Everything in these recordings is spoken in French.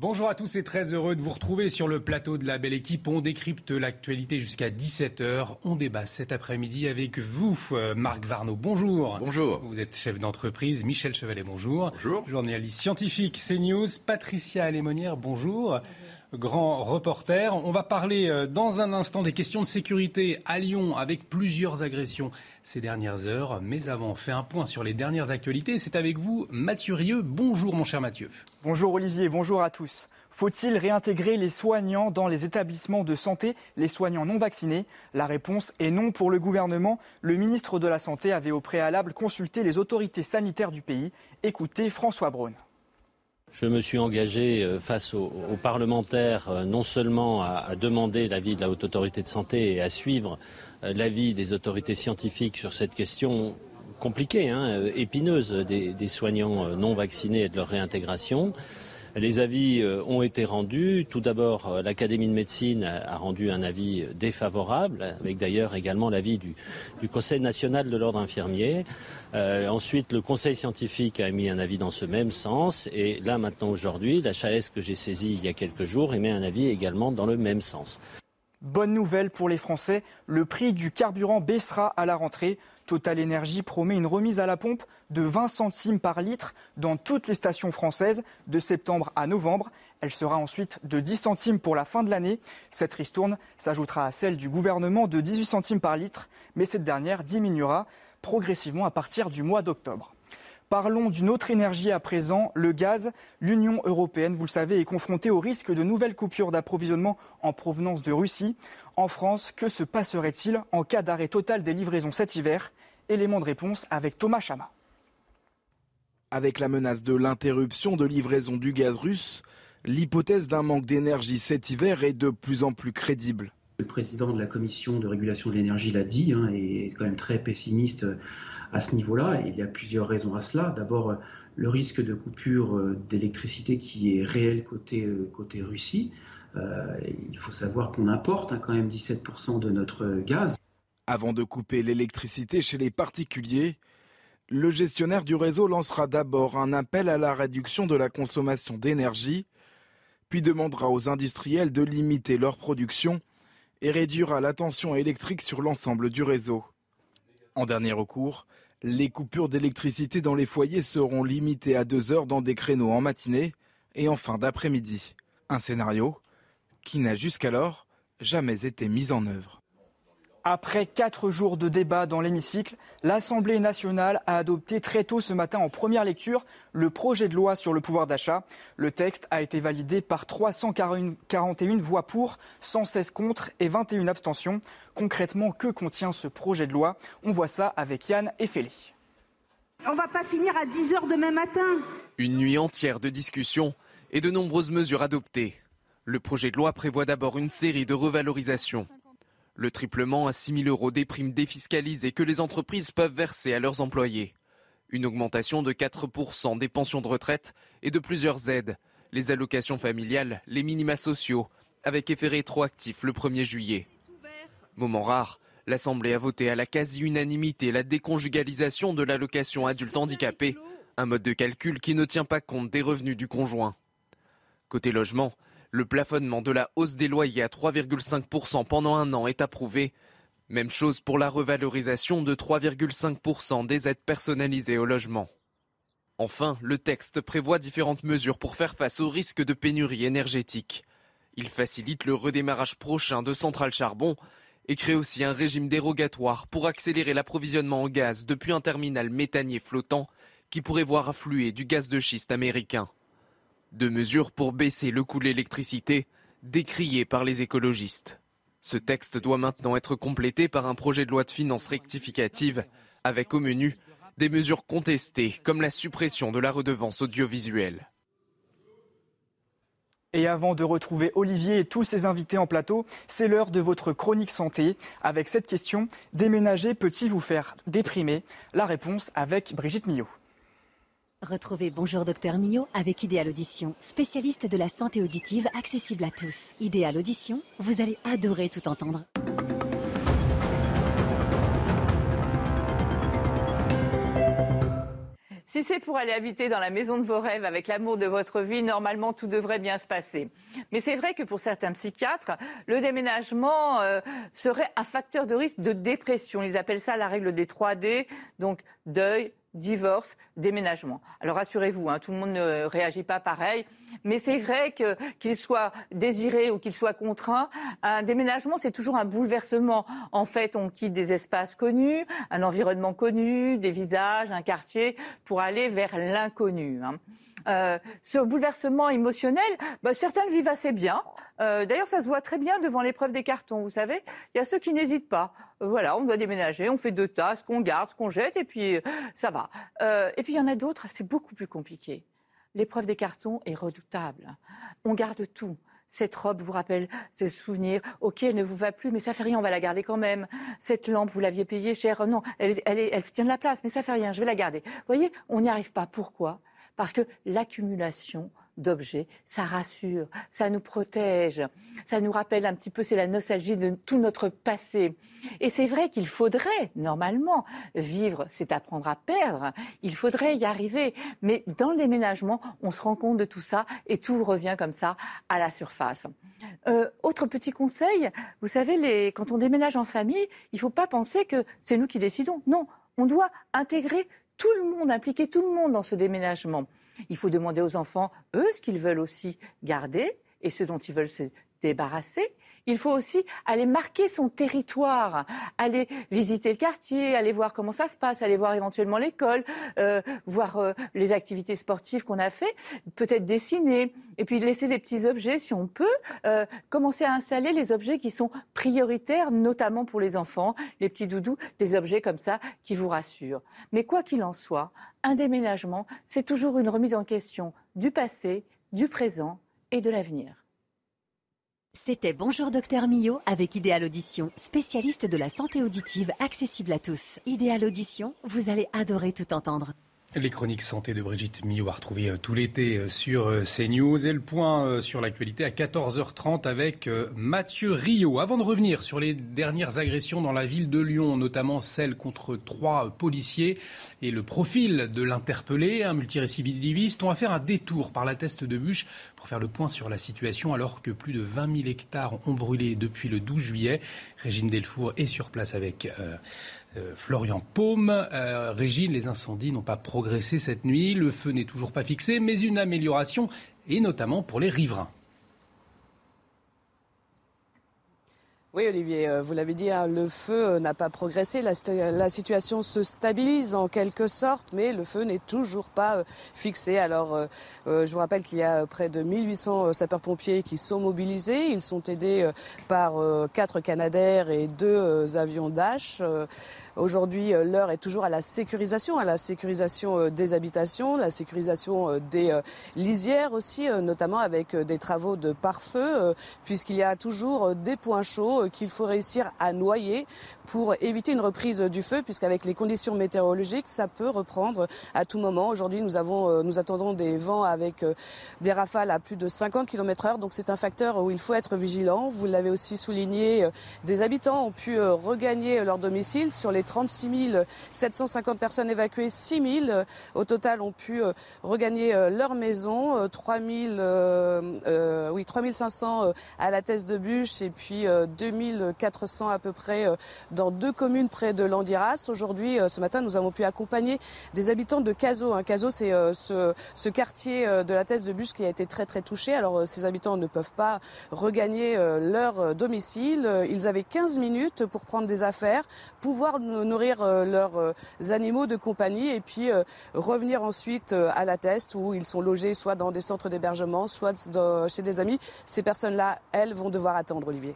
Bonjour à tous et très heureux de vous retrouver sur le plateau de la belle équipe. On décrypte l'actualité jusqu'à 17h. On débat cet après-midi avec vous, euh, Marc Varnaud. Bonjour. Bonjour. Vous êtes chef d'entreprise. Michel Chevalet, bonjour. Bonjour. Journaliste scientifique CNews. Patricia Alémonière, bonjour grand reporter. On va parler euh, dans un instant des questions de sécurité à Lyon avec plusieurs agressions ces dernières heures. Mais avant, on fait un point sur les dernières actualités. C'est avec vous, Mathieu Rieu. Bonjour, mon cher Mathieu. Bonjour, Olivier. Bonjour à tous. Faut-il réintégrer les soignants dans les établissements de santé, les soignants non vaccinés? La réponse est non pour le gouvernement. Le ministre de la Santé avait au préalable consulté les autorités sanitaires du pays. Écoutez François Braun. Je me suis engagé euh, face aux, parlementaires euh, non seulement à, demander l'avis de la Haute Autorité de Santé et à suivre euh, l'avis des autorités scientifiques sur cette question compliquée, hein, épineuse des, soignants non vaccinés et de leur réintégration, les avis euh, ont été rendus. Tout d'abord, euh, l'Académie de médecine a rendu un avis défavorable, avec d'ailleurs également l'avis du, Conseil national de l'ordre infirmier. Euh, ensuite, le Conseil scientifique a émis un avis dans ce même sens. Et là, maintenant, aujourd'hui, la chaise que j'ai saisie il y a quelques jours émet un avis également dans le même sens. Bonne nouvelle pour les Français, le prix du carburant baissera à la rentrée. Total Energy promet une remise à la pompe de 20 centimes par litre dans toutes les stations françaises de septembre à novembre. Elle sera ensuite de 10 centimes pour la fin de l'année. Cette ristourne s'ajoutera à celle du gouvernement de 18 centimes par litre, mais cette dernière diminuera progressivement à partir du mois d'octobre. Parlons d'une autre énergie à présent, le gaz. L'Union européenne, vous le savez, est confrontée au risque de nouvelles coupures d'approvisionnement en provenance de Russie. En France, que se passerait-il en cas d'arrêt total des livraisons cet hiver? Élément de réponse avec Thomas Chama. Avec la menace de l'interruption de livraison du gaz russe, l'hypothèse d'un manque d'énergie cet hiver est de plus en plus crédible. Le président de la commission de régulation de l'énergie l'a dit, hein, et est quand même très pessimiste à ce niveau-là. Il y a plusieurs raisons à cela. D'abord, le risque de coupure euh, d'électricité qui est réel côté, euh, côté Russie. Euh, il faut savoir qu'on importe hein, quand même 17% de notre gaz. Avant de couper l'électricité chez les particuliers, le gestionnaire du réseau lancera d'abord un appel à la réduction de la consommation d'énergie, puis demandera aux industriels de limiter leur production et réduira la tension électrique sur l'ensemble du réseau. En dernier recours, les coupures d'électricité dans les foyers seront limitées à deux heures dans des créneaux en matinée et en fin d'après-midi. Un scénario qui n'a jusqu'alors jamais été mis en œuvre. Après quatre jours de débat dans l'hémicycle, l'Assemblée nationale a adopté très tôt ce matin en première lecture le projet de loi sur le pouvoir d'achat. Le texte a été validé par 341 voix pour, 116 contre et 21 abstentions. Concrètement, que contient ce projet de loi? On voit ça avec Yann Effelé. On va pas finir à 10 heures demain matin. Une nuit entière de discussions et de nombreuses mesures adoptées. Le projet de loi prévoit d'abord une série de revalorisations. Le triplement à 6 000 euros des primes défiscalisées que les entreprises peuvent verser à leurs employés. Une augmentation de 4% des pensions de retraite et de plusieurs aides, les allocations familiales, les minima sociaux, avec effet rétroactif le 1er juillet. Moment rare, l'Assemblée a voté à la quasi-unanimité la déconjugalisation de l'allocation adulte handicapé, un mode de calcul qui ne tient pas compte des revenus du conjoint. Côté logement, le plafonnement de la hausse des loyers à 3,5% pendant un an est approuvé. Même chose pour la revalorisation de 3,5% des aides personnalisées au logement. Enfin, le texte prévoit différentes mesures pour faire face au risque de pénurie énergétique. Il facilite le redémarrage prochain de centrales charbon et crée aussi un régime dérogatoire pour accélérer l'approvisionnement en gaz depuis un terminal méthanier flottant qui pourrait voir affluer du gaz de schiste américain. Deux mesures pour baisser le coût de l'électricité, décriées par les écologistes. Ce texte doit maintenant être complété par un projet de loi de finances rectificative, avec au menu des mesures contestées, comme la suppression de la redevance audiovisuelle. Et avant de retrouver Olivier et tous ses invités en plateau, c'est l'heure de votre chronique santé. Avec cette question, déménager peut-il vous faire déprimer? La réponse avec Brigitte Millot. Retrouvez Bonjour Docteur Millot avec Idéal Audition, spécialiste de la santé auditive accessible à tous. Idéal Audition, vous allez adorer tout entendre. Si c'est pour aller habiter dans la maison de vos rêves avec l'amour de votre vie, normalement tout devrait bien se passer. Mais c'est vrai que pour certains psychiatres, le déménagement euh, serait un facteur de risque de dépression. Ils appellent ça la règle des 3 D, donc deuil, divorce, déménagement. Alors rassurez-vous, hein, tout le monde ne réagit pas pareil, mais c'est vrai que qu'il soit désiré ou qu'il soit contraint, un déménagement c'est toujours un bouleversement. En fait, on quitte des espaces connus, un environnement connu, des visages, un quartier, pour aller vers l'inconnu. Hein. Euh, ce bouleversement émotionnel, bah, certains le vivent assez bien. Euh, d'ailleurs, ça se voit très bien devant l'épreuve des cartons. Vous savez, il y a ceux qui n'hésitent pas. Euh, voilà, on doit déménager, on fait deux tas, ce qu'on garde, ce qu'on jette, et puis ça va. et puis il y en a d'autres, c'est beaucoup plus compliqué. L'épreuve des cartons est redoutable. On garde tout cette robe vous rappelle ce souvenir. Ok, elle ne vous va plus, mais ça fait rien, on va la garder quand même. Cette lampe, vous l'aviez payée cher. Non, elle, elle, tient de la place, mais ça fait rien, je vais la garder. Vous voyez, on n'y arrive pas. Pourquoi? Parce que l'accumulation d'objets, ça rassure, ça nous protège, ça nous rappelle un petit peu, c'est la nostalgie de tout notre passé. Et c'est vrai qu'il faudrait, normalement, vivre, c'est apprendre à perdre, il faudrait y arriver. Mais dans le déménagement, on se rend compte de tout ça et tout revient comme ça à la surface. Euh, autre petit conseil, vous savez, quand on déménage en famille, il ne faut pas penser que c'est nous qui décidons. Non, on doit intégrer tout le monde, impliquer tout le monde dans ce déménagement. Il faut demander aux enfants, eux, ce qu'ils veulent aussi garder et ce dont ils veulent se débarrasser. Il faut aussi aller marquer son territoire, aller visiter le quartier, aller voir comment ça se passe, aller voir éventuellement l'école, euh, voir euh, les activités sportives qu'on a fait, peut-être dessiner, et puis laisser des petits objets si on peut, euh, commencer à installer les objets qui sont prioritaires, notamment pour les enfants, les petits doudous, des objets comme ça qui vous rassurent. Mais quoi qu'il en soit, un déménagement, c'est toujours une remise en question du passé, du présent et de l'avenir. C'était Bonjour Docteur Millot avec Idéal Audition, spécialiste de la santé auditive accessible à tous. Idéal Audition, vous allez adorer tout entendre. Les chroniques santé de Brigitte Millot à retrouver euh, tout l'été euh, sur euh, CNews et le point sur l'actualité à 14h30 avec Mathieu Rio. Avant de revenir sur les dernières agressions dans la ville de Lyon, notamment celle contre trois policiers et le profil de l'interpellé, un multirécidiviste, on va faire un détour par la teste de bûche pour faire le point sur la situation alors que plus de 20 000 hectares ont brûlé depuis le 12 juillet. Régine Delfour est sur place avec Florian Paume. Euh, Régine, les incendies n'ont pas progressé cette nuit, le feu n'est toujours pas fixé, mais une amélioration, et notamment pour les riverains. Oui, Olivier, euh, vous l'avez dit, hein, le feu n'a pas progressé. La, situation se stabilise en quelque sorte, mais le feu n'est toujours pas fixé. Alors, je vous rappelle qu'il y a près de 1800 sapeurs-pompiers qui sont mobilisés. Ils sont aidés par quatre Canadair et deux avions Dash. Aujourd'hui, euh, l'heure est toujours à la sécurisation, à la sécurisation euh, des habitations, la sécurisation euh, des lisières aussi, notamment avec des travaux de pare-feu, puisqu'il y a toujours des points chauds qu'il faut réussir à noyer pour éviter une reprise du feu, puisqu'avec les conditions météorologiques, ça peut reprendre à tout moment. Aujourd'hui, nous avons, nous attendons des vents avec des rafales à plus de 50 km heure, donc c'est un facteur où il faut être vigilant. Vous l'avez aussi souligné, des habitants ont pu regagner leur domicile sur les 36 750 personnes évacuées, 6 000 euh, au total ont pu euh, regagner euh, leur maison, 3 oui, 500 à la Thèse de Bûche et puis 2400 à peu près dans deux communes près de Landiras. Aujourd'hui, ce matin, nous avons pu accompagner des habitants de Cazaux. Hein. Cazaux, c'est ce, quartier de la Thèse de Bûche qui a été très très touché. Alors, ces habitants ne peuvent pas regagner leur domicile. Ils avaient 15 minutes pour prendre des affaires, pouvoir nourrir euh, leurs euh, animaux de compagnie et puis euh, revenir ensuite à la Teste où ils sont logés soit dans des centres d'hébergement, soit chez des amis. Ces personnes-là, elles, vont devoir attendre, Olivier.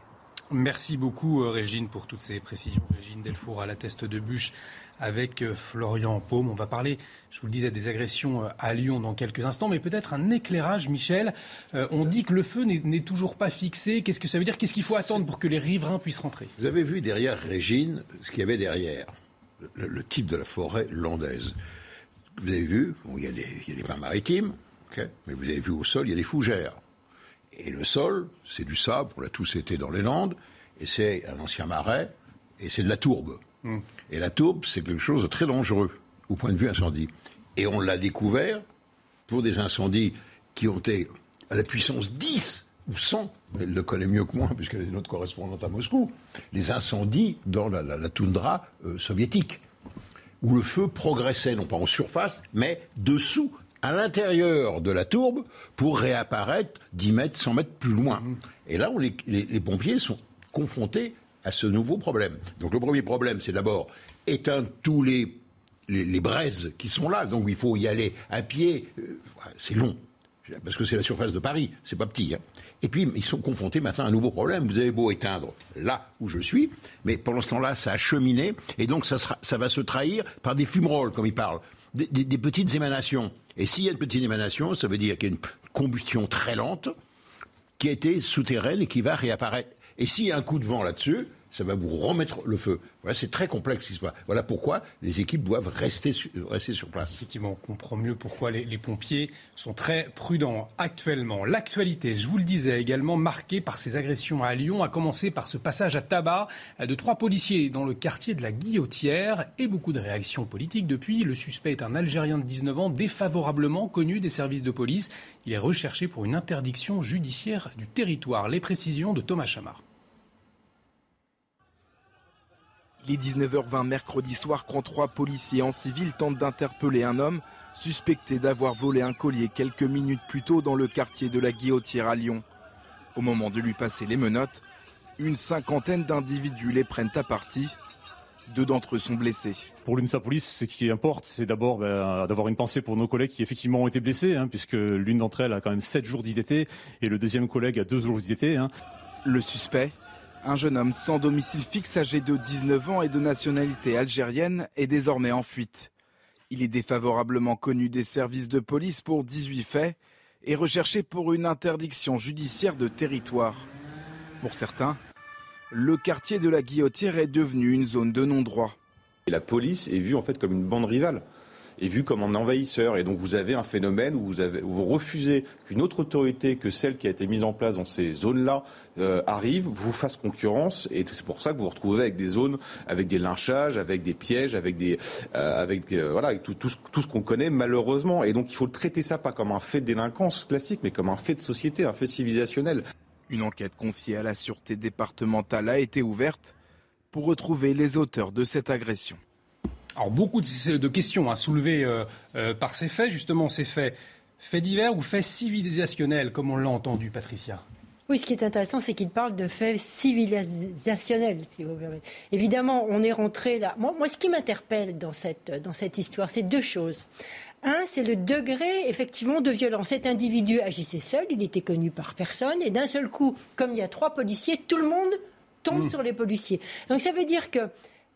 Merci beaucoup, Régine, pour toutes ces précisions. Régine Delfour à la Teste de Bûche avec Florian Paume. On va parler, je vous le disais, des agressions à Lyon dans quelques instants, mais peut-être un éclairage, Michel. on dit que le feu n'est toujours pas fixé. Qu'est-ce que ça veut dire? Qu'est-ce qu'il faut attendre pour que les riverains puissent rentrer? Vous avez vu derrière Régine ce qu'il y avait derrière le, type de la forêt landaise. Vous avez vu, il, y a des, il pins maritimes, mais vous avez vu au sol, il y a des fougères. Et le sol, c'est du sable, on l'a tous été dans les Landes, et c'est un ancien marais, et c'est de la tourbe. Hmm. Et la tourbe, c'est quelque chose de très dangereux au point de vue incendie. Et on l'a découvert pour des incendies qui ont été à la puissance 10 ou 100, elle le connaît mieux que moi puisqu'elle est notre correspondante à Moscou, les incendies dans la, toundra euh, soviétique, où le feu progressait non pas en surface, mais dessous, à l'intérieur de la tourbe, pour réapparaître 10 mètres, 100 mètres plus loin. Et là, les pompiers sont confrontés à ce nouveau problème. Donc le premier problème, c'est d'abord éteindre tous les, les, braises qui sont là. Donc il faut y aller à pied. Euh, c'est long. Parce que c'est la surface de Paris, c'est pas petit. Hein. Et puis, ils sont confrontés maintenant à un nouveau problème. Vous avez beau éteindre là où je suis, mais pendant ce temps-là, ça a cheminé, et donc ça, sera, ça va se trahir par des fumerolles, comme ils parlent, des, des petites émanations. Et s'il y a une petite émanation, ça veut dire qu'il y a une combustion très lente qui a été souterraine et qui va réapparaître. Et s'il y a un coup de vent là-dessus, ça va vous remettre le feu. Voilà, c'est très complexe ce Voilà pourquoi les équipes doivent rester, rester sur place. Effectivement, on comprend mieux pourquoi les, pompiers sont très prudents actuellement. L'actualité, je vous le disais, également marquée par ces agressions à Lyon, a commencé par ce passage à tabac de trois policiers dans le quartier de la Guillotière et beaucoup de réactions politiques depuis. Le suspect est un Algérien de 19 ans, défavorablement connu des services de police. Il est recherché pour une interdiction judiciaire du territoire. Les précisions de Thomas Chamard. Il est 19h20 mercredi soir quand trois policiers en civil tentent d'interpeller un homme suspecté d'avoir volé un collier quelques minutes plus tôt dans le quartier de la Guillotière à Lyon. Au moment de lui passer les menottes, une cinquantaine d'individus les prennent à partie. Deux d'entre eux sont blessés. Pour l'UNSA Police, ce qui importe, c'est d'abord ben, d'avoir une pensée pour nos collègues qui effectivement ont été blessés, hein, puisque l'une d'entre elles a quand même sept jours d'IDT et le deuxième collègue a deux jours d'IDT. Hein. Le suspect, un jeune homme sans domicile fixe âgé de 19 ans et de nationalité algérienne est désormais en fuite. Il est défavorablement connu des services de police pour 18 faits et recherché pour une interdiction judiciaire de territoire. Pour certains, le quartier de la Guillotière est devenu une zone de non-droit. La police est vue en fait comme une bande rivale est vu comme un envahisseur. Et donc vous avez un phénomène où vous, avez, vous refusez qu'une autre autorité que celle qui a été mise en place dans ces zones-là euh, arrive, vous fasse concurrence. Et c'est pour ça que vous vous retrouvez avec des zones, avec des lynchages, avec des pièges, avec des, euh, avec euh, voilà, avec tout, tout, tout ce qu'on connaît malheureusement. Et donc il faut traiter ça pas comme un fait de délinquance classique, mais comme un fait de société, un fait civilisationnel. Une enquête confiée à la sûreté départementale a été ouverte pour retrouver les auteurs de cette agression. Alors beaucoup de, questions à soulever euh, euh, par ces faits, justement ces faits, faits divers ou faits civilisationnels, comme on l'a entendu, Patricia. Oui, ce qui est intéressant, c'est qu'il parle de faits civilisationnels, si vous voulez. Évidemment, on est rentré là. Moi, moi ce qui m'interpelle dans cette, dans cette histoire, c'est deux choses. Un, c'est le degré, effectivement, de violence. Cet individu agissait seul, il était connu par personne, et d'un seul coup, comme il y a trois policiers, tout le monde tombe mmh. sur les policiers. Donc ça veut dire que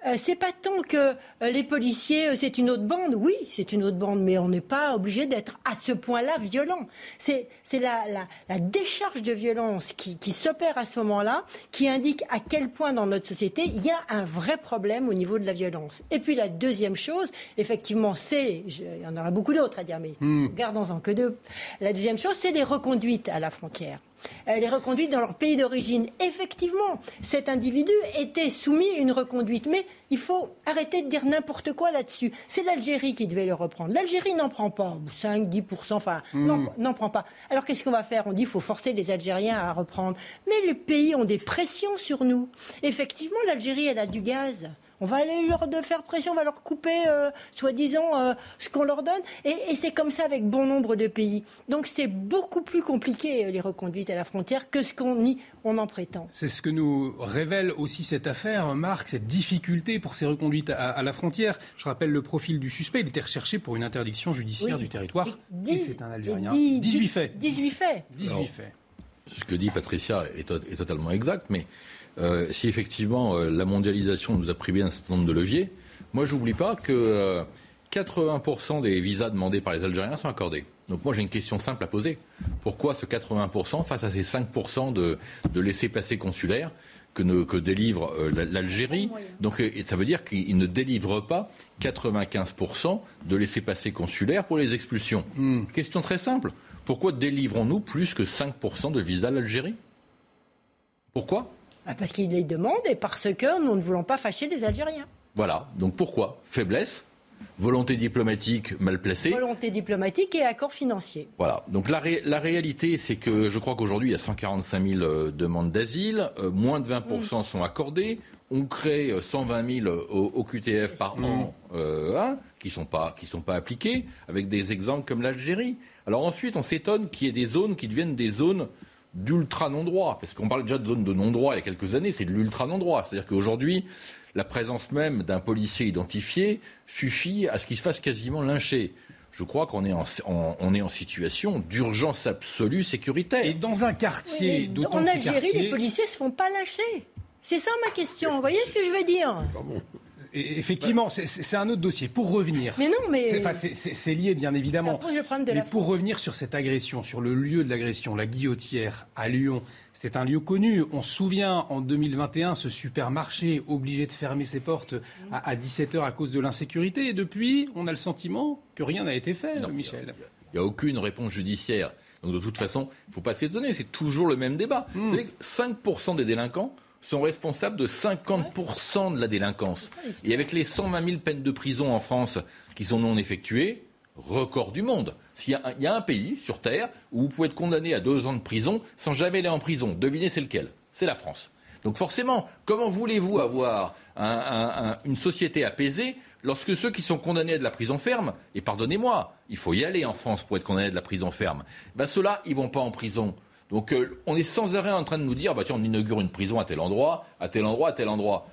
euh, c'est pas tant que euh, les policiers, euh, c'est une autre bande. Oui, c'est une autre bande, mais on n'est pas obligé d'être à ce point-là violent. C'est la, la, décharge de violence qui, qui s'opère à ce moment-là, qui indique à quel point dans notre société il y a un vrai problème au niveau de la violence. Et puis la deuxième chose, effectivement, c'est, il y en aura beaucoup d'autres à dire, mais hmm. gardons-en que deux. La deuxième chose, c'est les reconduites à la frontière elle est reconduite dans leur pays d'origine. Effectivement, cet individu était soumis à une reconduite, mais il faut arrêter de dire n'importe quoi là-dessus. C'est l'Algérie qui devait le reprendre. L'Algérie n'en prend pas, 5, 10%, enfin, hmm. n'en prend pas. Alors qu'est-ce qu'on va faire? On dit qu'il faut forcer les Algériens à reprendre. Mais les pays ont des pressions sur nous. Effectivement, l'Algérie, elle a du gaz. On va aller leur faire pression, on va leur couper, euh, soi-disant, euh, ce qu'on leur donne. Et, c'est comme ça avec bon nombre de pays. Donc c'est beaucoup plus compliqué, euh, les reconduites à la frontière, que ce qu'on on en prétend. C'est ce que nous révèle aussi cette affaire, Marc, cette difficulté pour ces reconduites à, la frontière. Je rappelle le profil du suspect. Il était recherché pour une interdiction judiciaire du territoire. et c'est un Algérien. 18 faits. 18 faits. 18 faits. Ce que dit Patricia est totalement exact, mais euh, si effectivement euh, la mondialisation nous a privé d'un certain nombre de leviers, moi je n'oublie pas que 80% euh, des visas demandés par les Algériens sont accordés. Donc moi j'ai une question simple à poser. Pourquoi ce 80% face à ces 5% de, de laissés-passer consulaires que, ne, que délivre l'Algérie? Donc ça veut dire qu'il ne délivre pas 95% de laissés-passer consulaires pour les expulsions. Hmm. Question très simple. Pourquoi délivrons-nous plus que 5% de visas à l'Algérie? Pourquoi? Parce qu'il les demande et parce que nous ne voulons pas fâcher les Algériens. Voilà. Donc pourquoi Faiblesse volonté diplomatique mal placée. Volonté diplomatique et accord financier. Voilà. Donc la, réalité, c'est que je crois qu'aujourd'hui, il y a 145 000 euh, demandes d'asile. Euh, moins de 20% sont accordées. On crée 120 000 au, QTF par an hein, qui ne sont, pas, sont pas appliqués, avec des exemples comme l'Algérie. Alors ensuite, on s'étonne qu'il y ait des zones qui deviennent des zones d'ultra non-droit, parce qu'on parle déjà de zones de non-droit il y a quelques années, c'est de l'ultra non-droit. C'est-à-dire qu'aujourd'hui, la présence même d'un policier identifié suffit à ce qu'il se fasse quasiment lyncher. Je crois qu'on est en, on est en situation d'urgence absolue sécuritaire. Et dans un quartier, oui, En Algérie, les policiers se font pas lâcher. C'est ça ma question. Vous voyez ce que je veux dire? Effectivement, c'est un autre dossier. Pour revenir. Mais non, mais. C'est lié, bien évidemment. mais pour revenir sur cette agression, sur le lieu de l'agression, la guillotière à Lyon, c'est un lieu connu. On se souvient en 2021, ce supermarché obligé de fermer ses portes à, 17h à cause de l'insécurité. Et depuis, on a le sentiment que rien n'a été fait, Michel. Il n'y a, aucune réponse judiciaire. Donc de toute façon, il ne faut pas s'étonner, c'est toujours le même débat. Hmm. Vous savez que 5% des délinquants sont responsables de 50% de la délinquance. Et avec les 120 000 peines de prison en France qui sont non effectuées, record du monde. Il y, a un pays sur Terre où vous pouvez être condamné à deux ans de prison sans jamais aller en prison. Devinez c'est lequel? C'est la France. Donc forcément, comment voulez-vous avoir une société apaisée lorsque ceux qui sont condamnés à de la prison ferme, et pardonnez-moi, il faut y aller en France pour être condamné à de la prison ferme, ben ceux-là, ils vont pas en prison. Donc euh, on est sans arrêt en train de nous dire, bah, tiens, on inaugure une prison à tel endroit, à tel endroit, à tel endroit.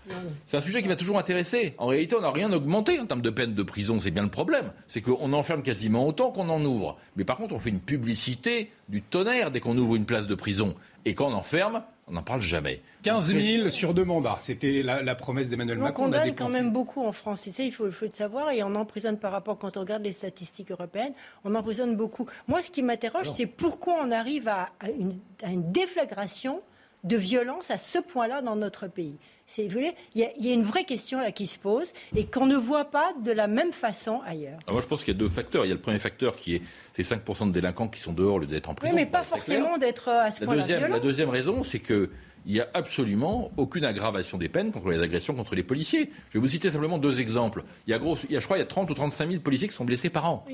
C'est un sujet qui m'a toujours intéressé. En réalité, on n'a rien augmenté en termes de peine de prison. C'est bien le problème. C'est qu'on enferme quasiment autant qu'on en ouvre. Mais par contre, on fait une publicité du tonnerre dès qu'on ouvre une place de prison. Et quand on enferme, on n'en parle jamais. 15 000 sur deux mandats, c'était la, promesse d'Emmanuel Macron. On condamne quand même beaucoup en France, il faut, il faut le savoir, et on emprisonne par rapport, quand on regarde les statistiques européennes, on emprisonne beaucoup. Moi, ce qui m'interroge, c'est pourquoi on arrive à une déflagration de violence à ce point-là dans notre pays il y, a une vraie question là qui se pose et qu'on ne voit pas de la même façon ailleurs. moi, je pense qu'il y a deux facteurs. Il y a le premier facteur qui est ces 5% de délinquants qui sont dehors lieu d'être en prison. Oui, mais pas forcément d'être à ce point-là. La deuxième raison, c'est qu'il n'y a absolument aucune aggravation des peines contre les agressions contre les policiers. Je vais vous citer simplement deux exemples. Il y a, gros, il y a je crois, il y a 30 ou 35 000 policiers qui sont blessés par an.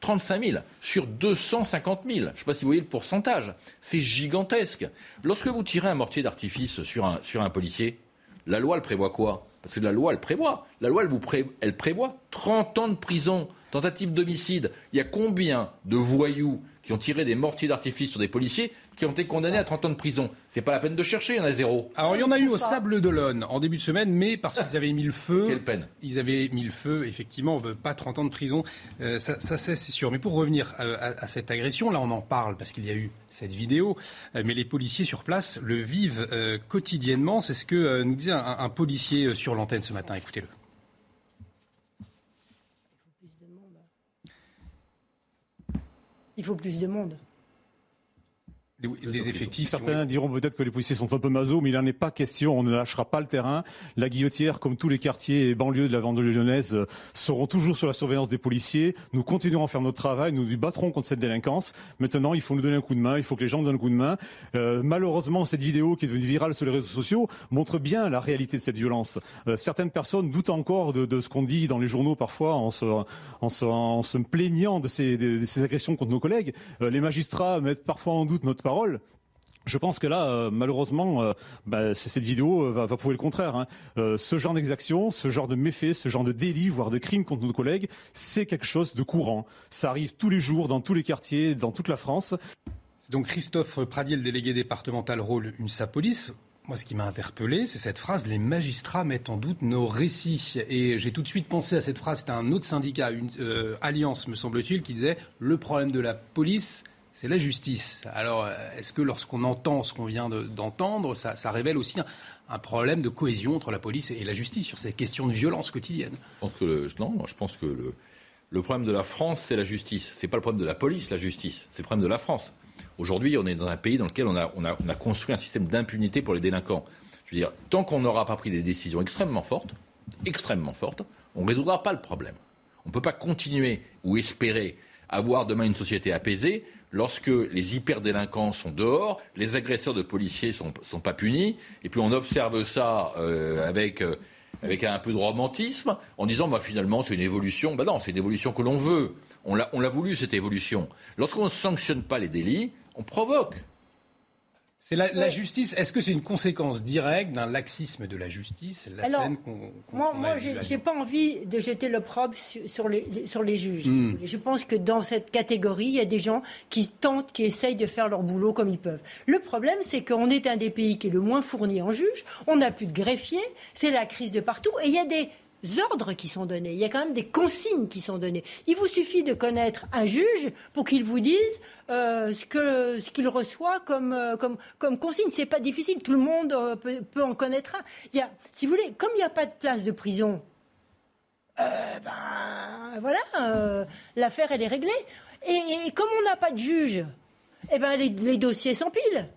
35 000 sur 250 000. Je ne sais pas si vous voyez le pourcentage. C'est gigantesque. Lorsque vous tirez un mortier d'artifice sur un, sur un policier, la loi, elle prévoit quoi? Parce que la loi, elle prévoit. La loi, elle, prévoit 30 ans de prison, tentative d'homicide. Il y a combien de voyous qui ont tiré des mortiers d'artifice sur des policiers qui ont été condamnés à 30 ans de prison. C'est pas la peine de chercher, il y en a zéro. Alors il y en a eu au Sable d'Olonne en début de semaine, mais parce qu'ils avaient mis le feu. Quelle peine Ils avaient mis le feu, effectivement, pas 30 ans de prison, euh, ça, c'est sûr. Mais pour revenir euh, à, cette agression, là on en parle parce qu'il y a eu cette vidéo, euh, mais les policiers sur place le vivent quotidiennement. C'est ce que nous disait un policier sur l'antenne ce matin. Écoutez-le. Il faut plus de monde les effectifs. Certains diront peut-être que les policiers sont un peu maso, mais il n'en est pas question. On ne lâchera pas le terrain. La guillotière, comme tous les quartiers et banlieues de la banlieue lyonnaise, euh, seront toujours sur la surveillance des policiers. Nous continuerons à faire notre travail. Nous nous battrons contre cette délinquance. Maintenant, il faut nous donner un coup de main. Il faut que les gens nous donnent un coup de main. Euh, malheureusement, cette vidéo qui est devenue virale sur les réseaux sociaux montre bien la réalité de cette violence. Euh, certaines personnes doutent encore de, de ce qu'on dit dans les journaux parfois en se, en se, en se plaignant de ces, de, ces, agressions contre nos collègues. Euh, les magistrats mettent parfois en doute notre je pense que là, euh, malheureusement, euh, bah, cette vidéo euh, va, prouver le contraire. Hein. ce genre d'exaction, ce genre de méfait, ce genre de délit, voire de crime contre nos collègues, c'est quelque chose de courant. Ça arrive tous les jours, dans tous les quartiers, dans toute la France. C'est donc Christophe Pradier, le délégué départemental rôle UNSA Police. Moi, ce qui m'a interpellé, c'est cette phrase Les magistrats mettent en doute nos récits. Et j'ai tout de suite pensé à cette phrase. C'était un autre syndicat, une alliance, me semble-t-il, qui disait Le problème de la police, c'est la justice. Alors, est-ce que lorsqu'on entend ce qu'on vient d'entendre, ça, révèle aussi un, problème de cohésion entre la police et la justice sur ces questions de violence quotidienne? Je pense que Non, je pense que le, problème de la France, c'est la justice. Ce n'est pas le problème de la police, la justice. C'est le problème de la France. Aujourd'hui, on est dans un pays dans lequel on a, on a construit un système d'impunité pour les délinquants. Je veux dire, tant qu'on n'aura pas pris des décisions extrêmement fortes, extrêmement fortes, on ne résoudra pas le problème. On ne peut pas continuer ou espérer avoir demain une société apaisée lorsque les hyperdélinquants sont dehors, les agresseurs de policiers sont, sont, pas punis, et puis on observe ça euh, avec euh, avec un peu de romantisme, en disant bah, finalement c'est une évolution. Bah non, c'est une évolution que l'on veut. On l'a voulu cette évolution. Lorsqu'on ne sanctionne pas les délits, on provoque. C'est la, justice. Est-ce que c'est une conséquence directe d'un laxisme de la justice la scène qu'on, Moi, moi j'ai pas envie de jeter l'opprobre sur, les, sur les juges. Hmm. Je pense que dans cette catégorie, il y a des gens qui tentent, qui essayent de faire leur boulot comme ils peuvent. Le problème, c'est qu'on est un des pays qui est le moins fourni en juges. On n'a plus de greffiers. C'est la crise de partout. Et il y a des ordres qui sont donnés, il y a quand même des consignes qui sont données. Il vous suffit de connaître un juge pour qu'il vous dise euh, ce qu'il reçoit comme, euh, comme, comme consigne. C'est pas difficile, tout le monde euh, peut, peut, en connaître un. Il y a, si vous voulez, comme il n'y a pas de place de prison, ben voilà, l'affaire elle est réglée. Et, comme on n'a pas de juge, eh ben les, les dossiers s'empilent.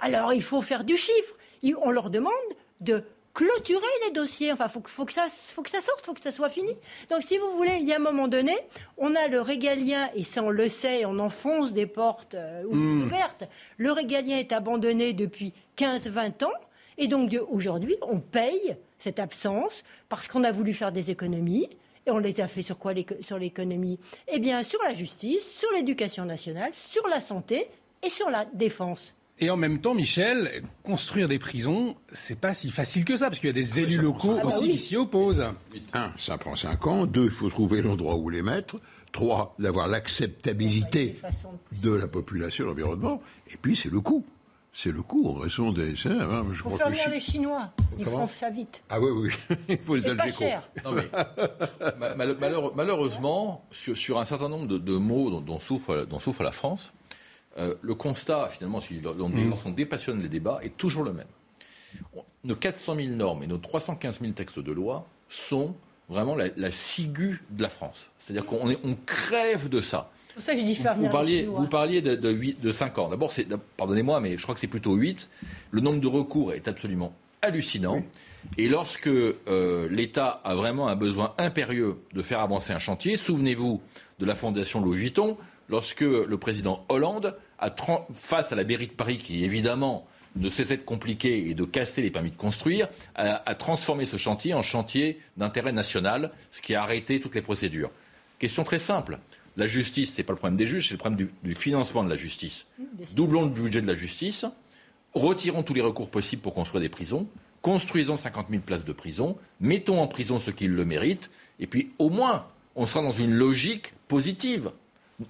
Alors il faut faire du chiffre. On leur demande de clôturer les dossiers. Enfin, faut, faut que ça, faut que ça sorte, faut que ça soit fini. Donc, si vous voulez, il y a un moment donné, on a le régalien et ça on le sait, on enfonce des portes euh, hmm. ouvertes. Le régalien est abandonné depuis 15-20 ans. Et donc aujourd'hui, on paye cette absence parce qu'on a voulu faire des économies. Et on les a fait sur quoi Sur l'économie? Eh bien, sur la justice, sur l'éducation nationale, sur la santé et sur la défense. Et en même temps, Michel, construire des prisons, c'est pas si facile que ça, parce qu'il y a des élus locaux aussi ah qui s'y opposent. Un, ça prend cinq ans. Deux, il faut trouver l'endroit où les mettre. Trois, d'avoir l'acceptabilité de la population, de l'environnement. Et puis, c'est le coût. C'est le coût en raison des. Hein, je faut faire venir les Chinois. Ils feront ça vite. Ah oui, oui. il faut les pas cher. malheureusement, sur, un certain nombre de, mots dont, souffre, dont souffre la France, euh, le constat, finalement, mm. lorsqu'on dépassionne les débats, est toujours le même. Nos 400 000 normes et nos 315 000 textes de loi sont vraiment la, la ciguë de la France. C'est-à-dire qu'on on crève de ça. C'est pour ça que je dis faire vous, parliez, vous parliez de, de, 8, de 5 ans. D'abord, pardonnez-moi, mais je crois que c'est plutôt 8. Le nombre de recours est absolument hallucinant. Et lorsque euh, l'État a vraiment un besoin impérieux de faire avancer un chantier, souvenez-vous de la fondation Louis Vuitton, lorsque le président Hollande face à la mairie de Paris, qui évidemment ne cessait de compliquer et de casser les permis de construire, a, transformé ce chantier en chantier d'intérêt national, ce qui a arrêté toutes les procédures. Question très simple. La justice, ce n'est pas le problème des juges, c'est le problème du, financement de la justice. Doublons le budget de la justice, retirons tous les recours possibles pour construire des prisons, construisons 50 000 places de prison, mettons en prison ceux qui le méritent, et puis au moins, on sera dans une logique positive.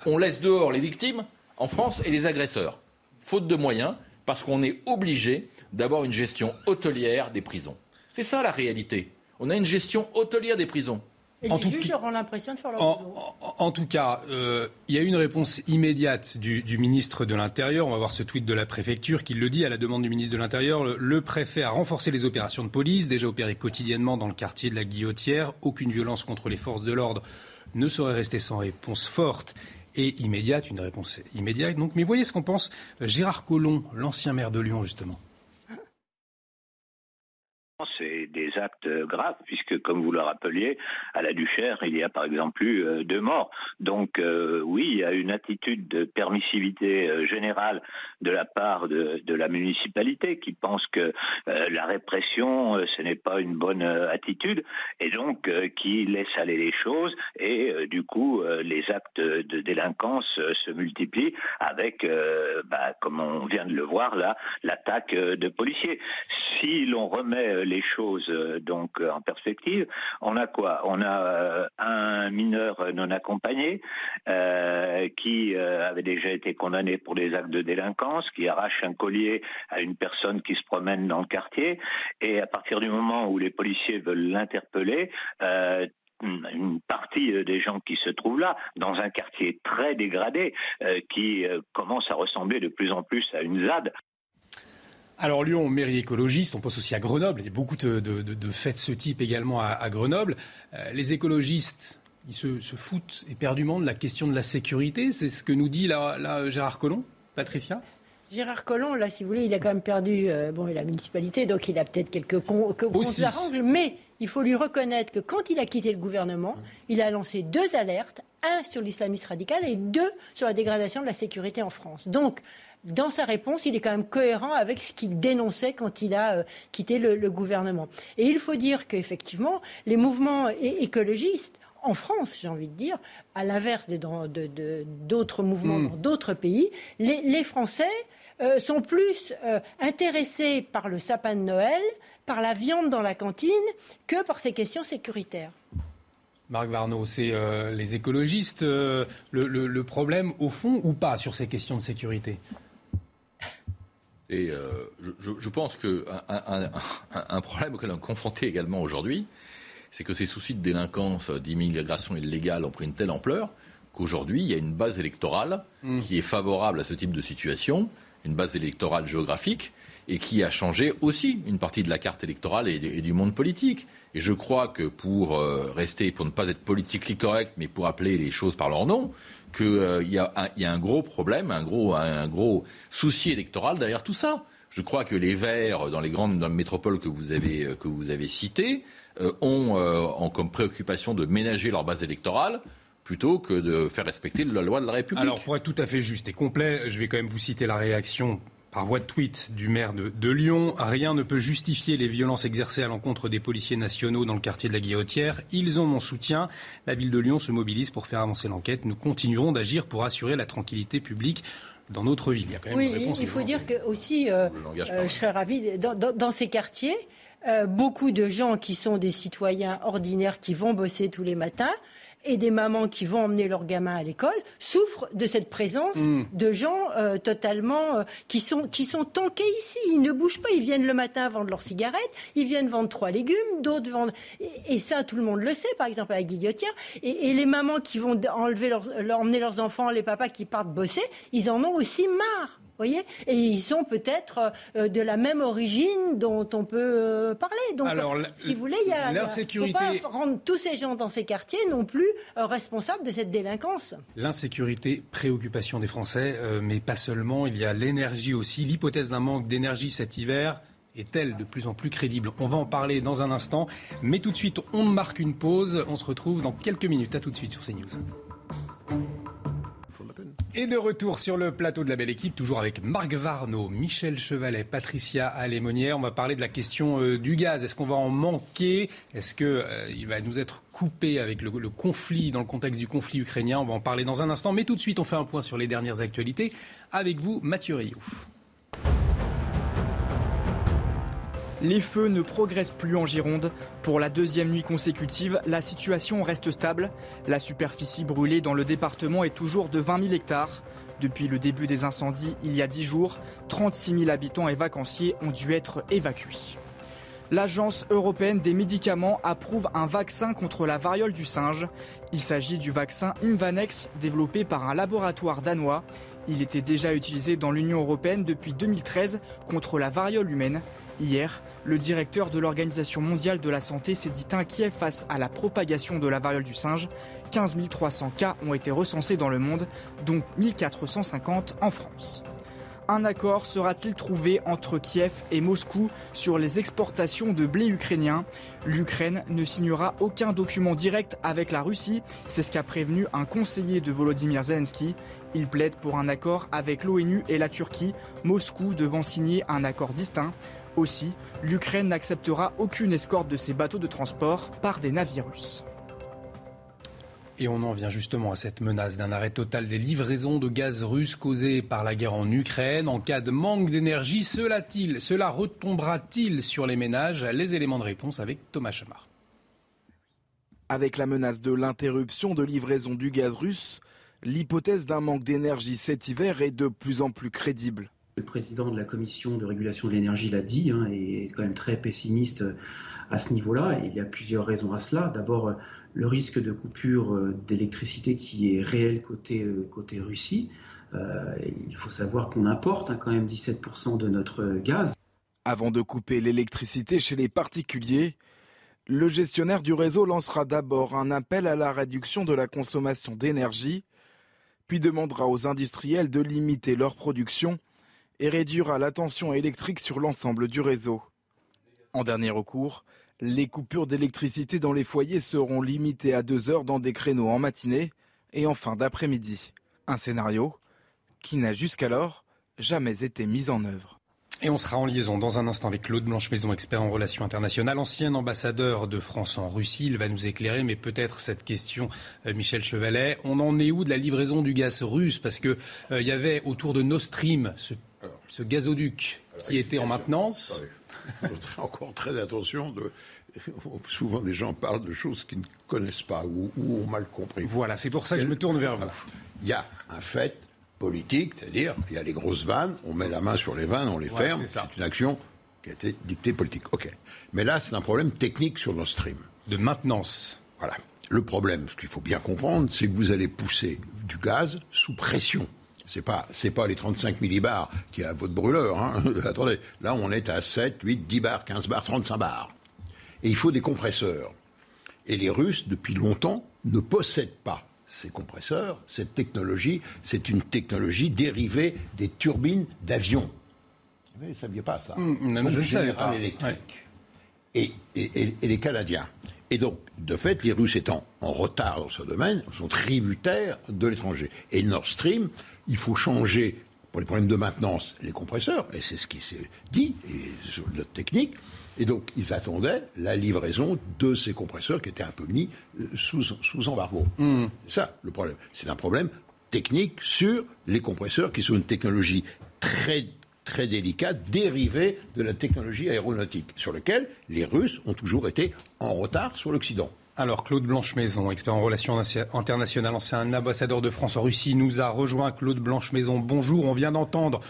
On laisse dehors les victimes, en France et les agresseurs. Faute de moyens, parce qu'on est obligé d'avoir une gestion hôtelière des prisons. C'est ça la réalité. On a une gestion hôtelière des prisons. Et en les juges auront l'impression de faire leur en, en, tout cas, euh, il y a eu une réponse immédiate du, ministre de l'Intérieur. On va voir ce tweet de la préfecture qui le dit à la demande du ministre de l'Intérieur. Le, le, préfet a renforcé les opérations de police, déjà opérées quotidiennement dans le quartier de la Guillotière. Aucune violence contre les forces de l'ordre ne saurait rester sans réponse forte et immédiate, une réponse immédiate. Mais voyez ce qu'on pense Gérard Collomb, l'ancien maire de Lyon, justement. Actes graves, puisque, comme vous le rappeliez, à la Duchère, il y a par exemple eu euh, deux morts. Donc, euh, oui, il y a une attitude de permissivité euh, générale de la part de, la municipalité qui pense que la répression, ce n'est pas une bonne attitude, et donc qui laisse aller les choses, et du coup, les actes de délinquance se multiplient avec, bah, comme on vient de le voir là, l'attaque de policiers. Si l'on remet les choses donc euh, en perspective, on a quoi? On a euh, un mineur non accompagné qui avait déjà été condamné pour des actes de délinquance, qui arrache un collier à une personne qui se promène dans le quartier, et à partir du moment où les policiers veulent l'interpeller, une partie des gens qui se trouvent là, dans un quartier très dégradé, qui commence à ressembler de plus en plus à une ZAD. Alors Lyon, mairie écologiste, on pense aussi à Grenoble. Il y a beaucoup de, faits de ce type également à, Grenoble. Euh, les écologistes, ils se, foutent éperdument de la question de la sécurité. C'est ce que nous dit là, Gérard Collomb. Patricia? Gérard Collomb, là, si vous voulez, il a quand même perdu euh, bon, la municipalité, donc il a peut-être quelques comptes à mais il faut lui reconnaître que quand il a quitté le gouvernement, il a lancé deux alertes, un sur l'islamisme radical et deux sur la dégradation de la sécurité en France. Donc, dans sa réponse, il est quand même cohérent avec ce qu'il dénonçait quand il a euh, quitté le, gouvernement. Et il faut dire qu'effectivement, les mouvements écologistes en France, j'ai envie de dire, à l'inverse d'autres mouvements hmm. dans d'autres pays, les, Français euh, sont plus euh, intéressés par le sapin de Noël, par la viande dans la cantine, que par ces questions sécuritaires. Marc Varnaud, c'est euh, les écologistes le, problème au fond ou pas sur ces questions de sécurité? Et je, pense qu'un un, problème auquel on est confronté également aujourd'hui, c'est que ces soucis de délinquance, d'immigration illégale ont pris une telle ampleur qu'aujourd'hui, il y a une base électorale hmm. qui est favorable à ce type de situation, une base électorale géographique, et qui a changé aussi une partie de la carte électorale et, du monde politique. Et je crois que pour euh, rester, pour ne pas être politiquement correct, mais pour appeler les choses par leur nom, qu'il euh, y, a un gros problème, un gros, un gros souci électoral derrière tout ça. Je crois que les Verts, dans les grandes métropoles que vous avez, euh, que vous avez citées, euh, ont euh, comme préoccupation de ménager leur base électorale plutôt que de faire respecter la loi de la République. Alors, pour être tout à fait juste et complet, je vais quand même vous citer la réaction par voie de tweet du maire de, de, Lyon. Rien ne peut justifier les violences exercées à l'encontre des policiers nationaux dans le quartier de la Guillotière. Ils ont mon soutien. La ville de Lyon se mobilise pour faire avancer l'enquête. Nous continuerons d'agir pour assurer la tranquillité publique dans notre ville. Il y a quand même oui, il faut dire que aussi, euh, je serais ravi, dans, dans ces quartiers, euh, beaucoup de gens qui sont des citoyens ordinaires qui vont bosser tous les matins et des mamans qui vont emmener leurs gamins à l'école souffrent de cette présence mm. de gens euh, totalement euh, qui sont qui sont tankés ici. Ils ne bougent pas. Ils viennent le matin vendre leurs cigarettes. Ils viennent vendre trois légumes. D'autres vendent et, ça tout le monde le sait. Par exemple à la Guillotière. Et, les mamans qui vont enlever leurs, emmener leurs enfants, les papas qui partent bosser, ils en ont aussi marre voyez Et ils sont peut-être euh, de la même origine dont on peut euh, parler. Donc, si vous voulez, il y a, l'insécurité... faut pas rendre tous ces gens dans ces quartiers non plus euh, responsables de cette délinquance. L'insécurité, préoccupation des Français, mais pas seulement. Il y a l'énergie aussi. L'hypothèse d'un manque d'énergie cet hiver est-elle de plus en plus crédible? On va en parler dans un instant, mais tout de suite, on marque une pause. On se retrouve dans quelques minutes. À tout de suite sur CNews. Et de retour sur le plateau de la belle équipe, toujours avec Marc Varno, Michel Chevalet, Patricia Alémonière. On va parler de la question euh, du gaz. Est-ce qu'on va en manquer? Est-ce qu'il euh, va nous être coupé avec le, conflit, dans le contexte du conflit ukrainien? On va en parler dans un instant. Mais tout de suite, on fait un point sur les dernières actualités. Avec vous, Mathieu Rioux. Les feux ne progressent plus en Gironde. Pour la deuxième nuit consécutive, la situation reste stable. La superficie brûlée dans le département est toujours de 20 000 hectares. Depuis le début des incendies, il y a 10 jours, 36 000 habitants et vacanciers ont dû être évacués. L'Agence européenne des médicaments approuve un vaccin contre la variole du singe. Il s'agit du vaccin Invanex développé par un laboratoire danois. Il était déjà utilisé dans l'Union européenne depuis 2013 contre la variole humaine. Hier, le directeur de l'Organisation mondiale de la santé s'est dit inquiet face à la propagation de la variole du singe. 15 300 cas ont été recensés dans le monde, dont 1450 en France. Un accord sera-t-il trouvé entre Kiev et Moscou sur les exportations de blé ukrainien? L'Ukraine ne signera aucun document direct avec la Russie, c'est ce qu'a prévenu un conseiller de Volodymyr Zelensky. Il plaide pour un accord avec l'ONU et la Turquie, Moscou devant signer un accord distinct. Aussi, l'Ukraine n'acceptera aucune escorte de ses bateaux de transport par des navires russes. Et on en vient justement à cette menace d'un arrêt total des livraisons de gaz russe causées par la guerre en Ukraine. En cas de manque d'énergie, cela, cela retombera-t-il sur les ménages? Les éléments de réponse avec Thomas Chamard. Avec la menace de l'interruption de livraison du gaz russe, l'hypothèse d'un manque d'énergie cet hiver est de plus en plus crédible. Le président de la commission de régulation de l'énergie l'a dit, hein, et est quand même très pessimiste euh, à ce niveau-là. il y a plusieurs raisons à cela. D'abord, euh, le risque de coupure euh, d'électricité qui est réel côté, côté Russie. il faut savoir qu'on importe hein, quand même 17% de notre gaz. Avant de couper l'électricité chez les particuliers, le gestionnaire du réseau lancera d'abord un appel à la réduction de la consommation d'énergie, puis demandera aux industriels de limiter leur production et réduira la tension électrique sur l'ensemble du réseau. En dernier recours, les coupures d'électricité dans les foyers seront limitées à deux heures dans des créneaux en matinée et en fin d'après-midi. Un scénario qui n'a jusqu'alors jamais été mise en œuvre. Et on sera en liaison dans un instant avec Claude Blanche-Maison, expert en relations internationales, ancien ambassadeur de France en Russie. Il va nous éclairer, mais peut-être cette question, euh, Michel Chevalet, on en est où de la livraison du gaz russe? Parce qu'il euh, y avait autour de Nord Stream ce, gazoduc qui était en maintenance. Il faut encore très attention. De... Souvent, des gens parlent de choses qu'ils ne connaissent pas ou, ou ont mal compris. Voilà, c'est pour ça que je me tourne vers vous. Il y a un fait politique, c'est-à-dire il y a les grosses vannes, on met la main sur les vannes, on les ferme. C'est une action qui a été dictée politique. Ok. Mais là, c'est un problème technique sur Nord Stream. De maintenance. Voilà. Le problème, ce qu'il faut bien comprendre, c'est que vous allez pousser du gaz sous pression. C'est pas, c'est pas les 35 millibars qui est à votre brûleur. Hein. Attendez, là on est à 7, 8, 10 bars, 15 bars, 35 bars. Et il faut des compresseurs. Et les Russes, depuis longtemps, ne possèdent pas ces compresseurs, cette technologie, c'est une technologie dérivée des turbines d'avion. Vous ne saviez pas ça mmh, Je ne savais pas. Électrique. Et, et, les Canadiens. Et donc, de fait, les Russes étant en retard dans ce domaine, sont tributaires de l'étranger. Et Nord Stream, il faut changer, pour les problèmes de maintenance, les compresseurs, et c'est ce qui s'est dit, et sur notre technique, et donc, ils attendaient la livraison de ces compresseurs qui étaient un peu mis euh, sous, sous embargo. Hmm. C'est ça le problème. C'est un problème technique sur les compresseurs qui sont une technologie très très délicate, dérivée de la technologie aéronautique, sur lequel les Russes ont toujours été en retard sur l'Occident. Alors, Claude Blanche-Maison, expert en relations internationales, ancien ambassadeur de France en Russie, nous a rejoint. Claude Blanche-Maison, bonjour. On vient d'entendre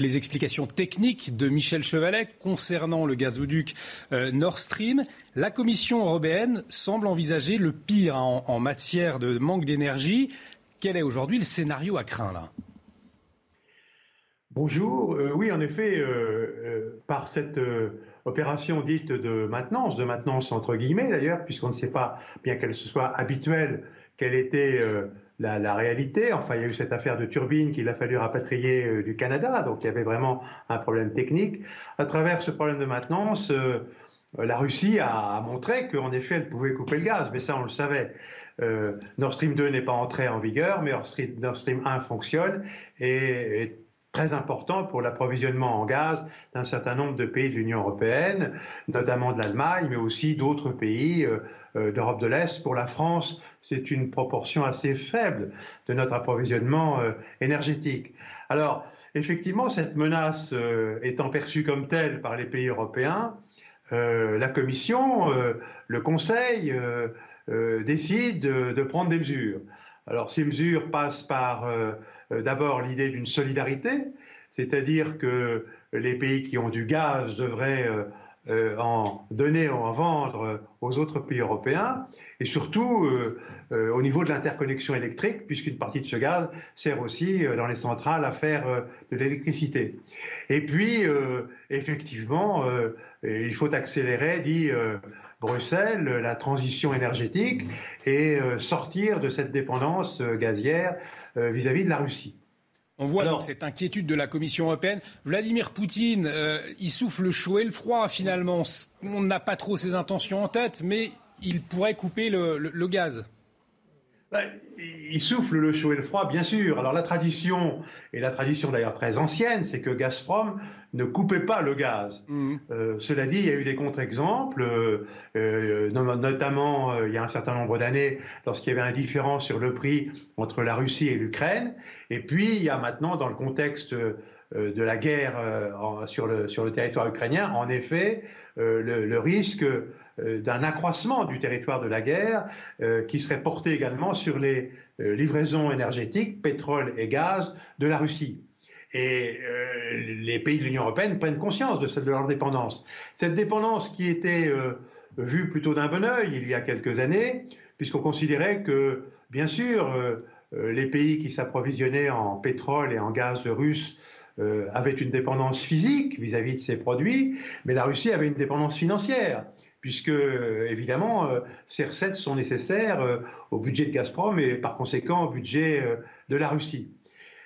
les explications techniques de Michel Chevalet concernant le gazoduc euh, Nord Stream. La Commission européenne semble envisager le pire en, matière de manque d'énergie. Quel est aujourd'hui le scénario à craindre Bonjour. Euh, oui, en effet, euh, par cette opération dite de maintenance, de maintenance entre guillemets d'ailleurs, puisqu'on ne sait pas, bien qu'elle se soit habituelle, quelle était euh, la, réalité. Enfin, il y a eu cette affaire de turbine qu'il a fallu rapatrier euh, du Canada, donc il y avait vraiment un problème technique. À travers ce problème de maintenance, euh, la Russie a, montré qu'en effet, elle pouvait couper le gaz, mais ça, on le savait. Nord Stream 2 n'est pas entré en vigueur, mais Nord Stream 1 fonctionne et, et très important pour l'approvisionnement en gaz d'un certain nombre de pays de l'Union européenne, notamment de l'Allemagne, mais aussi d'autres pays euh, euh, d'Europe de l'Est. Pour la France, c'est une proportion assez faible de notre approvisionnement euh, énergétique. Alors, effectivement, cette menace étant perçue comme telle par les pays européens, la Commission, le Conseil décident de prendre des mesures. Alors, ces mesures passent par d'abord l'idée d'une solidarité, c'est-à-dire que les pays qui ont du gaz devraient euh, euh, en donner ou en vendre aux autres pays européens, et surtout au niveau de l'interconnexion électrique, puisqu'une partie de ce gaz sert aussi dans les centrales à faire de l'électricité. Et puis, effectivement, il faut accélérer, dit Bruxelles, la transition énergétique et sortir de cette dépendance gazière euh, vis-à-vis de la Russie. On voit donc cette inquiétude de la Commission européenne. Vladimir Poutine, euh, il souffle le chaud et le froid finalement. On n'a pas trop ses intentions en tête, mais il pourrait couper le gaz. Ben, il souffle le chaud et le froid, bien sûr. Alors la tradition, et la tradition d'ailleurs très ancienne, c'est que Gazprom ne coupait pas le gaz. Mmh. Euh, cela dit, il y a eu des contre-exemples, euh, euh, notamment il y a un certain nombre d'années, lorsqu'il y avait un différent sur le prix entre la Russie et l'Ukraine. Et puis, il y a maintenant, dans le contexte de la guerre sur, le, sur, le, territoire ukrainien, en effet, le, le, risque d'un accroissement du territoire de la guerre euh, qui serait porté également sur les euh, livraisons énergétiques, pétrole et gaz de la Russie. Et les pays de l'Union européenne prennent conscience de, de leur dépendance. Cette dépendance qui était vue plutôt d'un bon oeil il y a quelques années, puisqu'on considérait que, bien sûr, les pays qui s'approvisionnaient en pétrole et en gaz russe avaient une dépendance physique vis à -vis de ces produits, mais la Russie avait une dépendance financière puisque évidemment euh, ces recettes sont nécessaires euh, au budget de Gazprom et par conséquent au budget euh, de la Russie.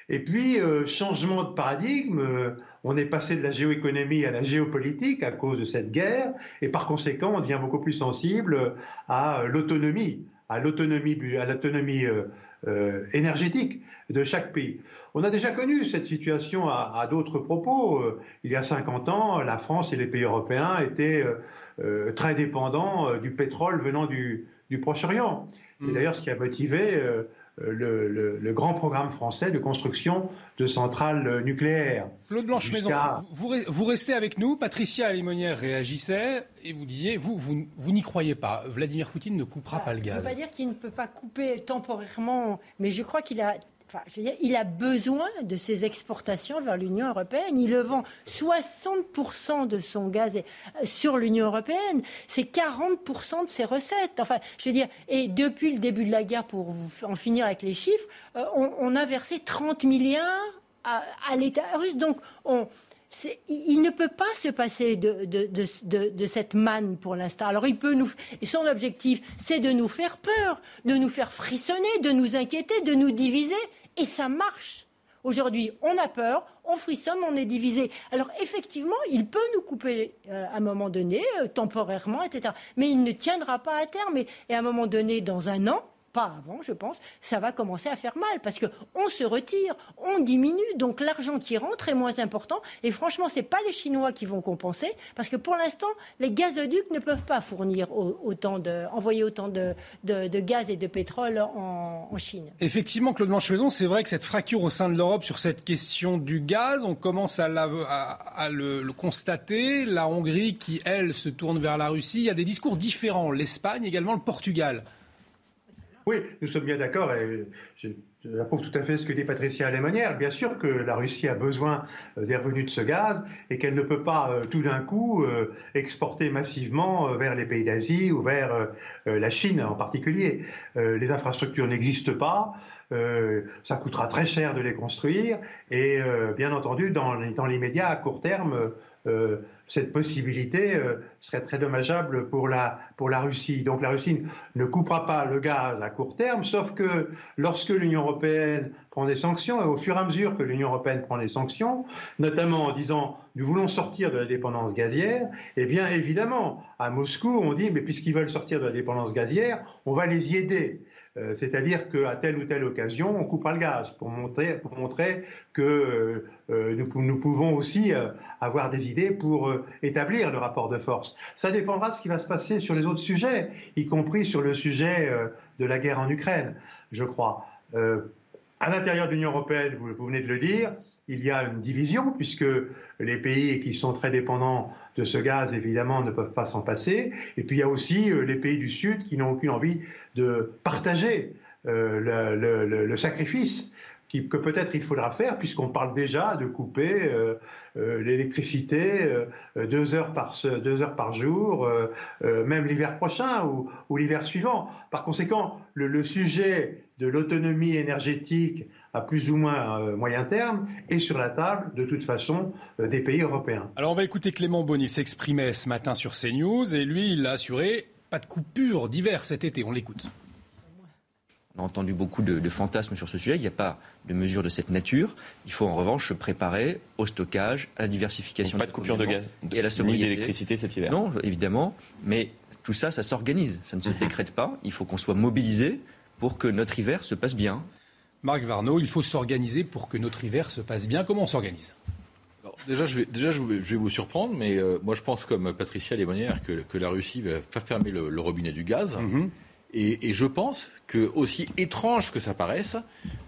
Et puis, changement de paradigme, on est passé de la géoéconomie à la géopolitique à cause de cette guerre, et par conséquent, on devient beaucoup plus sensible à l'autonomie à l'autonomie énergétique de chaque pays. On a déjà connu cette situation à, d'autres propos. il y a 50 ans, la France et les pays européens étaient très dépendants du pétrole venant du, Proche-Orient. Et mmh. d'ailleurs, ce qui a motivé le, grand programme français de construction de centrales nucléaires. Claude Blanche-Maison, vous, restez avec nous. Patricia Alimonière réagissait et vous disiez, vous, vous, n'y croyez pas. Vladimir Poutine ne coupera pas le gaz. Je ne veux pas dire qu'il ne peut pas couper temporairement, mais je crois qu'il a il a besoin de ses exportations vers l'Union européenne. Il le vend 60% de son gaz euh, sur l'Union européenne. C'est 40% de ses recettes. Enfin, je veux dire, et depuis le début de la guerre, pour en finir avec les chiffres, euh, on, a versé 30 milliards à, l'État russe. Donc, il ne peut pas se passer de, cette manne pour l'instant. Alors et son objectif, c'est de nous faire peur, de nous faire frissonner, de nous inquiéter, de nous diviser. Et ça marche. Aujourd'hui, on a peur, on frissonne, on est divisé. Alors effectivement, il peut nous couper euh, à un moment donné, euh, temporairement, etc. Mais il ne tiendra pas à terme. et à un moment donné, dans un an, pas avant, je pense, ça va commencer à faire mal parce qu'on se retire, on diminue, donc l'argent qui rentre est moins important. Et franchement, ce n'est pas les Chinois qui vont compenser parce que pour l'instant, les gazoducs ne peuvent pas fournir autant de, envoyer autant de, gaz et de pétrole en, Chine. Effectivement, Claude Blanchemaison, c'est vrai que cette fracture au sein de l'Europe sur cette question du gaz, on commence à, à le, le constater. La Hongrie qui, elle, se tourne vers la Russie, il y a des discours différents. L'Espagne, également le Portugal. Oui, nous sommes bien d'accord et j'approuve tout à fait ce que dit Patricia Lémonière. Bien sûr que la Russie a besoin euh, des revenus de ce gaz et qu'elle ne peut pas euh, tout d'un coup euh, exporter massivement vers les pays d'Asie ou vers la Chine en particulier. Les infrastructures n'existent pas. ça coûtera très cher de les construire et bien entendu dans, dans l'immédiat à court terme cette possibilité euh, serait très dommageable pour la, pour la Russie. Donc la Russie ne coupera pas le gaz à court terme, sauf que lorsque l'Union européenne prend des sanctions, et au fur et à mesure que l'Union européenne prend des sanctions, notamment en disant nous voulons sortir de la dépendance gazière, eh bien évidemment, à Moscou, on dit mais puisqu'ils veulent sortir de la dépendance gazière, on va les y aider. Euh, c'est-à-dire qu'à telle ou telle occasion, on coupera le gaz pour montrer, que euh, euh, nous, pouvons aussi avoir des idées pour établir le rapport de force. Ça dépendra de ce qui va se passer sur les autres sujets, y compris sur le sujet de la guerre en Ukraine, je crois. à l'intérieur de l'Union européenne, vous venez de le dire, il y a une division, puisque les pays qui sont très dépendants de ce gaz, évidemment, ne peuvent pas s'en passer. Et puis il y a aussi euh, les pays du Sud qui n'ont aucune envie de partager euh, le, sacrifice que peut-être il faudra faire, puisqu'on parle déjà de couper euh, l'électricité deux, heures par, deux heures par jour, même l'hiver prochain ou, ou l'hiver suivant. Par conséquent, le, sujet de l'autonomie énergétique à plus ou moins euh, moyen terme est sur la table de toute façon euh, des pays européens. Alors on va écouter Clément Bonny s'exprimer ce matin sur CNews et lui il a assuré pas de coupure d'hiver cet été. On l'écoute. On a entendu beaucoup de, fantasmes sur ce sujet. Il n'y a pas de mesure de cette nature. Il faut en revanche se préparer au stockage, à la diversification. pas de coupure de gaz et à la sobriété. d'électricité cet hiver. Non, évidemment. Mais tout ça, ça s'organise. Ça ne se décrète pas. Il faut qu'on soit mobilisé pour que notre hiver se passe bien. Marc Varnaud, il faut s'organiser pour que notre hiver se passe bien. Comment on s'organise? Déjà, je vais, déjà, je vais, vous surprendre, mais euh, moi, je pense comme Patricia Lémonière que, que la Russie va pas fermer le, robinet du gaz. Mhm. et, je pense que, aussi étrange que ça paraisse,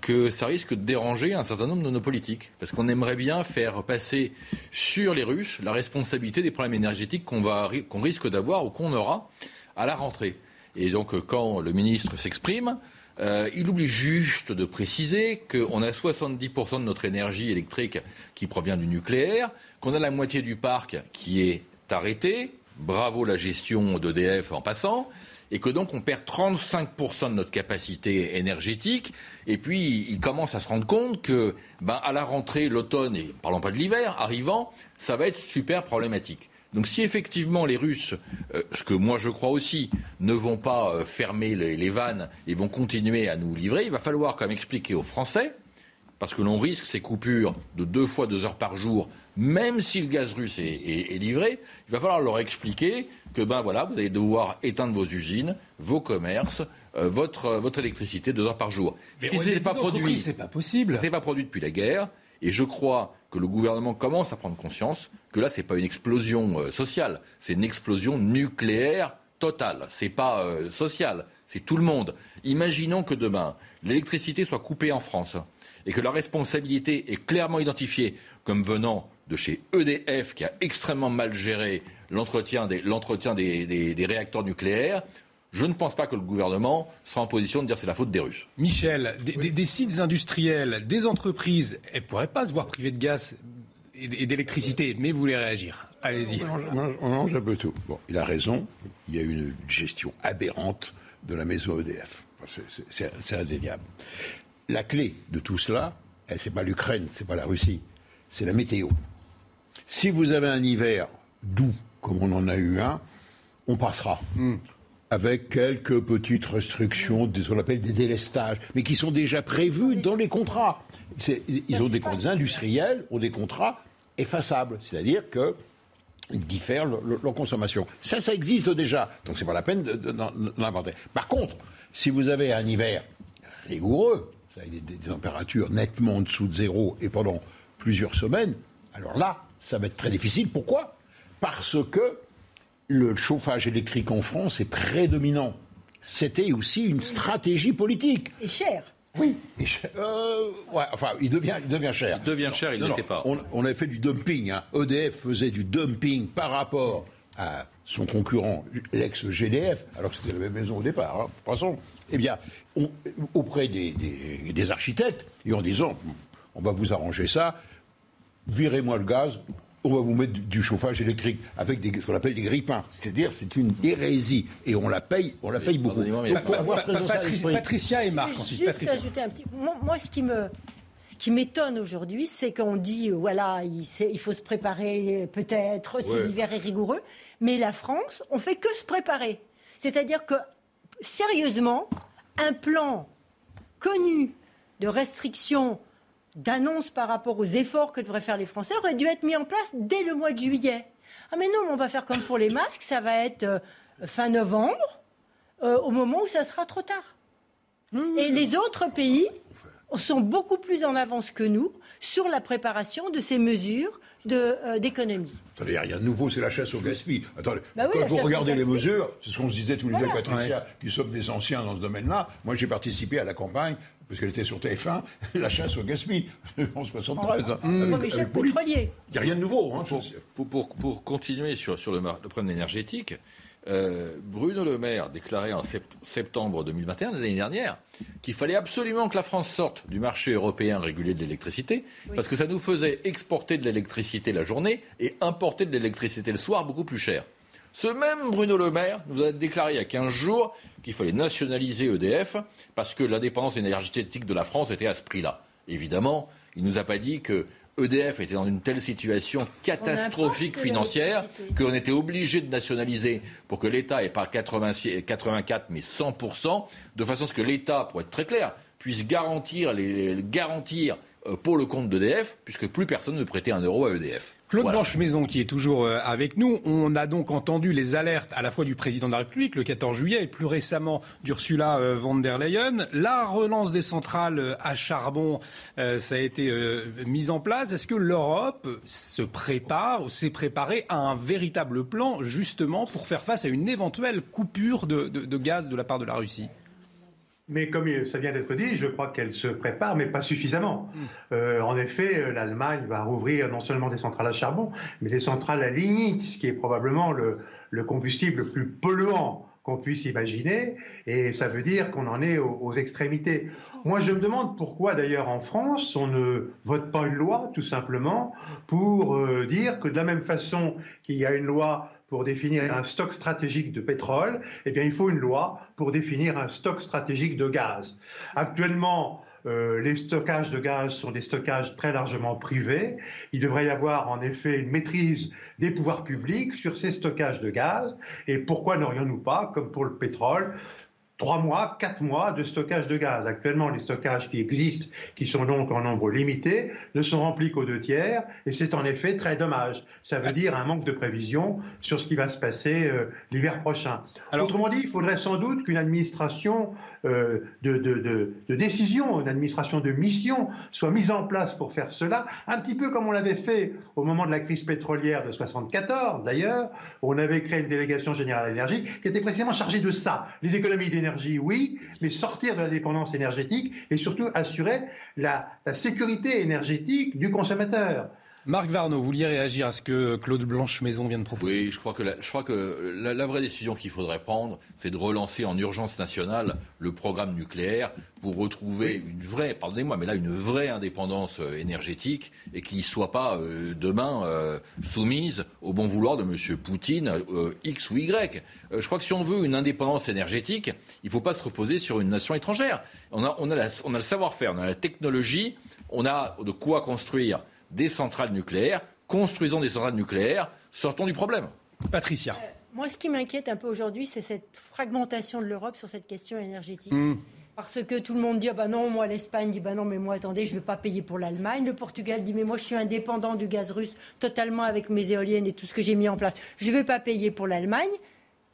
que ça risque de déranger un certain nombre de nos politiques. Parce qu'on aimerait bien faire passer sur les Russes la responsabilité des problèmes énergétiques qu'on qu'on risque d'avoir ou qu'on aura à la rentrée. Et donc, quand le ministre s'exprime, euh, il oublie juste de préciser qu'on a 70% de notre énergie électrique qui provient du nucléaire, qu'on a la moitié du parc qui est arrêté, bravo la gestion d'EDF en passant, et que donc on perd 35% de notre capacité énergétique, et puis il commence à se rendre compte que ben, à la rentrée, l'automne, et parlons pas de l'hiver, arrivant, ça va être super problématique. Donc si effectivement les Russes, euh, ce que moi je crois aussi, ne vont pas euh, fermer les, vannes et vont continuer à nous livrer, il va falloir quand même expliquer aux Français parce que l'on risque ces coupures de deux fois deux heures par jour, même si le gaz russe est, livré, il va falloir leur expliquer que ben voilà, vous allez devoir éteindre vos usines, vos commerces, euh, votre, votre électricité deux heures par jour. Ce qui pas produit, c'est pas possible. C'est pas produit depuis la guerre, et je crois que le gouvernement commence à prendre conscience que là, c'est pas une explosion euh, sociale, c'est une explosion nucléaire totale. C'est pas euh, social, c'est tout le monde. Imaginons que demain, l'électricité soit coupée en France et que la responsabilité est clairement identifiée comme venant de chez EDF, qui a extrêmement mal géré l'entretien des, réacteurs nucléaires, je ne pense pas que le gouvernement sera en position de dire c'est la faute des Russes. Michel, des, sites industriels, des entreprises, elles ne pourraient pas se voir privées de gaz et d'électricité, mais vous voulez réagir. Allez-y. On mange un peu tout. Bon, il a raison, il y a une gestion aberrante de la maison EDF. C'est indéniable. La clé de tout cela, ce n'est pas l'Ukraine, c'est pas la Russie, c'est la météo. Si vous avez un hiver doux, comme on en a eu un, on passera. Hmm. Avec quelques petites restrictions, ce qu'on appelle des délestages, mais qui sont déjà prévus dans les contrats. Ils ont des, des industriels ont des contrats effaçables, c'est-à-dire que diffèrent leur, consommation. Ça, ça existe déjà, donc c'est pas la peine d'inventer. Par contre, si vous avez un hiver rigoureux, des, des températures nettement en dessous de zéro et pendant plusieurs semaines, alors là, ça va être très difficile. Pourquoi? Parce que le chauffage électrique en France est prédominant. C'était aussi une stratégie politique. Et cher. Oui, euh, ouais, enfin, il devient, il devient cher. Il devient cher, il n'était pas. On, on, avait fait du dumping. Hein. EDF faisait du dumping par rapport à son concurrent, l'ex-GDF, alors que c'était la même maison au départ. Hein, de toute façon, eh bien, auprès des, des, architectes, et en disant, on va vous arranger ça, virez-moi le gaz, on va vous mettre du chauffage électrique avec des, ce qu'on appelle des grippins. C'est-à-dire, c'est une hérésie et on la paye, on la paye beaucoup. Patricia et Marc ensuite. Juste ajouter un petit. Moi, ce qui me ce qui m'étonne aujourd'hui, c'est qu'on dit, euh, voilà, il, il, faut se préparer peut-être, si l'hiver est rigoureux, mais la France, on fait que se préparer. C'est-à-dire que, sérieusement, un plan connu de restriction d'annonce par rapport aux efforts que devraient faire les Français aurait dû être mis en place dès le mois de juillet. Ah mais non, on va faire comme pour les masques, ça va être euh, fin novembre, euh, au moment où ça sera trop tard. Et les autres pays sont beaucoup plus en avance que nous sur la préparation de ces mesures euh, d'économie. Attendez, il n'y a rien de nouveau, c'est la chasse au gaspillage. Attendez, bah quand vous regardez les mesures, c'est ce qu'on se disait tous les deux, Patricia, qui sommes des anciens dans ce domaine-là. Moi, j'ai participé à la campagne parce qu'elle était sur TF1, la chasse au gaspillage en 73. Hein, pétrolier. Il n'y a rien de nouveau. Hein, pour, pour, continuer sur, sur le, le problème énergétique, euh, Bruno Le Maire déclarait en septembre 2021, l'année dernière, qu'il fallait absolument que la France sorte du marché européen régulé de l'électricité, parce que ça nous faisait exporter de l'électricité la journée et importer de l'électricité le soir beaucoup plus cher. Ce même Bruno Le Maire nous a déclaré il y a 15 jours qu'il fallait nationaliser EDF parce que l'indépendance énergétique de la France était à ce prix-là. Évidemment, il ne nous a pas dit que EDF était dans une telle situation catastrophique financière qu'on était obligé de nationaliser pour que l'État ait pas 84 mais 100%, de façon à ce que l'État, pour être très clair, puisse garantir, les, garantir pour le compte d'EDF, puisque plus personne ne prêtait un euro à EDF. Claude Blanche-Maison, qui est toujours euh, avec nous, on a donc entendu les alertes à la fois du président de la République le 14 juillet et plus récemment d'Ursula euh, von der Leyen. La relance des centrales euh, à charbon, ça a été mis en place. Est-ce que l'Europe se prépare ou s'est préparée à un véritable plan justement pour faire face à une éventuelle coupure de gaz de la part de la Russie? Mais comme ça vient d'être dit, je crois qu'elle se prépare, mais pas suffisamment. Hmm. Euh, en effet, euh, l'Allemagne va rouvrir non seulement des centrales à charbon, mais des centrales à lignite, ce qui est probablement le, combustible le plus polluant qu'on puisse imaginer, et ça veut dire qu'on en est aux, extrémités. Moi, je me demande pourquoi, d'ailleurs, en France, on ne vote pas une loi, tout simplement, pour euh, dire que de la même façon qu'il y a une loi pour définir un stock stratégique de pétrole, eh bien, il faut une loi pour définir un stock stratégique de gaz. Actuellement, euh, les stockages de gaz sont des stockages très largement privés. Il devrait y avoir en effet une maîtrise des pouvoirs publics sur ces stockages de gaz. Et pourquoi n'aurions-nous pas, comme pour le pétrole, trois mois, quatre mois de stockage de gaz. Actuellement, les stockages qui existent, qui sont donc en nombre limité, ne sont remplis qu'aux deux tiers, et c'est en effet très dommage. Ça veut dire un manque de prévision sur ce qui va se passer euh, l'hiver prochain. Autrement dit, il faudrait sans doute qu'une administration euh, de, de, de, décision, une administration de mission soit mise en place pour faire cela, un petit peu comme on l'avait fait au moment de la crise pétrolière de 74 d'ailleurs, où on avait créé une délégation générale à l'énergie qui était précisément chargée de ça, les économies d'énergie oui, mais sortir de la dépendance énergétique et surtout assurer la, sécurité énergétique du consommateur. Marc Varno, vous vouliez réagir à ce que Claude Blanche-Maison vient de proposer Oui, je crois que la, je crois que la, vraie décision qu'il faudrait prendre, c'est de relancer en urgence nationale le programme nucléaire pour retrouver une vraie, pardonnez-moi, mais là une vraie indépendance euh, énergétique et qui ne soit pas euh, demain euh, soumise au bon vouloir de M. Poutine X ou Y. je crois que si on veut une indépendance énergétique, il ne faut pas se reposer sur une nation étrangère. On a, on a, on a le savoir-faire, on a la technologie, on a de quoi construire des centrales nucléaires, construisons des centrales nucléaires, sortons du problème. Patricia. Euh, moi, ce qui m'inquiète un peu aujourd'hui, c'est cette fragmentation de l'Europe sur cette question énergétique. Hmm. Parce que tout le monde dit ah bah non, moi l'Espagne dit bah non, mais moi attendez, je ne vais pas payer pour l'Allemagne. Le Portugal dit mais moi je suis indépendant du gaz russe totalement avec mes éoliennes et tout ce que j'ai mis en place. Je ne vais pas payer pour l'Allemagne,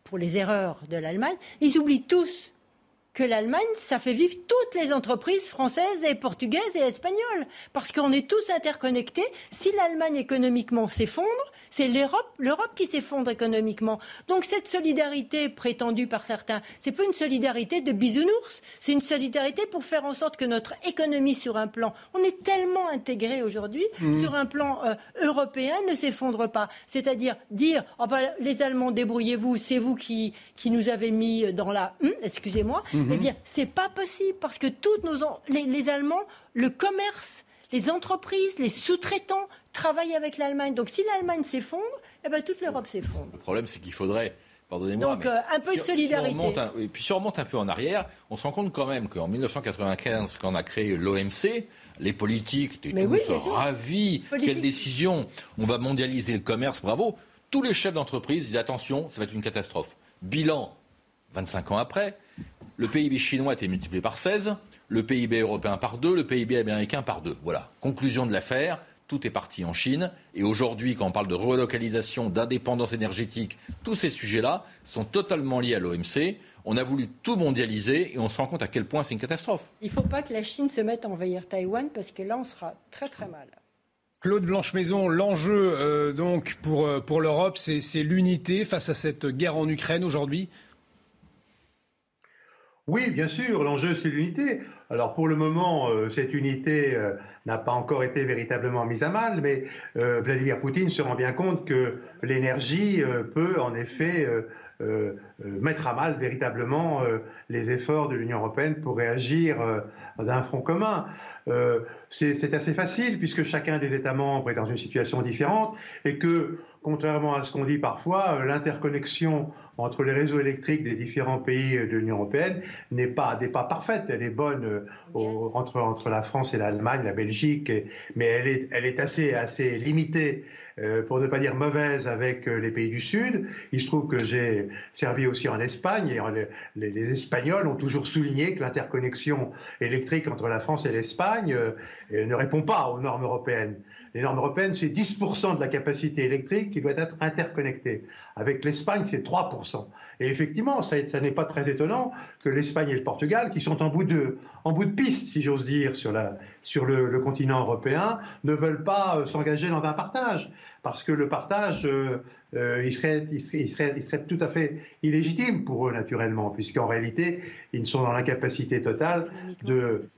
pour les erreurs de l'Allemagne. Ils oublient tous que l'Allemagne, ça fait vivre toutes les entreprises françaises et portugaises et espagnoles. Parce qu'on est tous interconnectés. Si l'Allemagne économiquement s'effondre, c'est l'Europe, l'Europe qui s'effondre économiquement. Donc cette solidarité prétendue par certains, c'est pas une solidarité de bisounours, c'est une solidarité pour faire en sorte que notre économie sur un plan, on est tellement intégré aujourd'hui, mmh. sur un plan euh, européen, ne s'effondre pas. C'est-à-dire dire, oh ben, les Allemands, débrouillez-vous, c'est vous qui, qui nous avez mis dans la, hum, excusez-moi, mmh. Eh bien, c'est pas possible parce que tous nos les, Allemands, le commerce, les entreprises, les sous-traitants travaillent avec l'Allemagne. Donc, si l'Allemagne s'effondre, eh ben, toute l'Europe s'effondre. Le problème, c'est qu'il faudrait Pardonnez-moi. Donc, euh, un peu de solidarité. et puis, si on remonte un peu en arrière, on se rend compte quand même qu'en 1995, quand on a créé l'OMC, les politiques étaient tous ravis. Quelle décision On va mondialiser le commerce, bravo. Tous les chefs d'entreprise disent attention, ça va être une catastrophe. Bilan, 25 ans après, le PIB chinois a été multiplié par 16, le PIB européen par 2, le PIB américain par 2. Voilà. Conclusion de l'affaire. Tout est parti en Chine. Et aujourd'hui, quand on parle de relocalisation, d'indépendance énergétique, tous ces sujets-là sont totalement liés à l'OMC. On a voulu tout mondialiser et on se rend compte à quel point c'est une catastrophe. Il ne faut pas que la Chine se mette à envahir Taïwan parce que là, on sera très très mal. Claude Blanche-Maison, l'enjeu euh, donc pour, euh, pour l'Europe, c'est l'unité face à cette guerre en Ukraine aujourd'hui oui, bien sûr, l'enjeu c'est l'unité. Alors pour le moment, euh, cette unité euh, n'a pas encore été véritablement mise à mal, mais euh, Vladimir Poutine se rend bien compte que l'énergie peut en effet mettre à mal véritablement les efforts de l'Union européenne pour réagir d'un front commun. c'est assez facile puisque chacun des États membres est dans une situation différente et que contrairement à ce qu'on dit parfois, euh, l'interconnexion entre les réseaux électriques des différents pays de l'Union européenne n'est pas, pas parfaite. Elle est bonne euh, entre, entre la France et l'Allemagne, la Belgique, mais elle est, elle est assez, assez limitée, euh, pour ne pas dire mauvaise, avec les pays du Sud. Il se trouve que j'ai servi aussi en Espagne et les, les, Espagnols ont toujours souligné que l'interconnexion électrique entre la France et l'Espagne ne répond pas aux normes européennes. Les normes européennes, c'est 10% de la capacité électrique qui doit être interconnectée. Avec l'Espagne, c'est 3%. Et effectivement, ça, n'est pas très étonnant que l'Espagne et le Portugal, qui sont en bout de, en bout de piste, si j'ose dire, sur, la, sur le, continent européen, ne veulent pas euh, s'engager dans un partage. Parce que le partage, euh, euh, il, serait, il, serait, il, serait, tout à fait illégitime pour eux, naturellement, puisqu'en réalité, ils sont dans l'incapacité totale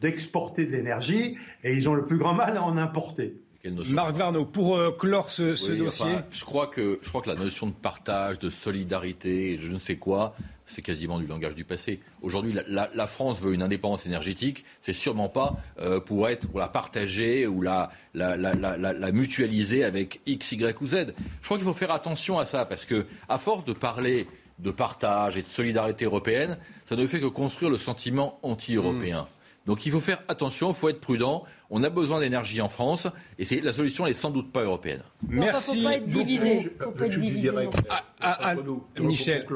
d'exporter de l'énergie et ils ont le plus grand mal à en importer. Marc Varno, pour euh, clore ce, dossier. je, crois que, je crois que la notion de partage, de solidarité, je ne sais quoi, c'est quasiment du langage du passé. Aujourd'hui, la, France veut une indépendance énergétique, c'est sûrement pas euh, pour être pour la partager ou la, la, mutualiser avec X, Y ou Z. Je crois qu'il faut faire attention à ça parce que, à force de parler de partage et de solidarité européenne, ça ne fait que construire le sentiment anti-européen. Donc il faut faire attention, il faut être prudent. On a besoin d'énergie en France et c'est, la solution n'est sans doute pas européenne. Merci. Il faut pas être divisé. Faut pas être divisé. Ah, ah, ah, Michel,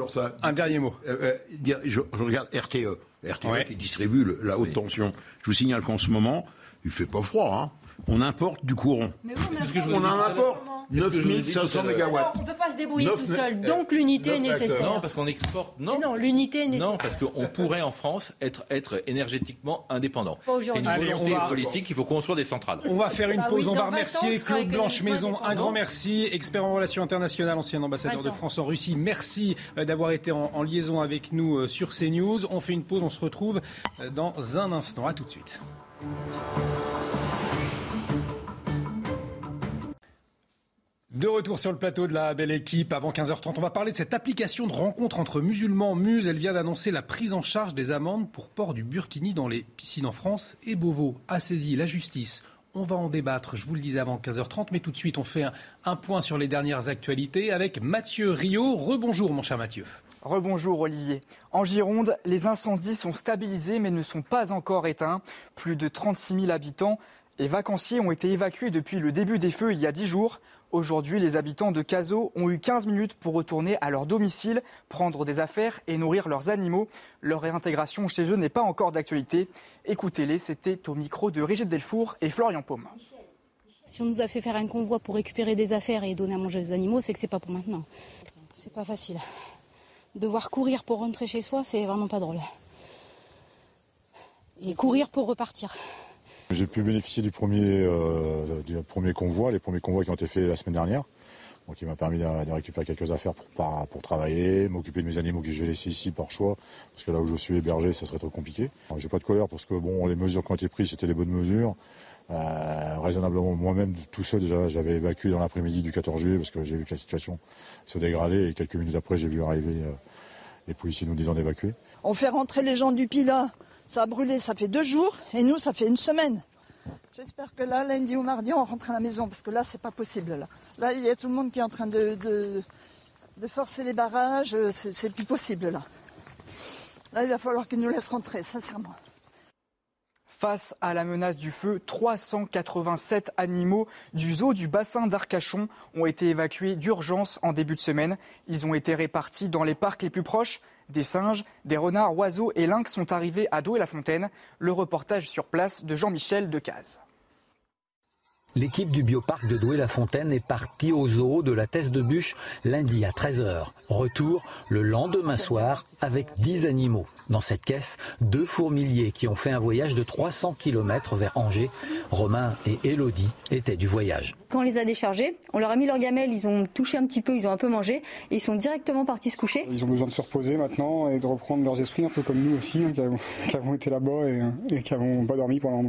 un dernier mot. Euh, euh, je, je regarde RTE, RTE qui distribue le- la haute tension. Je vous signale qu'en ce moment, il fait pas froid. Hein. On importe du courant. C'est ce que je vous ai on en importe C'est ce que je vous ai dit tout à 9500 l'heure. mégawatts. On ne peut pas se débrouiller tout seul. Donc l'unité est nécessaire. Non, parce qu'on exporte. Non, Mais non, l'unité est nécessaire. Non, parce qu'on pourrait en France être, être énergétiquement indépendant. C'est une Allez, volonté on va- politique, il faut construire des centrales. On va faire une Bah pause. oui, on va dans 20 ans, remercier Claude Blanche-Maison. Un grand merci. Expert en relations internationales, ancien ambassadeur de 20 ans. France en Russie. Merci euh, d'avoir été en, en liaison avec nous euh, sur CNews. On fait une pause. On se retrouve euh, dans un instant. À tout de suite. De retour sur le plateau de la belle équipe avant 15h30, on va parler de cette application de rencontre entre musulmans. Muse, elle vient d'annoncer la prise en charge des amendes pour port du burkini dans les piscines en France. Et Beauvau a saisi la justice. On va en débattre, je vous le disais avant 15h30, mais tout de suite on fait un, un point sur les dernières actualités avec Mathieu Rio. Rebonjour mon cher Mathieu. Rebonjour Olivier. En Gironde, les incendies sont stabilisés mais ne sont pas encore éteints. Plus de 36 000 habitants et vacanciers ont été évacués depuis le début des feux il y a 10 jours. Aujourd'hui, les habitants de Cazaux ont eu 15 minutes pour retourner à leur domicile, prendre des affaires et nourrir leurs animaux. Leur réintégration chez eux n'est pas encore d'actualité. Écoutez-les, c'était au micro de Brigitte Delfour et Florian Paume. Si on nous a fait faire un convoi pour récupérer des affaires et donner à manger aux animaux, c'est que c'est pas pour maintenant. C'est pas facile. Devoir courir pour rentrer chez soi, c'est vraiment pas drôle. Et courir pour repartir. J'ai pu bénéficier du premier, euh, du premier convoi, les premiers convois qui ont été faits la semaine dernière. Donc il m'a permis de, récupérer quelques affaires pour, pour travailler, m'occuper de mes animaux que j'ai laissés ici par choix, parce que là où je suis hébergé, ça serait trop compliqué. J'ai pas de colère parce que bon, les mesures qui ont été prises, c'était les bonnes mesures. Euh, raisonnablement, moi-même, tout seul, déjà, j'avais évacué dans l'après-midi du 14 juillet parce que j'ai vu que la situation se dégradait et quelques minutes après, j'ai vu arriver euh, les policiers nous disant d'évacuer. On fait rentrer les gens du Pila. Ça a brûlé, ça fait deux jours, et nous, ça fait une semaine. J'espère que là, lundi ou mardi, on rentre à la maison, parce que là, c'est pas possible. Là, il y a tout le monde qui est en train de, de, forcer les barrages. C'est plus possible, là. Là, il va falloir qu'ils nous laissent rentrer, sincèrement. Face à la menace du feu, 387 animaux du zoo du bassin d'Arcachon ont été évacués d'urgence en début de semaine. Ils ont été répartis dans les parcs les plus proches. Des singes, des renards, oiseaux et lynx sont arrivés à Douai-la-Fontaine. Le reportage sur place de Jean-Michel Decaze. L'équipe du bioparc de Douai-la-Fontaine est partie au zoo de la Thèse de Bûche lundi à 13h. Retour le lendemain soir avec 10 animaux. Dans cette caisse, deux fourmiliers qui ont fait un voyage de 300 km vers Angers. Romain et Élodie étaient du voyage. Quand on les a déchargés, on leur a mis leur gamelle, ils ont touché un petit peu, ils ont un peu mangé et ils sont directement partis se coucher. Ils ont besoin de se reposer maintenant et de reprendre leurs esprits, un peu comme nous aussi, hein, qui, avons, qui avons été là-bas et, et qui n'avons pas dormi pendant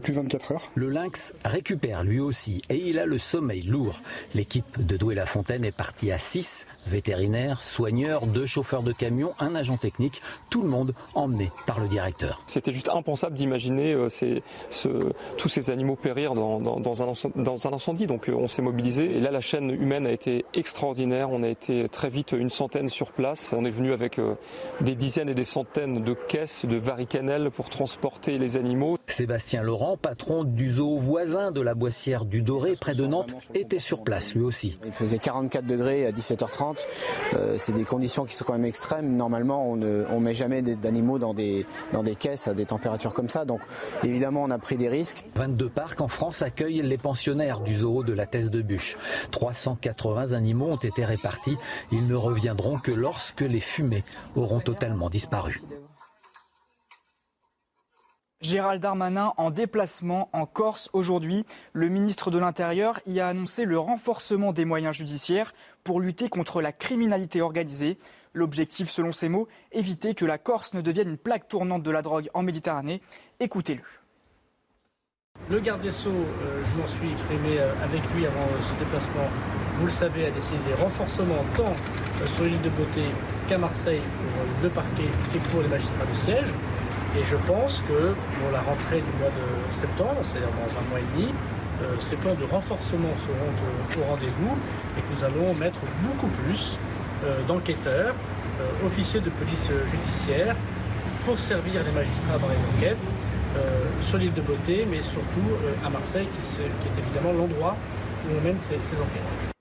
plus de 24 heures. Le lynx récupère lui aussi et il a le sommeil lourd. L'équipe de Douai-la-Fontaine est partie à 6, vétérinaires, soigneurs, deux chauffeurs de camion, un agent technique, tout le monde emmené par le directeur. C'était juste impensable d'imaginer euh, ce- tous ces animaux périr dans, dans- dans un, inc- dans un incendie. Donc euh, on s'est mobilisé. Et là, la chaîne humaine a été extraordinaire. On a été très vite une centaine sur place. On est venu avec euh, des dizaines et des centaines de caisses de varicanelles pour transporter les animaux. Sébastien Laurent, patron du zoo voisin de la Boissière du Doré, près de Nantes, était sur place lui aussi. Il faisait 44 degrés à 17h30. Euh, c'est des conditions qui sont quand même extrêmes. Normalement, on ne on met jamais d'animaux dans des, dans des caisses à des températures comme ça. Donc, évidemment, on a pris des risques. 22 parcs en France accueillent les pensionnaires du zoo de la Thèse de Bûche. 380 animaux ont été répartis. Ils ne reviendront que lorsque les fumées auront totalement disparu. Gérald Darmanin en déplacement en Corse aujourd'hui. Le ministre de l'Intérieur y a annoncé le renforcement des moyens judiciaires pour lutter contre la criminalité organisée. L'objectif, selon ses mots, éviter que la Corse ne devienne une plaque tournante de la drogue en Méditerranée. Écoutez-le. Le garde des Sceaux, euh, je m'en suis exprimé euh, avec lui avant euh, ce déplacement, vous le savez, a décidé des renforcements tant sur l'île de Beauté qu'à Marseille pour le parquet et pour les magistrats de siège. Et je pense que pour la rentrée du mois de septembre, c'est-à-dire dans un mois et demi, euh, ces plans de renforcement seront au rendez-vous et que nous allons mettre beaucoup plus euh, d'enquêteurs, euh, officiers de police judiciaire, pour servir les magistrats dans les enquêtes sur l'île de Beauté, mais surtout à Marseille, qui, est évidemment l'endroit où on mène ces enquêtes.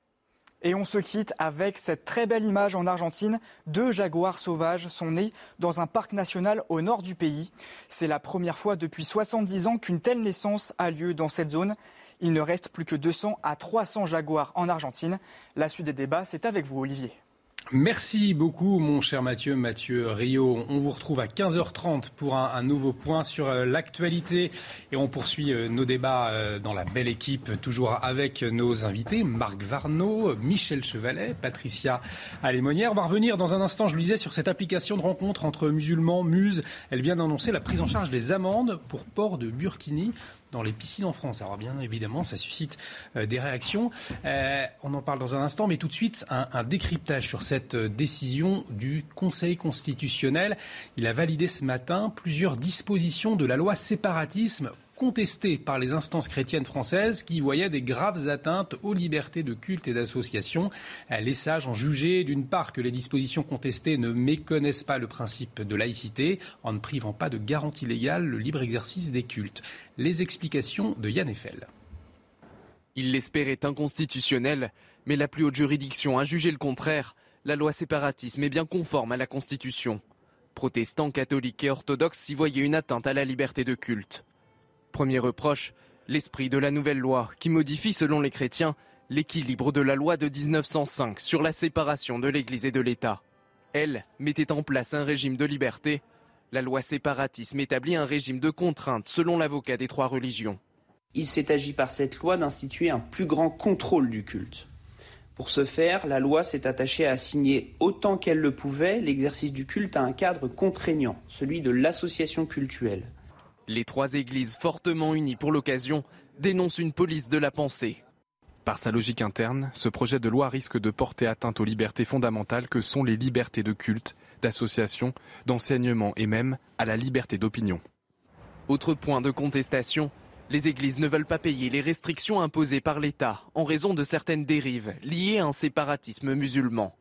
Et on se quitte avec cette très belle image en Argentine. Deux jaguars sauvages sont nés dans un parc national au nord du pays. C'est la première fois depuis 70 ans qu'une telle naissance a lieu dans cette zone. Il ne reste plus que 200 à 300 jaguars en Argentine. La suite des débats, c'est avec vous, Olivier. Merci beaucoup, mon cher Mathieu, Mathieu Rio. On vous retrouve à 15h30 pour un, nouveau point sur euh, l'actualité et on poursuit euh, nos débats euh, dans la belle équipe, toujours avec nos invités, Marc Varnaud, Michel Chevalet, Patricia Alémonière. On va revenir dans un instant, je le disais, sur cette application de rencontre entre musulmans, Muse. Elle vient d'annoncer la prise en charge des amendes pour port de burkini dans les piscines en France. Alors bien évidemment, ça suscite euh, des réactions. Euh, on en parle dans un instant, mais tout de suite, un, décryptage sur cette euh, décision du Conseil constitutionnel. Il a validé ce matin plusieurs dispositions de la loi séparatisme contestée par les instances chrétiennes françaises qui voyaient des graves atteintes aux libertés de culte et d'association. Les sages ont jugé d'une part que les dispositions contestées ne méconnaissent pas le principe de laïcité en ne privant pas de garantie légale le libre exercice des cultes. Les explications de Yann Eiffel. Il l'espérait inconstitutionnel, mais la plus haute juridiction a jugé le contraire. La loi séparatisme est bien conforme à la Constitution. Protestants, catholiques et orthodoxes s'y voyaient une atteinte à la liberté de culte. Premier reproche, l'esprit de la nouvelle loi qui modifie selon les chrétiens l'équilibre de la loi de 1905 sur la séparation de l'Église et de l'État. Elle mettait en place un régime de liberté. La loi séparatisme établit un régime de contrainte selon l'avocat des trois religions. Il s'est agi par cette loi d'instituer un plus grand contrôle du culte. Pour ce faire, la loi s'est attachée à assigner autant qu'elle le pouvait l'exercice du culte à un cadre contraignant, celui de l'association cultuelle. Les trois églises fortement unies pour l'occasion dénoncent une police de la pensée. Par sa logique interne, ce projet de loi risque de porter atteinte aux libertés fondamentales que sont les libertés de culte, d'association, d'enseignement et même à la liberté d'opinion. Autre point de contestation, les églises ne veulent pas payer les restrictions imposées par l'État en raison de certaines dérives liées à un séparatisme musulman.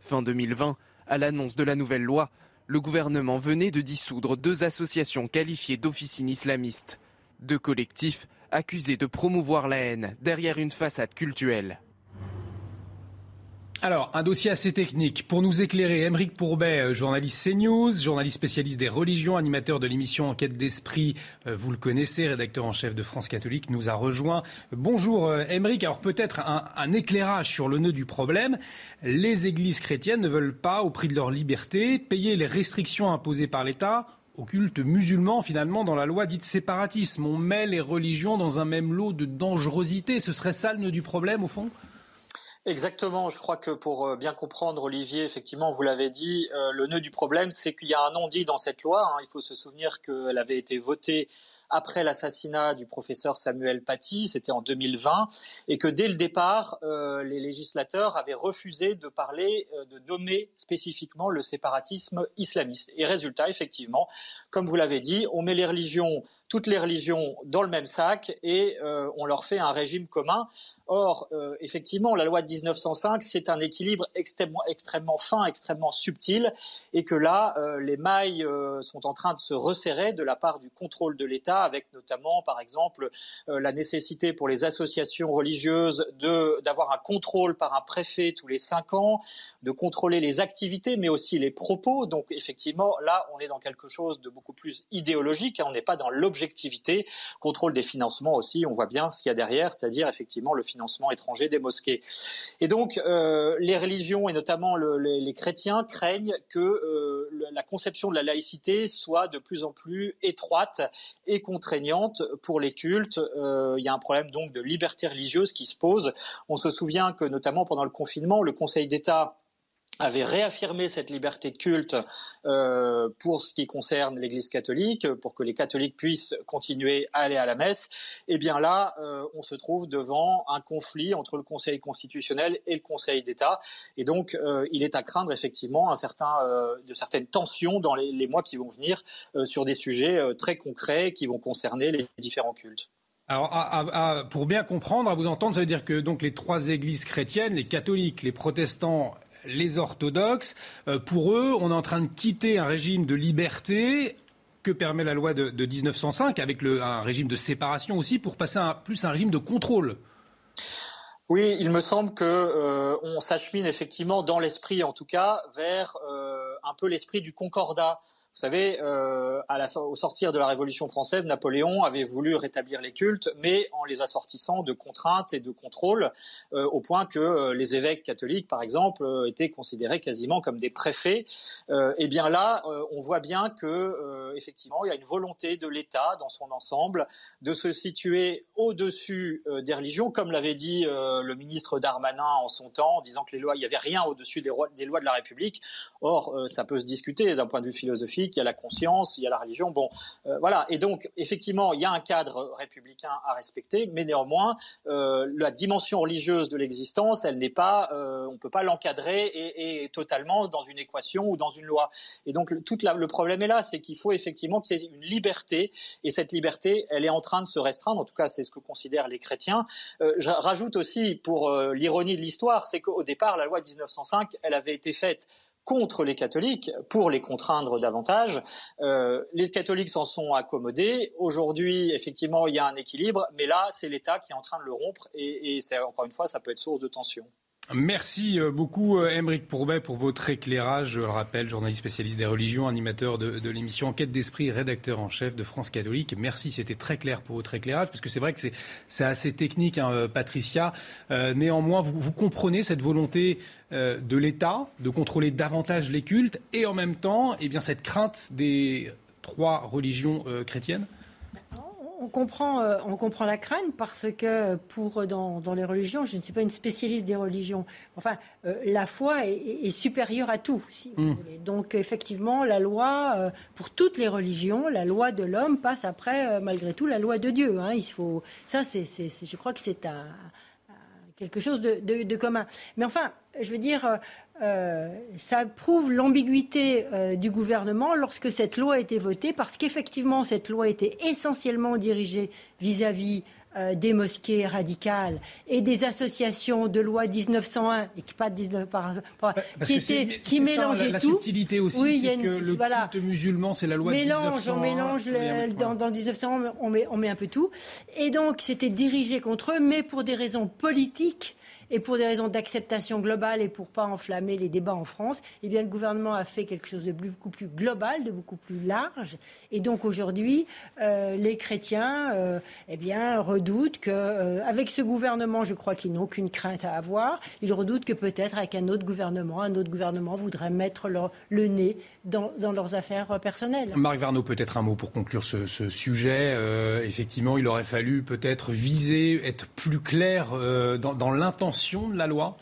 Fin 2020, à l'annonce de la nouvelle loi, le gouvernement venait de dissoudre deux associations qualifiées d'officines islamistes. Deux collectifs accusés de promouvoir la haine derrière une façade cultuelle. Alors, un dossier assez technique. Pour nous éclairer, Émeric Pourbet, euh, journaliste CNews, journaliste spécialiste des religions, animateur de l'émission Enquête d'esprit, euh, vous le connaissez, rédacteur en chef de France catholique, nous a rejoint. Bonjour Émeric, alors peut-être un, un, éclairage sur le nœud du problème. Les églises chrétiennes ne veulent pas, au prix de leur liberté, payer les restrictions imposées par l'État au culte musulman, finalement, dans la loi dite séparatisme. On met les religions dans un même lot de dangerosité. Ce serait ça le nœud du problème, au fond? Exactement. Je crois que pour euh, bien comprendre, Olivier, effectivement, vous l'avez dit, euh, le nœud du problème, c'est qu'il y a un non-dit dans cette loi. Hein. Il faut se souvenir qu'elle avait été votée après l'assassinat du professeur Samuel Paty, c'était en 2020, et que dès le départ, euh, les législateurs avaient refusé de parler, de nommer spécifiquement le séparatisme islamiste. Et résultat, effectivement, comme vous l'avez dit, on met les religions, toutes les religions dans le même sac et on leur fait un régime commun. Or, euh, effectivement, la loi de 1905, c'est un équilibre extrêmement, extrêmement, fin, extrêmement subtil, et que là, euh, les mailles euh, sont en train de se resserrer de la part du contrôle de l'État, avec notamment, par exemple, la nécessité pour les associations religieuses de d'avoir un contrôle par un préfet tous les cinq ans, de contrôler les activités, mais aussi les propos. Donc, effectivement, là, on est dans quelque chose de beaucoup plus idéologique. Hein. on n'est pas dans l'objectivité. Contrôle des financements aussi, on voit bien ce qu'il y a derrière, c'est-à-dire effectivement le financement financement étranger des mosquées. Et donc, euh, les religions, et notamment les, chrétiens, craignent que euh, la conception de la laïcité soit de plus en plus étroite et contraignante pour les cultes. Euh, il y a un problème donc de liberté religieuse qui se pose. On se souvient que, notamment pendant le confinement, le Conseil d'État avait réaffirmé cette liberté de culte euh, pour ce qui concerne l'Église catholique, pour que les catholiques puissent continuer à aller à la messe, eh bien là, euh, on se trouve devant un conflit entre le Conseil constitutionnel et le Conseil d'État, et donc euh, il est à craindre effectivement un certain, de certaines tensions dans les, les mois qui vont venir sur des sujets très concrets qui vont concerner les différents cultes. Alors, pour bien comprendre, à vous entendre, ça veut dire que donc les trois églises chrétiennes, les catholiques, les protestants les orthodoxes. Euh, pour eux, on est en train de quitter un régime de liberté que permet la loi de, 1905, avec un régime de séparation aussi, pour passer à plus un régime de contrôle. Oui, il me semble que euh, on s'achemine effectivement dans l'esprit, en tout cas, vers euh, un peu l'esprit du concordat. Vous savez, euh, au sortir de la Révolution française, Napoléon avait voulu rétablir les cultes, mais en les assortissant de contraintes et de contrôles, euh, au point que euh, les évêques catholiques, par exemple, étaient considérés quasiment comme des préfets. Et bien là, on voit bien que effectivement, il y a une volonté de l'État dans son ensemble de se situer au-dessus des religions, comme l'avait dit le ministre Darmanin en son temps, en disant que les lois, il n'y avait rien au-dessus des, des, lois de la République. Or, ça peut se discuter d'un point de vue philosophique il y a la conscience, il y a la religion. Bon, euh, voilà. Et donc, effectivement, il y a un cadre républicain à respecter, mais néanmoins, euh, la dimension religieuse de l'existence, elle n'est pas, euh, on peut pas l'encadrer et, totalement dans une équation ou dans une loi. Et donc, tout le problème est là, c'est qu'il faut effectivement qu'il y ait une liberté, et cette liberté, elle est en train de se restreindre. En tout cas, c'est ce que considèrent les chrétiens. je rajoute aussi, pour l'ironie de l'histoire, c'est qu'au départ, la loi de 1905, elle avait été faite contre les catholiques pour les contraindre davantage. Euh, les catholiques s'en sont accommodés. Aujourd'hui, effectivement, il y a un équilibre, mais là, c'est l'État qui est en train de le rompre et, et encore une fois, ça peut être source de tension. Merci euh, beaucoup, euh, Émeric Pourbet, pour votre éclairage. Je le rappelle, journaliste spécialiste des religions, animateur de, l'émission Enquête d'esprit, rédacteur en chef de France Catholique. Merci, c'était très clair pour votre éclairage, parce que c'est vrai que c'est assez technique, hein, euh, Patricia. néanmoins, vous, comprenez cette volonté de l'État de contrôler davantage les cultes et en même temps, eh bien, cette crainte des trois religions chrétiennes? On comprend, euh, on comprend la crainte parce que pour dans, les religions, je ne suis pas une spécialiste des religions. Enfin, euh, la foi est, supérieure à tout. Si vous hmm. voulez. Donc effectivement, la loi euh, pour toutes les religions, la loi de l'homme passe après, malgré tout, la loi de Dieu. Hein. Il faut ça, c'est, je crois que c'est un, quelque chose de, commun. Mais enfin, je veux dire, euh, ça prouve l'ambiguïté euh, du gouvernement lorsque cette loi a été votée, parce qu'effectivement, cette loi était essentiellement dirigée vis-à-vis euh, des mosquées radicales et des associations de loi 1901 et qui pas de 19 par, qui était qui mélangeait la, tout. La subtilité aussi, c'est que le culte musulman, c'est la loi mélange, 1901. On mélange dans, dans, le 1901, on met, on met un peu tout. Et donc, c'était dirigé contre eux, mais pour des raisons politiques et pour des raisons d'acceptation globale et pour pas enflammer les débats en France, eh bien, le gouvernement a fait quelque chose de beaucoup plus global, de beaucoup plus large. Et donc aujourd'hui, euh, les chrétiens euh, eh bien, redoutent que, euh, avec ce gouvernement, je crois qu'ils n'ont aucune crainte à avoir. Ils redoutent que peut-être avec un autre gouvernement, un autre gouvernement voudrait mettre le nez dans, leurs affaires personnelles. Marc Varnaud, peut-être un mot pour conclure ce, sujet. effectivement, il aurait fallu peut-être viser, être plus clair dans l'intention de la loi?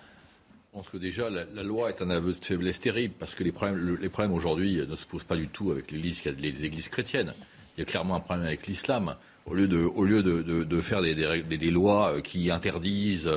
Je pense que déjà, la, loi est un aveu de faiblesse terrible parce que les problèmes, les aujourd'hui ne se posent pas du tout avec les églises chrétiennes. Il y a clairement un problème avec l'islam. Au lieu de, faire des, lois qui interdisent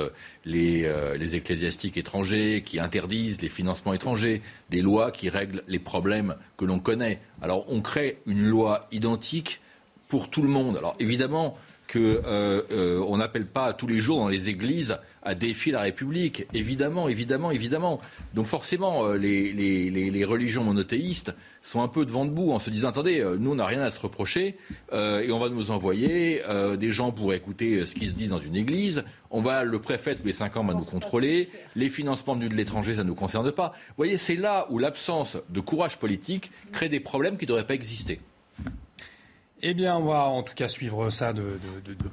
les, euh, les ecclésiastiques étrangers, qui interdisent les financements étrangers, des lois qui règlent les problèmes que l'on connaît. Alors on crée une loi identique pour tout le monde. Alors évidemment, qu'on euh, euh, n'appelle pas tous les jours dans les églises à défier la République. Évidemment, évidemment, évidemment. Donc forcément, euh, les, religions monothéistes sont un peu devant debout en se disant attendez, nous on n'a rien à se reprocher et on va nous envoyer des gens pour écouter ce qui se dit dans une église. On va le préfet tous les cinq ans va nous contrôler. Les financements venus de l'étranger, ça ne nous concerne pas. Vous voyez, c'est là où l'absence de courage politique crée des problèmes qui ne devraient pas exister. Eh bien, on va en tout cas suivre ça de,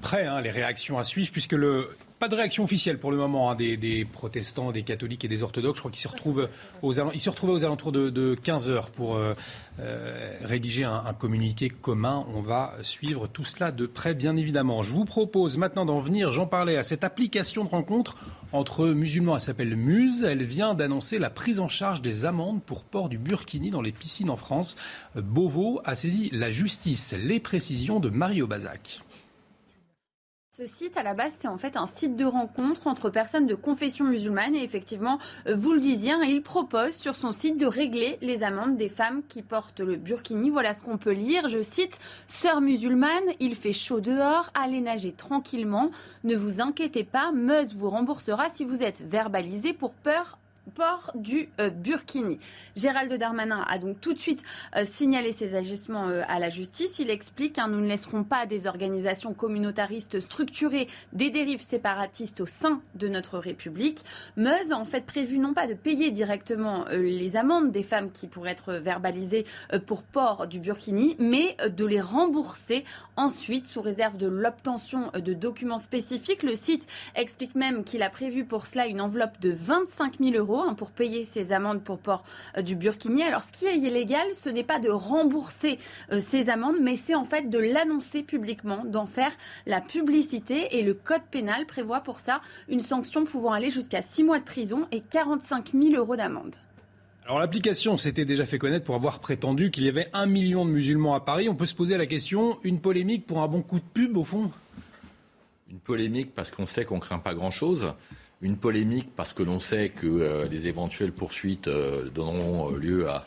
près, hein, les réactions à suivre, puisque le, pas de réaction officielle pour le moment hein, des, protestants, des catholiques et des orthodoxes. Je crois qu'ils se retrouvent aux, ils se retrouvaient aux alentours de, 15 heures pour euh, euh, rédiger un, communiqué commun. On va suivre tout cela de près, bien évidemment. Je vous propose maintenant d'en venir, j'en parlais, à cette application de rencontre entre musulmans. Elle s'appelle Muse. Elle vient d'annoncer la prise en charge des amendes pour port du burkini dans les piscines en France. Beauvau a saisi la justice. Les précisions de Mario Bazac. Ce site, à la base, c'est en fait un site de rencontre entre personnes de confession musulmane. Et effectivement, vous le disiez, hein, il propose sur son site de régler les amendes des femmes qui portent le burkini. Voilà ce qu'on peut lire. Je cite Sœur musulmane, il fait chaud dehors, allez nager tranquillement. Ne vous inquiétez pas, Meuse vous remboursera si vous êtes verbalisé pour peur port du euh, burkini. Gérald Darmanin a donc tout de suite euh, signalé ses agissements euh, à la justice. Il explique hein, nous ne laisserons pas des organisations communautaristes structurées des dérives séparatistes au sein de notre République. Meuse a en fait prévu non pas de payer directement les amendes des femmes qui pourraient être verbalisées pour port du burkini, mais de les rembourser ensuite sous réserve de l'obtention de documents spécifiques. Le site explique même qu'il a prévu pour cela une enveloppe de 25 000 euros Hein, pour payer ces amendes pour port euh, du burkini. Alors ce qui est illégal, ce n'est pas de rembourser euh, ces amendes, mais c'est en fait de l'annoncer publiquement, d'en faire la publicité. Et le code pénal prévoit pour ça une sanction pouvant aller jusqu'à 6 mois de prison et 45 000 euros d'amende. Alors l'application s'était déjà fait connaître pour avoir prétendu qu'il y avait un million de musulmans à Paris. On peut se poser la question, une polémique pour un bon coup de pub au fond? Une polémique parce qu'on sait qu'on craint pas grand-chose une polémique parce que l'on sait que euh, les éventuelles poursuites euh, donneront euh, lieu à,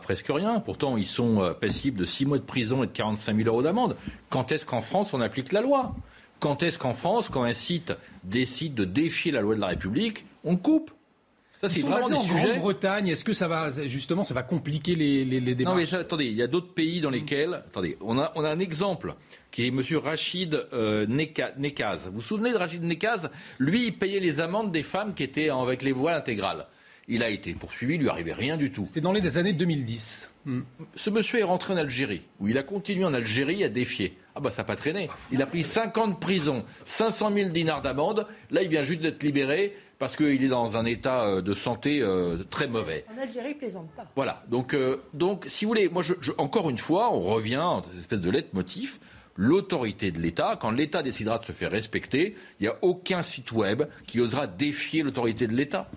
presque rien. Pourtant, ils sont passibles de 6 mois de prison et de 45 000 euros d'amende. Quand est-ce qu'en France, on applique la loi? Quand est-ce qu'en France, quand un site décide de défier la loi de la République, on coupe? Ça, c'est vraiment des en Grande-Bretagne. Est-ce que ça va justement, ça va compliquer les, les, les démarches Non, mais attendez, il y a d'autres pays dans lesquels, attendez, on a, on a un exemple qui est M. Rachid euh, Nekaz. Vous vous souvenez de Rachid Nekaz? Lui, il payait les amendes des femmes qui étaient avec les voiles intégrales. Il a été poursuivi, il lui arrivait rien du tout. C'était dans les années 2010. Hmm. Ce monsieur est rentré en Algérie, où il a continué en Algérie à défier. Ah bah ça n'a pas traîné. Il a pris 50 ans de prison, 500 000 dinars d'amende. Là, il vient juste d'être libéré parce qu'il est dans un état euh, de santé euh, très mauvais. En Algérie, il plaisante pas. Voilà. Donc, euh, donc, si vous voulez, moi, je, encore une fois, on revient à cette espèce de leitmotiv. L'autorité de l'État, quand l'État décidera de se faire respecter, il n'y a aucun site web qui osera défier l'autorité de l'État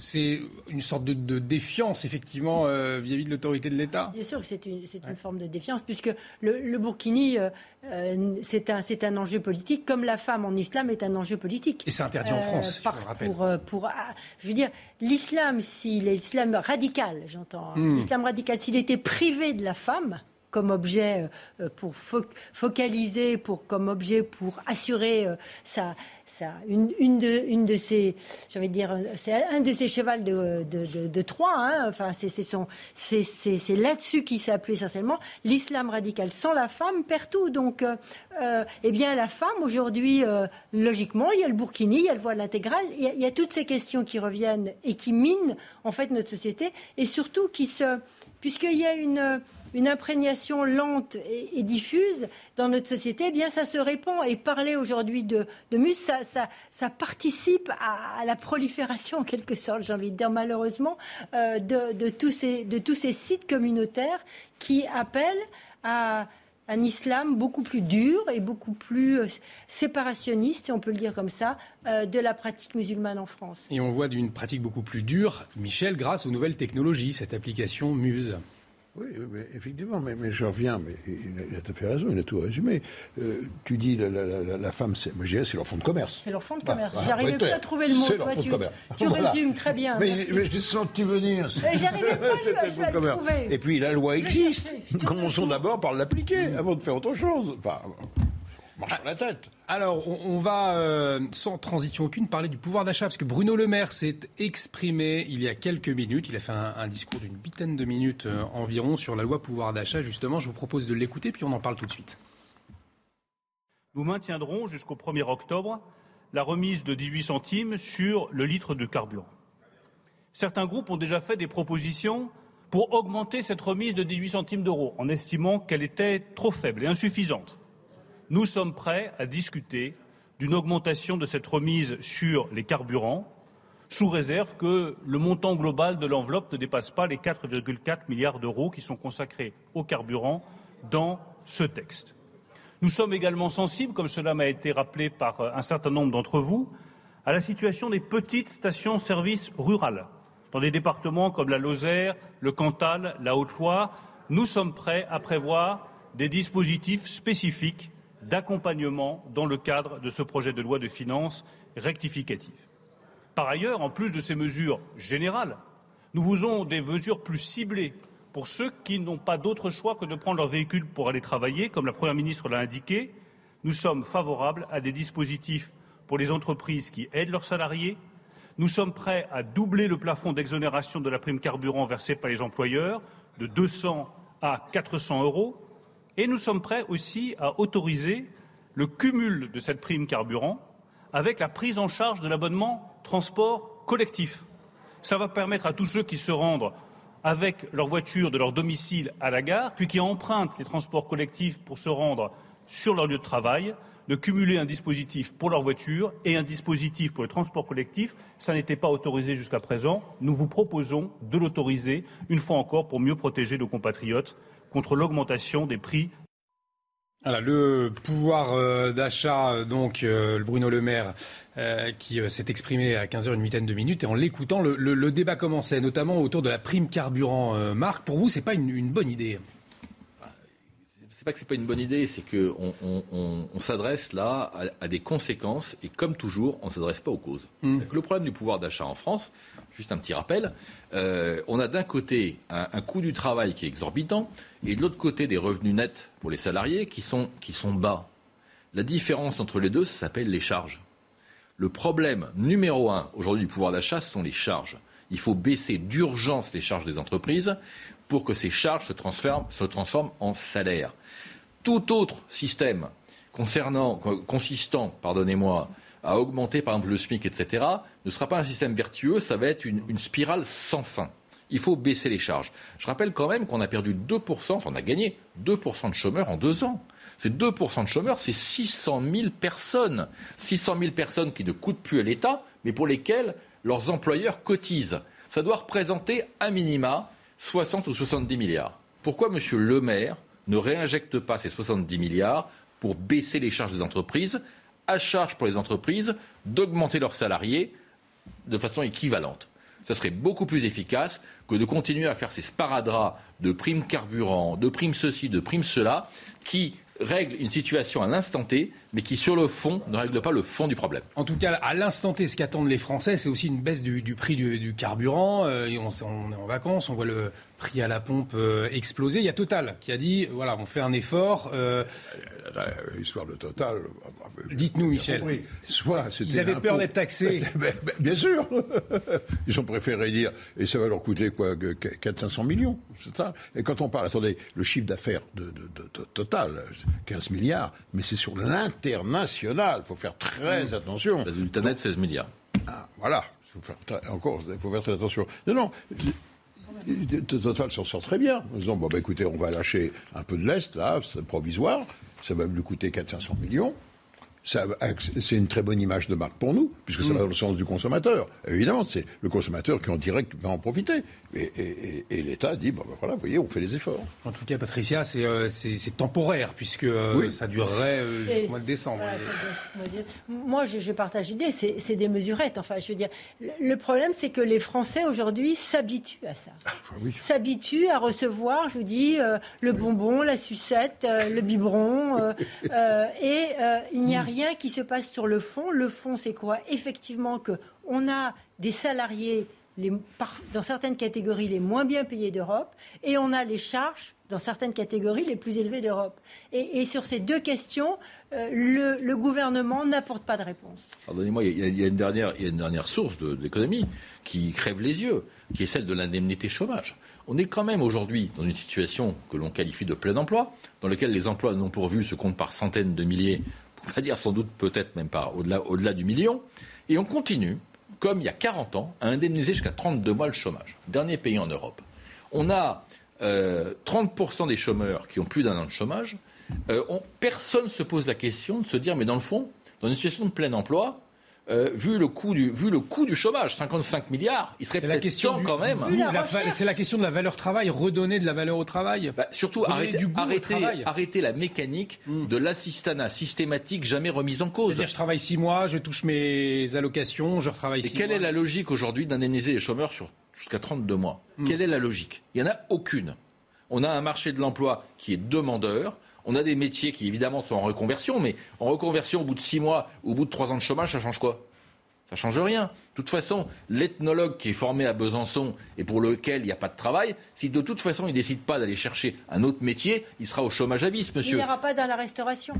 c'est une sorte de, défiance, effectivement, euh, vis-à-vis de l'autorité de l'État Bien sûr que c'est une, forme de défiance, puisque le, Burkini, euh, euh, c'est un, un, enjeu politique, comme la femme en islam est un enjeu politique. Et c'est interdit en France, par, je pour, pour, ah, je veux dire, l'islam, s'il est l'islam radical, j'entends, hein, hmm. l'islam radical, s'il était privé de la femme, comme objet pour focaliser, pour, comme objet pour assurer sa, une, une, de, une de ces, j'avais dire, c'est un de ces chevals de, de, de, Troie. Hein. Enfin, c'est, c'est, c'est, là-dessus qu'il s'est appuyé essentiellement. L'islam radical sans la femme perd tout. Donc, euh, euh, eh bien, la femme aujourd'hui, euh, logiquement, il y a le burkini, il y a le voile intégral, il y, a, il y a toutes ces questions qui reviennent et qui minent en fait notre société, et surtout qui se, puisqu'il y a une imprégnation lente et, diffuse dans notre société, eh bien ça se répand. Et parler aujourd'hui de, de mus, ça, participe à, la prolifération, en quelque sorte, j'ai envie de dire malheureusement, euh, de tous ces sites communautaires qui appellent à un islam beaucoup plus dur et beaucoup plus euh, séparationniste, si on peut le dire comme ça, euh, de la pratique musulmane en France. Et on voit d'une pratique beaucoup plus dure, Michel, grâce aux nouvelles technologies, cette application Muse. Oui, effectivement, mais, je reviens, mais il a, tout fait raison, il a tout résumé. Euh, tu dis la, la, femme, c'est, moi c'est leur fonds de commerce. C'est leur fonds de commerce. J'arrivais pas à trouver le mot. Toi, tu, tu résumes très bien. Mais, je l'ai senti venir. J'arrivais pas à le trouver. Et puis la loi existe. Commençons d'abord par l'appliquer avant de faire autre chose. Enfin, marche la tête. Alors, on, va, euh, sans transition aucune, parler du pouvoir d'achat, parce que Bruno Le Maire s'est exprimé il y a quelques minutes. Il a fait un, discours d'une huitaine de minutes euh, environ sur la loi pouvoir d'achat. Justement, je vous propose de l'écouter, puis on en parle tout de suite. Nous maintiendrons jusqu'au 1er octobre la remise de 18 centimes sur le litre de carburant. Certains groupes ont déjà fait des propositions pour augmenter cette remise de 18 centimes d'euros, en estimant qu'elle était trop faible et insuffisante nous sommes prêts à discuter d'une augmentation de cette remise sur les carburants, sous réserve que le montant global de l'enveloppe ne dépasse pas les 4,4 milliards d'euros qui sont consacrés aux carburants dans ce texte. Nous sommes également sensibles, comme cela m'a été rappelé par un certain nombre d'entre vous, à la situation des petites stations-service rurales. Dans des départements comme la Lozère, le Cantal, la Haute-Loire, nous sommes prêts à prévoir des dispositifs spécifiques d'accompagnement dans le cadre de ce projet de loi de finances rectificative. Par ailleurs, en plus de ces mesures générales, nous faisons des mesures plus ciblées pour ceux qui n'ont pas d'autre choix que de prendre leur véhicule pour aller travailler, comme la Première ministre l'a indiqué. Nous sommes favorables à des dispositifs pour les entreprises qui aident leurs salariés. Nous sommes prêts à doubler le plafond d'exonération de la prime carburant versée par les employeurs de 200 à 400 euros. Et nous sommes prêts aussi à autoriser le cumul de cette prime carburant avec la prise en charge de l'abonnement transport collectif. Ça va permettre à tous ceux qui se rendent avec leur voiture de leur domicile à la gare, puis qui empruntent les transports collectifs pour se rendre sur leur lieu de travail, de cumuler un dispositif pour leur voiture et un dispositif pour le transport collectif. Ça n'était pas autorisé jusqu'à présent. Nous vous proposons de l'autoriser, une fois encore, pour mieux protéger nos compatriotes contre l'augmentation des prix voilà, le pouvoir euh, d'achat, euh, donc euh, Bruno Le Maire, qui s'est exprimé à 15h une huitaine de minutes, et en l'écoutant, le, débat commençait, notamment autour de la prime carburant. Marc, pour vous, c'est pas une, bonne idée c'est pas que c'est pas une bonne idée, c'est qu'on on, s'adresse là à, des conséquences et comme toujours, on ne s'adresse pas aux causes. Hmm. Le problème du pouvoir d'achat en France, juste un petit rappel, euh, on a d'un côté un, coût du travail qui est exorbitant et de l'autre côté des revenus nets pour les salariés qui sont, qui sont bas. La différence entre les deux, ça s'appelle les charges. Le problème numéro un aujourd'hui du pouvoir d'achat, ce sont les charges. Il faut baisser d'urgence les charges des entreprises pour que ces charges se transforment, se transforment en salaire. Tout autre système concernant, consistant, pardonnez-moi, à augmenter par exemple le SMIC, etc., ne sera pas un système vertueux, ça va être une, spirale sans fin. Il faut baisser les charges. Je rappelle quand même qu'on a perdu 2%, enfin on a gagné 2% de chômeurs en deux ans. Ces 2% de chômeurs, c'est 600 000 personnes. 600 000 personnes qui ne coûtent plus à l'État, mais pour lesquelles leurs employeurs cotisent. Ça doit représenter un minima 60 ou 70 milliards. Pourquoi M. Le Maire ne réinjecte pas ces 70 milliards pour baisser les charges des entreprises à charge pour les entreprises d'augmenter leurs salariés de façon équivalente. Ce serait beaucoup plus efficace que de continuer à faire ces sparadraps de primes carburant, de primes ceci, de primes cela, qui règlent une situation à l'instant T, mais qui, sur le fond, ne règlent pas le fond du problème. En tout cas, à l'instant T, ce qu'attendent les Français, c'est aussi une baisse du, prix du, carburant. Euh, on, est en vacances, on voit le, prix à la pompe euh, explosé. Il y a Total qui a dit voilà, on fait un effort. Euh, L'histoire de Total. Dites-nous, Michel. Oui, soit Ils avaient peur d'être taxés. Bien sûr. Ils ont préféré dire et ça va leur coûter quoi 400-500 millions. C'est ça? Et quand on parle, attendez, le chiffre d'affaires de, Total, 15 milliards, mais c'est sur l'international. Il faut faire très mmh. attention. Résultat net, 16 milliards. Ah, voilà. Il faut faire encore, il faut faire très attention. Non, non. Total s'en sort très bien. En disant, bon, bah, écoutez, on va lâcher un peu de l'Est, là, c'est provisoire, ça va lui coûter 400-500 millions c'est une très bonne image de marque pour nous, puisque ça va mm. dans le sens du consommateur. Évidemment, c'est le consommateur qui en direct va en profiter. Et, l'État dit, ben voilà, vous voyez, on fait les efforts. En tout cas, Patricia, c'est euh, temporaire, puisque euh, ça durerait euh, jusqu'au mois de décembre. Moi, je, je partage l'idée, c'est des mesurettes. Enfin, je veux dire, le, problème, c'est que les Français, aujourd'hui, s'habituent à ça. Ah, bah s'habituent à recevoir, je vous dis, le bonbon, la sucette, le biberon, et il n'y a rien qui se passe sur le fond. Le fond, c'est quoi? Effectivement, que on a des salariés dans certaines catégories les moins bien payés d'Europe et on a les charges dans certaines catégories les plus élevées d'Europe. Et, sur ces deux questions, euh, le, gouvernement n'apporte pas de réponse. Pardonnez-moi, il, y, a une dernière, il y a une dernière source d'économie qui crève les yeux, qui est celle de l'indemnité chômage. On est quand même aujourd'hui dans une situation que l'on qualifie de plein emploi, dans laquelle les emplois non pourvus se comptent par centaines de milliers on va dire sans doute peut-être même pas au-delà, au-delà du million. Et on continue, comme il y a 40 ans, à indemniser jusqu'à 32 mois le chômage. Dernier pays en Europe. On a 30% euh, des chômeurs qui ont plus d'un an de chômage. Euh, personne ne se pose la question de se dire, mais dans le fond, dans une situation de plein emploi, euh, vu, le coût du, vu le coût du chômage, 55 milliards, il serait peut-être temps quand même. C'est la question de la valeur travail, redonner de la valeur au travail. Bah, surtout arrêter, arrêter, la mécanique hmm. de l'assistanat systématique jamais remise en cause. C'est-à-dire je travaille 6 mois, je touche mes allocations, je retravaille 6 mois. Et quelle est la logique aujourd'hui d'indemniser les chômeurs sur jusqu'à 32 mois? Hmm. Quelle est la logique? Il n'y en a aucune. On a un marché de l'emploi qui est demandeur. On a des métiers qui, évidemment, sont en reconversion, mais en reconversion, au bout de six mois, au bout de trois ans de chômage, ça change quoi? Ça change rien. De toute façon, l'ethnologue qui est formé à Besançon et pour lequel il n'y a pas de travail, si de toute façon il ne décide pas d'aller chercher un autre métier, il sera au chômage à bis, monsieur. Il n'ira pas dans la restauration.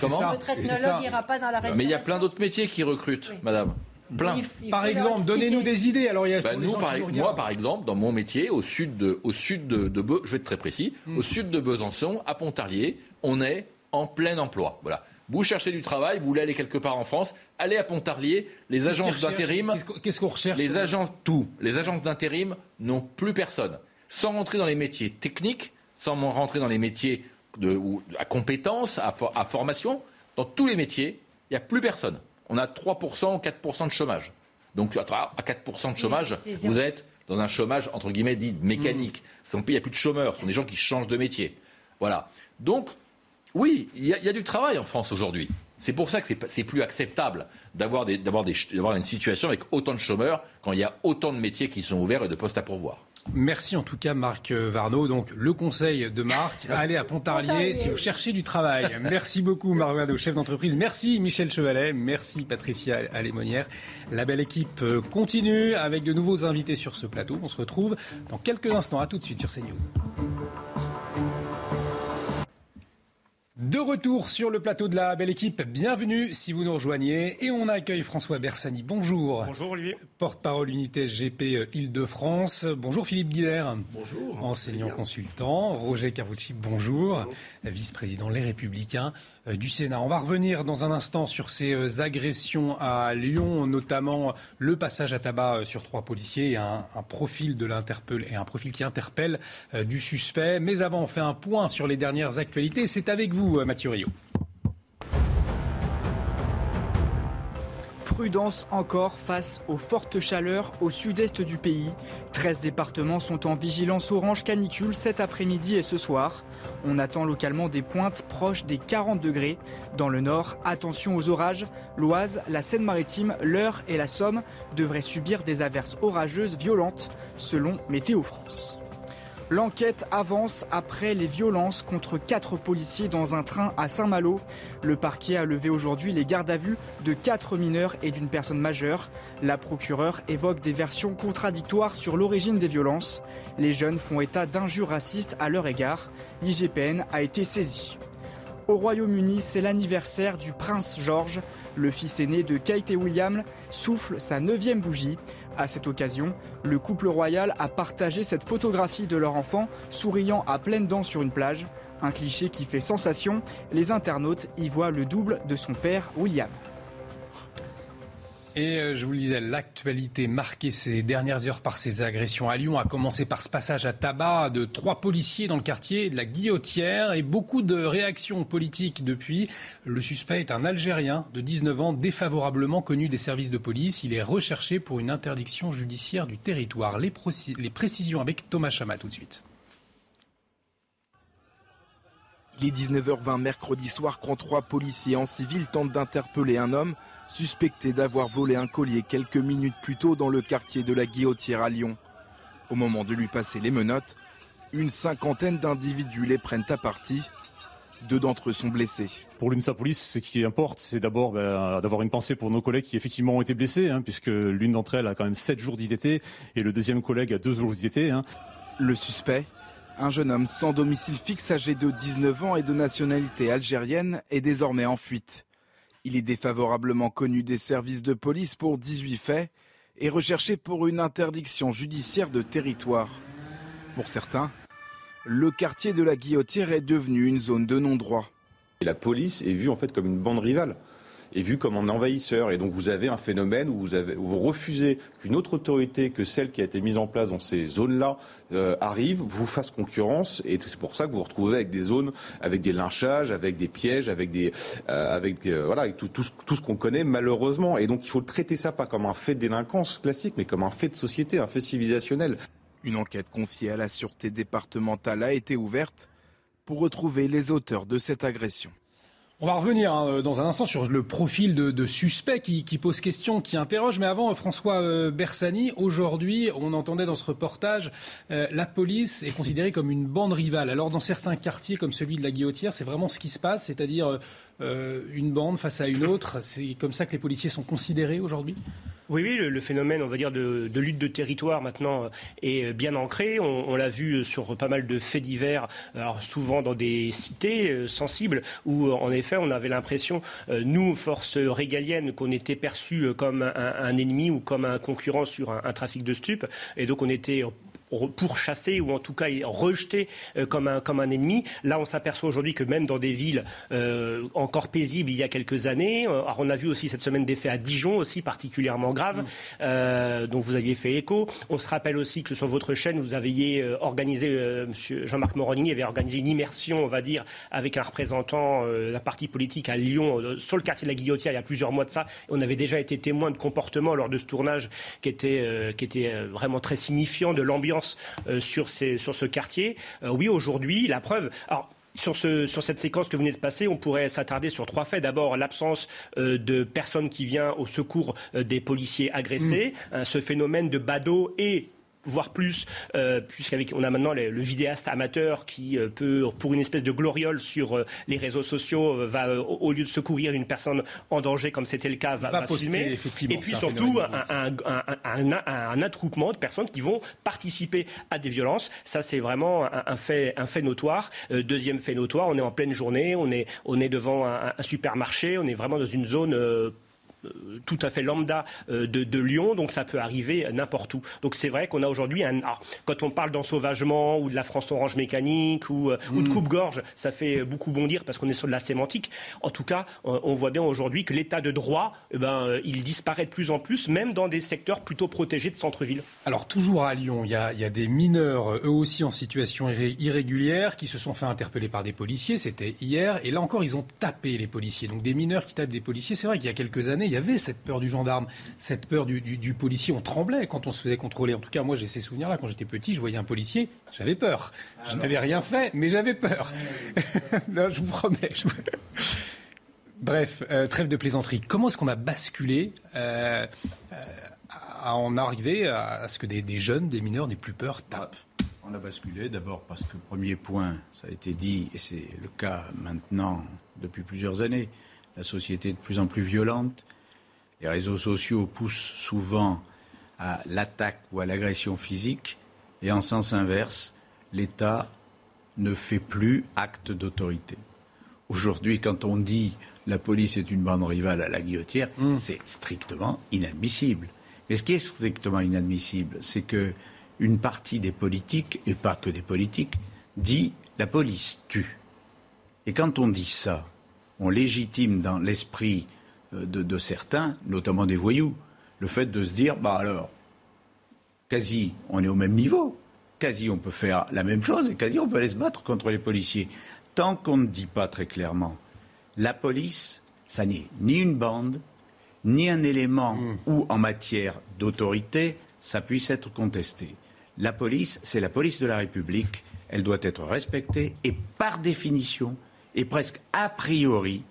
Comment? Votre ethnologue n'ira pas dans la restauration. Mais il y a plein d'autres métiers qui recrutent, madame. Plein. Par exemple, donnez-nous des idées. Alors, il y a bah, nous, par, moi, par exemple, dans mon métier, au sud de, au sud de, de je vais être très précis, au sud de Besançon, à Pontarlier, on est en plein emploi. Voilà. Vous cherchez du travail, vous voulez aller quelque part en France, allez à Pontarlier. Les agences d'intérim, qu'est-ce qu'on recherche Les agences, tout. Les agences d'intérim n'ont plus personne. Sans rentrer dans les métiers techniques, sans rentrer dans les métiers de, à compétences, à, à formation, dans tous les métiers, il n'y a plus personne. On a 3% ou 4% de chômage. Donc à 4% de chômage, vous êtes dans un chômage entre guillemets dit mécanique. Mm. Il n'y a plus de chômeurs, ce sont des gens qui changent de métier. Voilà. Donc oui, il y, a du travail en France aujourd'hui. C'est pour ça que c'est plus acceptable d'avoir une situation avec autant de chômeurs quand il y a autant de métiers qui sont ouverts et de postes à pourvoir. Merci en tout cas Marc Varnaud. Donc le conseil de Marc, allez à Pontarlier si vous cherchez du travail. Merci beaucoup Marc Varnaud, chef d'entreprise. Merci Michel Chevalet. Merci Patricia Alémonière. La belle équipe continue avec de nouveaux invités sur ce plateau. On se retrouve dans quelques instants. À tout de suite sur CNews. De retour sur le plateau de la belle équipe, bienvenue si vous nous rejoignez. Et on accueille François Bersani. Bonjour. Bonjour Olivier. Porte-parole unité SGP Île-de-France. Bonjour Philippe Guillère. Bonjour. Enseignant consultant. Roger Carucci, bonjour. Vice-président Les Républicains. Euh, du Sénat. On va revenir dans un instant sur ces euh, agressions à Lyon, notamment le passage à tabac euh, sur trois policiers et un, profil de et un profil qui interpelle du suspect. Mais avant, on fait un point sur les dernières actualités. C'est avec vous, Mathieu Rio. Prudence encore face aux fortes chaleurs au sud-est du pays. 13 départements sont en vigilance orange canicule cet après-midi et ce soir. On attend localement des pointes proches des 40 degrés. Dans le nord, attention aux orages. L'Oise, la Seine-Maritime, l'Eure et la Somme devraient subir des averses orageuses violentes selon Météo France. L'enquête avance après les violences contre quatre policiers dans un train à Saint-Malo. Le parquet a levé aujourd'hui les gardes à vue de quatre mineurs et d'une personne majeure. La procureure évoque des versions contradictoires sur l'origine des violences. Les jeunes font état d'injures racistes à leur égard. L'IGPN a été saisi. Au Royaume-Uni, c'est l'anniversaire du prince George. Le fils aîné de Kate et William souffle sa neuvième bougie. À cette occasion, le couple royal a partagé cette photographie de leur enfant souriant à pleines dents sur une plage. Un cliché qui fait sensation, les internautes y voient le double de son père William. Et euh, je vous le disais, l'actualité marquée ces dernières heures par ces agressions à Lyon a commencé par ce passage à tabac de trois policiers dans le quartier de la Guillotière et beaucoup de réactions politiques depuis. Le suspect est un Algérien de 19 ans défavorablement connu des services de police. Il est recherché pour une interdiction judiciaire du territoire. Les, précisions avec Thomas Chama tout de suite. Il est 19h20 mercredi soir quand trois policiers en civil tentent d'interpeller un homme suspecté d'avoir volé un collier quelques minutes plus tôt dans le quartier de la Guillotière à Lyon. Au moment de lui passer les menottes, une cinquantaine d'individus les prennent à partie. Deux d'entre eux sont blessés. Pour l'UNSA Police, ce qui importe, c'est d'abord ben, d'avoir une pensée pour nos collègues qui effectivement ont été blessés, hein, puisque l'une d'entre elles a quand même sept jours d'ITT et le deuxième collègue a deux jours d'ITT. Hein. Le suspect, un jeune homme sans domicile fixe âgé de 19 ans et de nationalité algérienne, est désormais en fuite. Il est défavorablement connu des services de police pour 18 faits et recherché pour une interdiction judiciaire de territoire. Pour certains, le quartier de la Guillotière est devenu une zone de non-droit. La police est vue en fait comme une bande rivale est vu comme un envahisseur. Et donc vous avez un phénomène où vous, avez, vous refusez qu'une autre autorité que celle qui a été mise en place dans ces zones-là euh, arrive, vous fasse concurrence. Et c'est pour ça que vous vous retrouvez avec des zones, avec des lynchages, avec des pièges, avec des, euh, avec euh, voilà, avec tout, tout, tout ce qu'on connaît malheureusement. Et donc il faut traiter ça pas comme un fait de délinquance classique, mais comme un fait de société, un fait civilisationnel. Une enquête confiée à la sûreté départementale a été ouverte pour retrouver les auteurs de cette agression. On va revenir hein, dans un instant sur le profil de, suspect qui, pose question, qui interroge. Mais avant, François euh, Bersani, aujourd'hui, on entendait dans ce reportage, euh, la police est considérée comme une bande rivale. Alors dans certains quartiers comme celui de la Guillotière, c'est vraiment ce qui se passe, c'est-à-dire une bande face à une autre. C'est comme ça que les policiers sont considérés aujourd'hui? Oui, oui, le, phénomène, on va dire, de, lutte de territoire maintenant euh, est bien ancré. On, l'a vu sur pas mal de faits divers, souvent dans des cités euh, sensibles, où en effet on avait l'impression, euh, nous, forces régaliennes, qu'on était perçus comme un, ennemi ou comme un concurrent sur un, un trafic de stupes. Et donc on était pourchassé ou en tout cas rejeté euh, comme, un, comme un ennemi. Là, on s'aperçoit aujourd'hui que même dans des villes euh, encore paisibles il y a quelques années, euh, alors on a vu aussi cette semaine des faits à Dijon aussi particulièrement graves, mm. dont vous aviez fait écho. On se rappelle aussi que sur votre chaîne, vous aviez organisé, Monsieur Jean-Marc Moroni avait organisé une immersion, on va dire, avec un représentant de la partie politique à Lyon, sur le quartier de la Guillotière, il y a plusieurs mois de ça. On avait déjà été témoin de comportements lors de ce tournage qui était, qui était vraiment très signifiant de l'ambiance euh, sur, sur ce quartier. Euh, oui, aujourd'hui, la preuve. Alors, sur, ce, sur, cette séquence que vous venez de passer, on pourrait s'attarder sur trois faits. D'abord, l'absence euh, de personnes qui viennent au secours des policiers agressés, mmh. ce phénomène de badaud et voire plus, euh, puisqu'on a maintenant le, vidéaste amateur qui euh, peut, pour une espèce de gloriole sur euh, les réseaux sociaux, euh, va, au lieu de secourir une personne en danger, comme c'était le cas, va, va, filmer. Et puis surtout, un, un, un, un, attroupement de personnes qui vont participer à des violences. Ça, c'est vraiment un, fait, un fait notoire. deuxième fait notoire, on est en pleine journée, on est, on est devant un, supermarché, on est vraiment dans une zone euh, tout à fait lambda euh, de, Lyon, donc ça peut arriver n'importe où. Donc c'est vrai qu'on a aujourd'hui un. quand on parle d'ensauvagement ou de la France Orange mécanique ou, euh, ou de mm. coupe-gorge, ça fait beaucoup bondir parce qu'on est sur de la sémantique. En tout cas, on voit bien aujourd'hui que l'état de droit, eh ben, il disparaît de plus en plus, même dans des secteurs plutôt protégés de centre-ville. Alors toujours à Lyon, il y, a, il y, a, des mineurs, eux aussi en situation irrégulière, qui se sont fait interpeller par des policiers. C'était hier, et là encore, ils ont tapé les policiers. Donc des mineurs qui tapent des policiers. C'est vrai qu'il y a quelques années, il y avait cette peur du gendarme, cette peur du, policier. On tremblait quand on se faisait contrôler. En tout cas, moi, j'ai ces souvenirs-là. Quand j'étais petit, je voyais un policier, j'avais peur. je n'avais rien fait, mais j'avais peur. non, je vous promets. Bref, euh, trêve de plaisanterie. Comment est-ce qu'on a basculé euh, à en arriver à, ce que des, jeunes, des mineurs n'aient plus peur, tapent? On a basculé d'abord parce que, premier point, ça a été dit, et c'est le cas maintenant depuis plusieurs années, la société est de plus en plus violente. Les réseaux sociaux poussent souvent à l'attaque ou à l'agression physique. Et en sens inverse, l'État ne fait plus acte d'autorité. Aujourd'hui, quand on dit la police est une bande rivale à la guillotière, hmm. c'est strictement inadmissible. Mais ce qui est strictement inadmissible, c'est que une partie des politiques, et pas que des politiques, dit la police tue. Et quand on dit ça, on légitime dans l'esprit euh, de, certains, notamment des voyous, le fait de se dire, bah alors, quasi, on est au même niveau, quasi on peut faire la même chose et quasi on peut aller se battre contre les policiers. Tant qu'on ne dit pas très clairement, la police, ça n'est ni une bande, ni un élément mmh. où en matière d'autorité, ça puisse être contesté. La police, c'est la police de la République, elle doit être respectée et par définition, et presque a priori,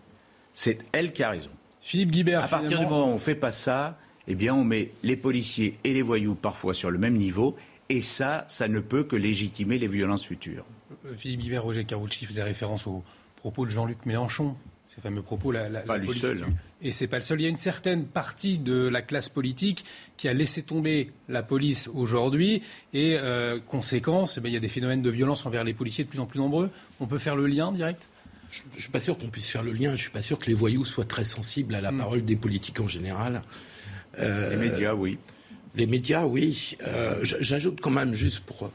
c'est elle qui a raison. Philippe Guibert. À partir du moment où on ne fait pas ça, eh bien, on met les policiers et les voyous parfois sur le même niveau. Et ça, ça ne peut que légitimer les violences futures. Euh, Philippe Guibert, Roger Carucci faisait référence aux propos de Jean-Luc Mélenchon. Ces fameux propos, la, pas lui seul. Hein. Et c'est pas le seul. Il y a une certaine partie de la classe politique qui a laissé tomber la police aujourd'hui. Et euh, conséquence, eh il y a des phénomènes de violence envers les policiers de plus en plus nombreux. On peut faire le lien direct? Je ne suis pas sûr qu'on puisse faire le lien. Je ne suis pas sûr que les voyous soient très sensibles à la hmm. parole des politiques en général. Euh, les médias, oui. Les médias, oui. Euh, j'ajoute quand même juste pour.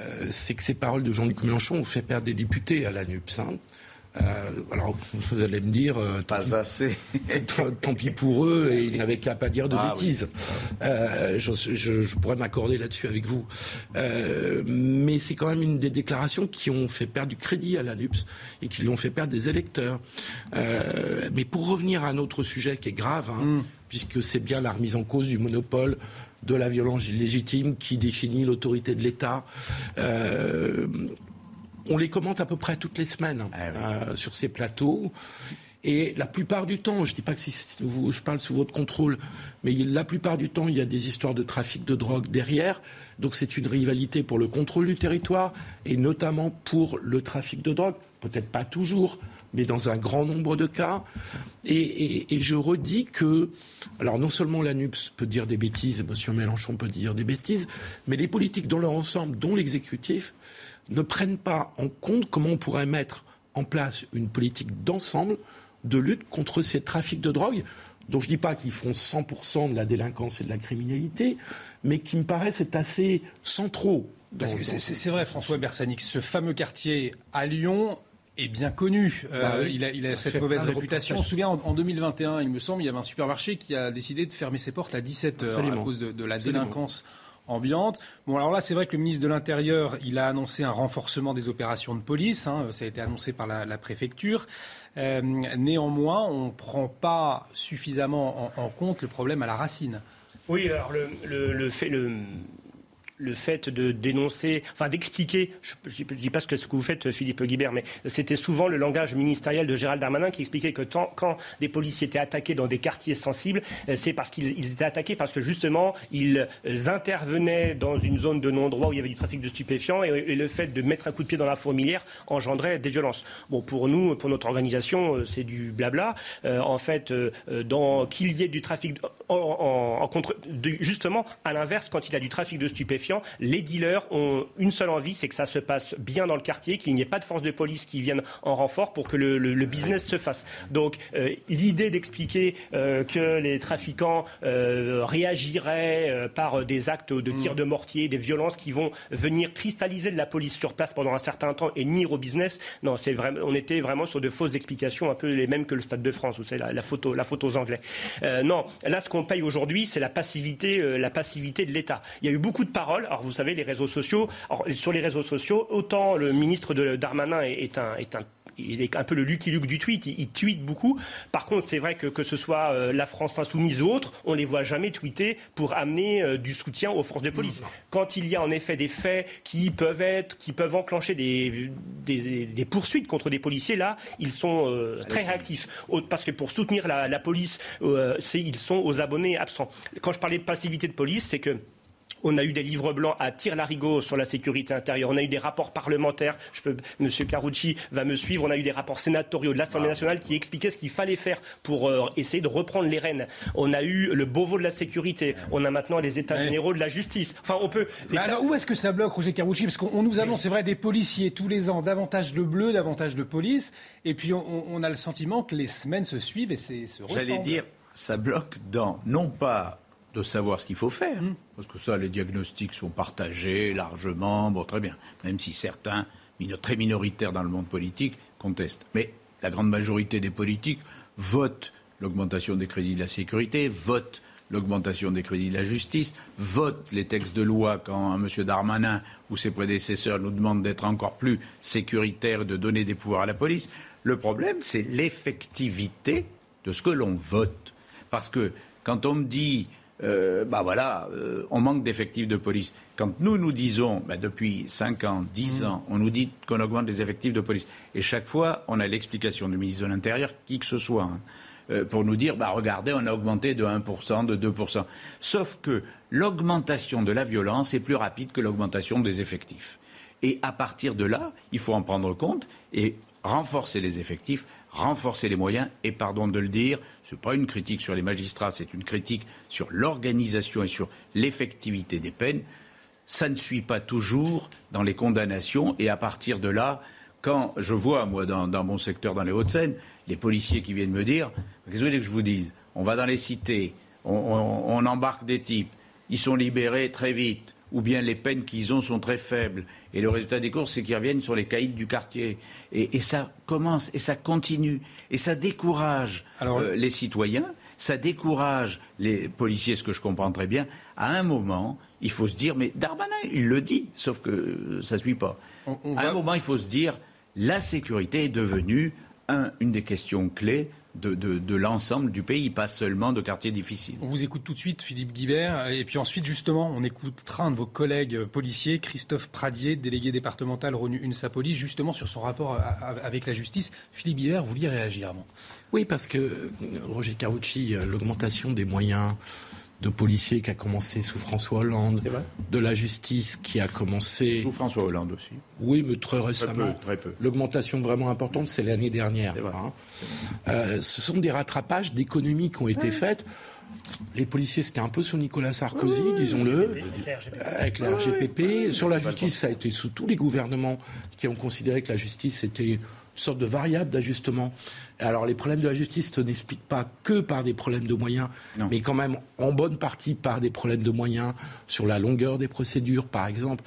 Euh, c'est que ces paroles de Jean-Luc Mélenchon ont fait perdre des députés à la NUPS. Hein. Euh, alors, vous allez me dire, euh, pas assez. tant pis pour eux, et ils n'avaient qu'à pas dire de ah bêtises. Euh, je, je, je, pourrais m'accorder là-dessus avec vous. Euh, mais c'est quand même une des déclarations qui ont fait perdre du crédit à la NUPS et qui lui ont fait perdre des électeurs. Mais pour revenir à un autre sujet qui est grave, hein, mm. puisque c'est bien la remise en cause du monopole de la violence illégitime qui définit l'autorité de l'État. On les commente à peu près toutes les semaines hein, ah euh, sur ces plateaux. Et la plupart du temps, je ne dis pas que si vous, je parle sous votre contrôle, mais la plupart du temps, il y a des histoires de trafic de drogue derrière. Donc c'est une rivalité pour le contrôle du territoire et notamment pour le trafic de drogue. Peut-être pas toujours, mais dans un grand nombre de cas. Et, je redis que, alors non seulement l'ANUPS peut dire des bêtises, M. Mélenchon peut dire des bêtises, mais les politiques dans leur ensemble, dont l'exécutif, ne prennent pas en compte comment on pourrait mettre en place une politique d'ensemble de lutte contre ces trafics de drogue dont je ne dis pas qu'ils font 100% de la délinquance et de la criminalité, mais qui me paraissent assez centraux. Parce que c'est vrai, François Bersanic, ce fameux quartier à Lyon est bien connu. Euh, bah il, a, cette mauvaise réputation. On se souvient, en, 2021, il me semble, il y avait un supermarché qui a décidé de fermer ses portes à 17 heures à cause de, la délinquance ambiante. Bon, alors là, c'est vrai que le ministre de l'Intérieur, il a annoncé un renforcement des opérations de police. Hein, ça a été annoncé par la, préfecture. Euh, néanmoins, on ne prend pas suffisamment en, compte le problème à la racine. Oui, alors le, le fait, le, le fait de dénoncer, enfin d'expliquer, je ne dis pas ce que, vous faites, Philippe Guibert, mais c'était souvent le langage ministériel de Gérald Darmanin qui expliquait que quand des policiers étaient attaqués dans des quartiers sensibles, euh, c'est parce qu'ils étaient attaqués parce que justement, ils intervenaient dans une zone de non-droit où il y avait du trafic de stupéfiants et, le fait de mettre un coup de pied dans la fourmilière engendrait des violences. Bon, pour nous, pour notre organisation, euh, c'est du blabla. Euh, en fait, qu'il y ait du trafic justement, à l'inverse, quand il y a du trafic de stupéfiants, les dealers ont une seule envie, c'est que ça se passe bien dans le quartier, qu'il n'y ait pas de force de police qui viennent en renfort pour que le, business se fasse. Donc euh, l'idée d'expliquer euh, que les trafiquants euh, réagiraient par des actes de tir mm. de mortier, des violences qui vont venir cristalliser de la police sur place pendant un certain temps et nuire au business, non, c'est vraiment, on était vraiment sur de fausses explications, un peu les mêmes que le Stade de France, où c'est la, photo, la photo aux Anglais. non, là, ce qu'on paye aujourd'hui, c'est la passivité, la passivité de l'État. Il y a eu beaucoup de paroles alors vous savez, les réseaux sociaux, sur les réseaux sociaux, autant le ministre de Darmanin est un, est un il est un peu le Lucky Luke du tweet, il, tweet beaucoup. Par contre, c'est vrai que que ce soit euh, la France insoumise ou autre, on les voit jamais tweeter pour amener euh, du soutien aux forces de police. Quand il y a en effet des faits qui peuvent être, qui peuvent enclencher des, des, poursuites contre des policiers, là, ils sont euh, très réactifs. Parce que pour soutenir la, la police, ils sont aux abonnés absents. Quand je parlais de passivité de police, c'est que on a eu des livres blancs à tir larigot sur la sécurité intérieure. On a eu des rapports parlementaires. Je peux, Monsieur Carucci va me suivre. On a eu des rapports sénatoriaux de l'Assemblée nationale qui expliquaient ce qu'il fallait faire pour euh, essayer de reprendre les rênes. On a eu le Beauvau de la sécurité. On a maintenant les États généraux de la justice. Enfin, on peut. alors, où est-ce que ça bloque, Roger Carucci? Parce qu'on nous annonce, c'est vrai, des policiers tous les ans, davantage de bleu, davantage de police. Et puis, on, a le sentiment que les semaines se suivent et c'est se J'allais dire, ça bloque dans, non pas de savoir ce qu'il faut faire. Mm. Parce que ça, les diagnostics sont partagés largement, bon, très bien. Même si certains, très minoritaires dans le monde politique, contestent. Mais la grande majorité des politiques votent l'augmentation des crédits de la sécurité, votent l'augmentation des crédits de la justice, votent les textes de loi quand M. Darmanin ou ses prédécesseurs nous demandent d'être encore plus sécuritaires de donner des pouvoirs à la police. Le problème, c'est l'effectivité de ce que l'on vote. Parce que quand on me dit euh, bah voilà, euh, on manque d'effectifs de police. Quand nous nous disons, bah depuis 5 ans, 10 mmh. ans, on nous dit qu'on augmente les effectifs de police. Et chaque fois, on a l'explication du ministre de l'Intérieur, qui que ce soit, hein, euh, pour nous dire, bah regardez, on a augmenté de 1%, de 2%. Sauf que l'augmentation de la violence est plus rapide que l'augmentation des effectifs. Et à partir de là, il faut en prendre compte et renforcer les effectifs, renforcer les moyens. Et pardon de le dire, ce n'est pas une critique sur les magistrats, c'est une critique sur l'organisation et sur l'effectivité des peines. Ça ne suit pas toujours dans les condamnations. Et à partir de là, quand je vois, moi, dans, mon secteur, dans les Hauts-de-Seine, les policiers qui viennent me dire Qu'est-ce que vous voulez que je vous dise? On va dans les cités, on embarque des types, ils sont libérés très vite ou bien les peines qu'ils ont sont très faibles. Et le résultat des courses, c'est qu'ils reviennent sur les caïds du quartier. Et, ça commence, et ça continue, et ça décourage euh, les citoyens, ça décourage les policiers, ce que je comprends très bien. À un moment, il faut se dire, mais Darmanin, il le dit, sauf que ça ne suit pas. à un moment, il faut se dire, la sécurité est devenue une des questions clés de, l'ensemble du pays, pas seulement de quartiers difficiles. On vous écoute tout de suite, Philippe Guibert, et puis ensuite, justement, on écoutera un de vos collègues policiers, Christophe Pradier, délégué départemental RONU UNSA Police, justement sur son rapport avec la justice. Philippe Guibert, vous vouliez réagir avant Oui, parce que, Roger Carucci, l'augmentation des moyens de policiers qui a commencé sous François Hollande, de la justice qui a commencé. Sous François Hollande aussi. Oui, mais très récemment. Très peu. L'augmentation vraiment importante, c'est l'année dernière. Hein. Euh, ce sont des rattrapages d'économies qui ont été faites. Les policiers, c'était un peu sur Nicolas Sarkozy, disons-le, avec la RGPP. Sur la justice, ça a été sous tous les gouvernements qui ont considéré que la justice était sorte de variable d'ajustement. Alors les problèmes de la justice ne s'expliquent pas que par des problèmes de moyens, mais quand même en bonne partie par des problèmes de moyens sur la longueur des procédures, par exemple.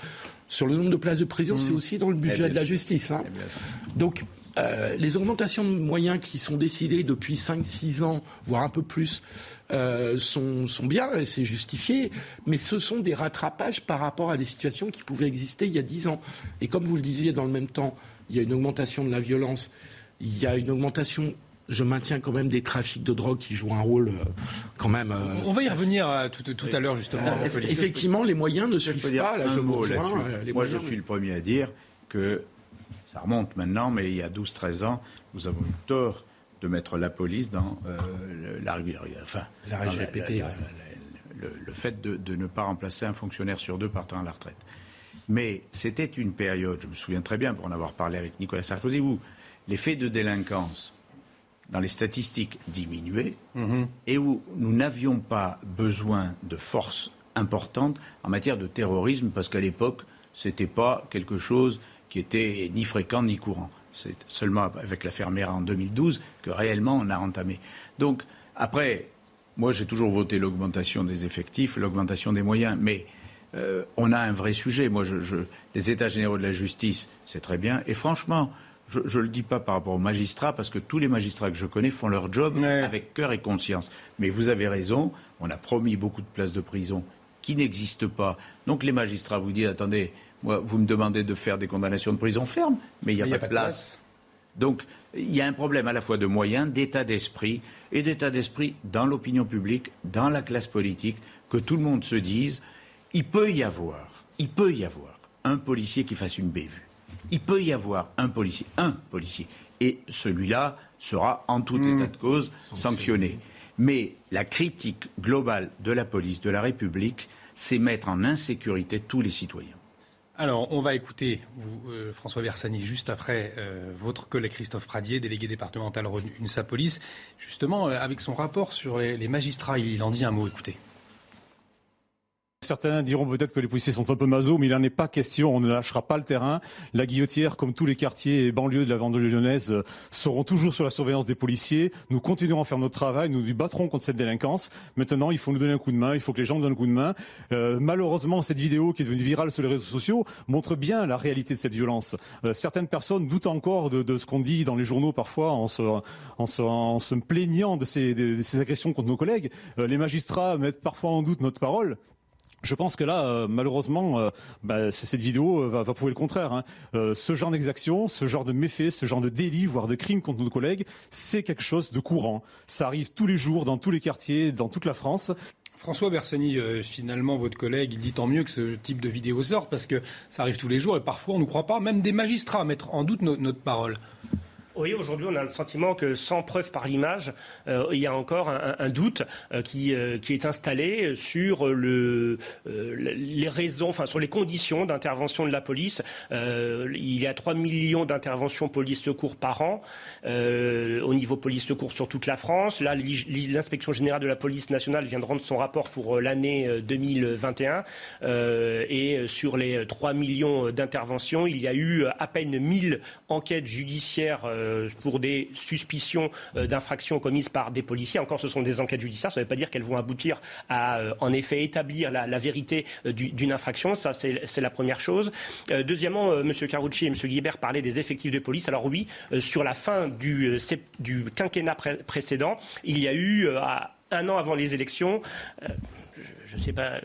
Sur le nombre de places de prison, mmh. c'est aussi dans le budget eh de la justice. Hein. Eh Donc euh, les augmentations de moyens qui sont décidées depuis 5-6 ans, voire un peu plus, euh, sont, sont, bien et c'est justifié, mais ce sont des rattrapages par rapport à des situations qui pouvaient exister il y a 10 ans. Et comme vous le disiez, dans le même temps, il y a une augmentation de la violence, il y a une augmentation je maintiens quand même des trafics de drogue qui jouent un rôle euh, quand même. Euh, On va y revenir tout, tout à l'heure justement. effectivement, les moyens ne suivent pas. Là, je Moi, je suis le premier à dire que ça remonte maintenant, mais il y a 12-13 ans, nous avons eu tort de mettre la police dans euh, la, enfin, la RGPP. le, fait de, ne pas remplacer un fonctionnaire sur deux partant à la retraite. Mais c'était une période, je me souviens très bien pour en avoir parlé avec Nicolas Sarkozy, où les faits de délinquance dans les statistiques diminuaient mhm. et où nous n'avions pas besoin de forces importantes en matière de terrorisme parce qu'à l'époque, ce n'était pas quelque chose qui était ni fréquent ni courant. C'est seulement avec l'affaire Mera en 2012 que réellement on a entamé. Donc, après, moi j'ai toujours voté l'augmentation des effectifs, l'augmentation des moyens, mais euh, on a un vrai sujet. Moi, je, les États généraux de la justice, c'est très bien. Et franchement, je ne le dis pas par rapport aux magistrats, parce que tous les magistrats que je connais font leur job avec cœur et conscience. Mais vous avez raison, on a promis beaucoup de places de prison qui n'existent pas. Donc les magistrats vous disent, attendez, vous me demandez de faire des condamnations de prison ferme, mais il n'y a, pas, de place. Donc, il y a un problème à la fois de moyens, d'état d'esprit, et d'état d'esprit dans l'opinion publique, dans la classe politique, que tout le monde se dise, il peut y avoir, il peut y avoir un policier qui fasse une bévue. Il peut y avoir un policier, un policier, et celui-là sera en tout mmh. état de cause sanctionné. Mais la critique globale de la police, de la République, c'est mettre en insécurité tous les citoyens. Alors, on va écouter vous, euh, François Bersani juste après euh, votre collègue Christophe Pradier, délégué départemental UNSA Police, justement euh, avec son rapport sur les, les magistrats. Il en dit un mot, écoutez. Certains diront peut-être que les policiers sont un peu maso, mais il n'en est pas question. On ne lâchera pas le terrain. La Guillotière, comme tous les quartiers et banlieues de la banlieue lyonnaise, euh, seront toujours sur la surveillance des policiers. Nous continuerons à faire notre travail. Nous nous battrons contre cette délinquance. Maintenant, il faut nous donner un coup de main. Il faut que les gens nous donnent un coup de main. Euh, malheureusement, cette vidéo qui est devenue virale sur les réseaux sociaux montre bien la réalité de cette violence. Euh, certaines personnes doutent encore de, ce qu'on dit dans les journaux parfois en se, en se, plaignant de ces, de ces, agressions contre nos collègues. les magistrats mettent parfois en doute notre parole. Je pense que là, euh, malheureusement, euh, bah, cette vidéo euh, va, prouver le contraire. Hein. ce genre d'exaction, ce genre de méfait, ce genre de délit, voire de crime contre nos collègues, c'est quelque chose de courant. Ça arrive tous les jours, dans tous les quartiers, dans toute la France. François Bersani, finalement, votre collègue, il dit tant mieux que ce type de vidéo sorte parce que ça arrive tous les jours et parfois on ne croit pas, même des magistrats, mettre en doute notre parole. Oui, aujourd'hui, on a le sentiment que sans preuve par l'image, euh, il y a encore un, doute euh, qui, euh, qui, est installé sur le, les raisons, enfin sur les conditions d'intervention de la police. il y a 3 millions d'interventions police-secours par an au niveau police-secours sur toute la France. Là, l'inspection générale de la police nationale vient de rendre son rapport pour l'année 2021 et sur les 3 millions d'interventions, il y a eu à peine 1000 enquêtes judiciaires pour des suspicions euh, d'infractions commises par des policiers. Encore, ce sont des enquêtes judiciaires. Ça ne veut pas dire qu'elles vont aboutir à, euh, en effet, établir la, vérité d'une infraction. Ça, c'est la première chose. deuxièmement, M. Carucci et M. Guibert parlaient des effectifs de police. Alors oui, sur la fin du quinquennat précédent, il y a eu, un an avant les élections, je ne sais pas,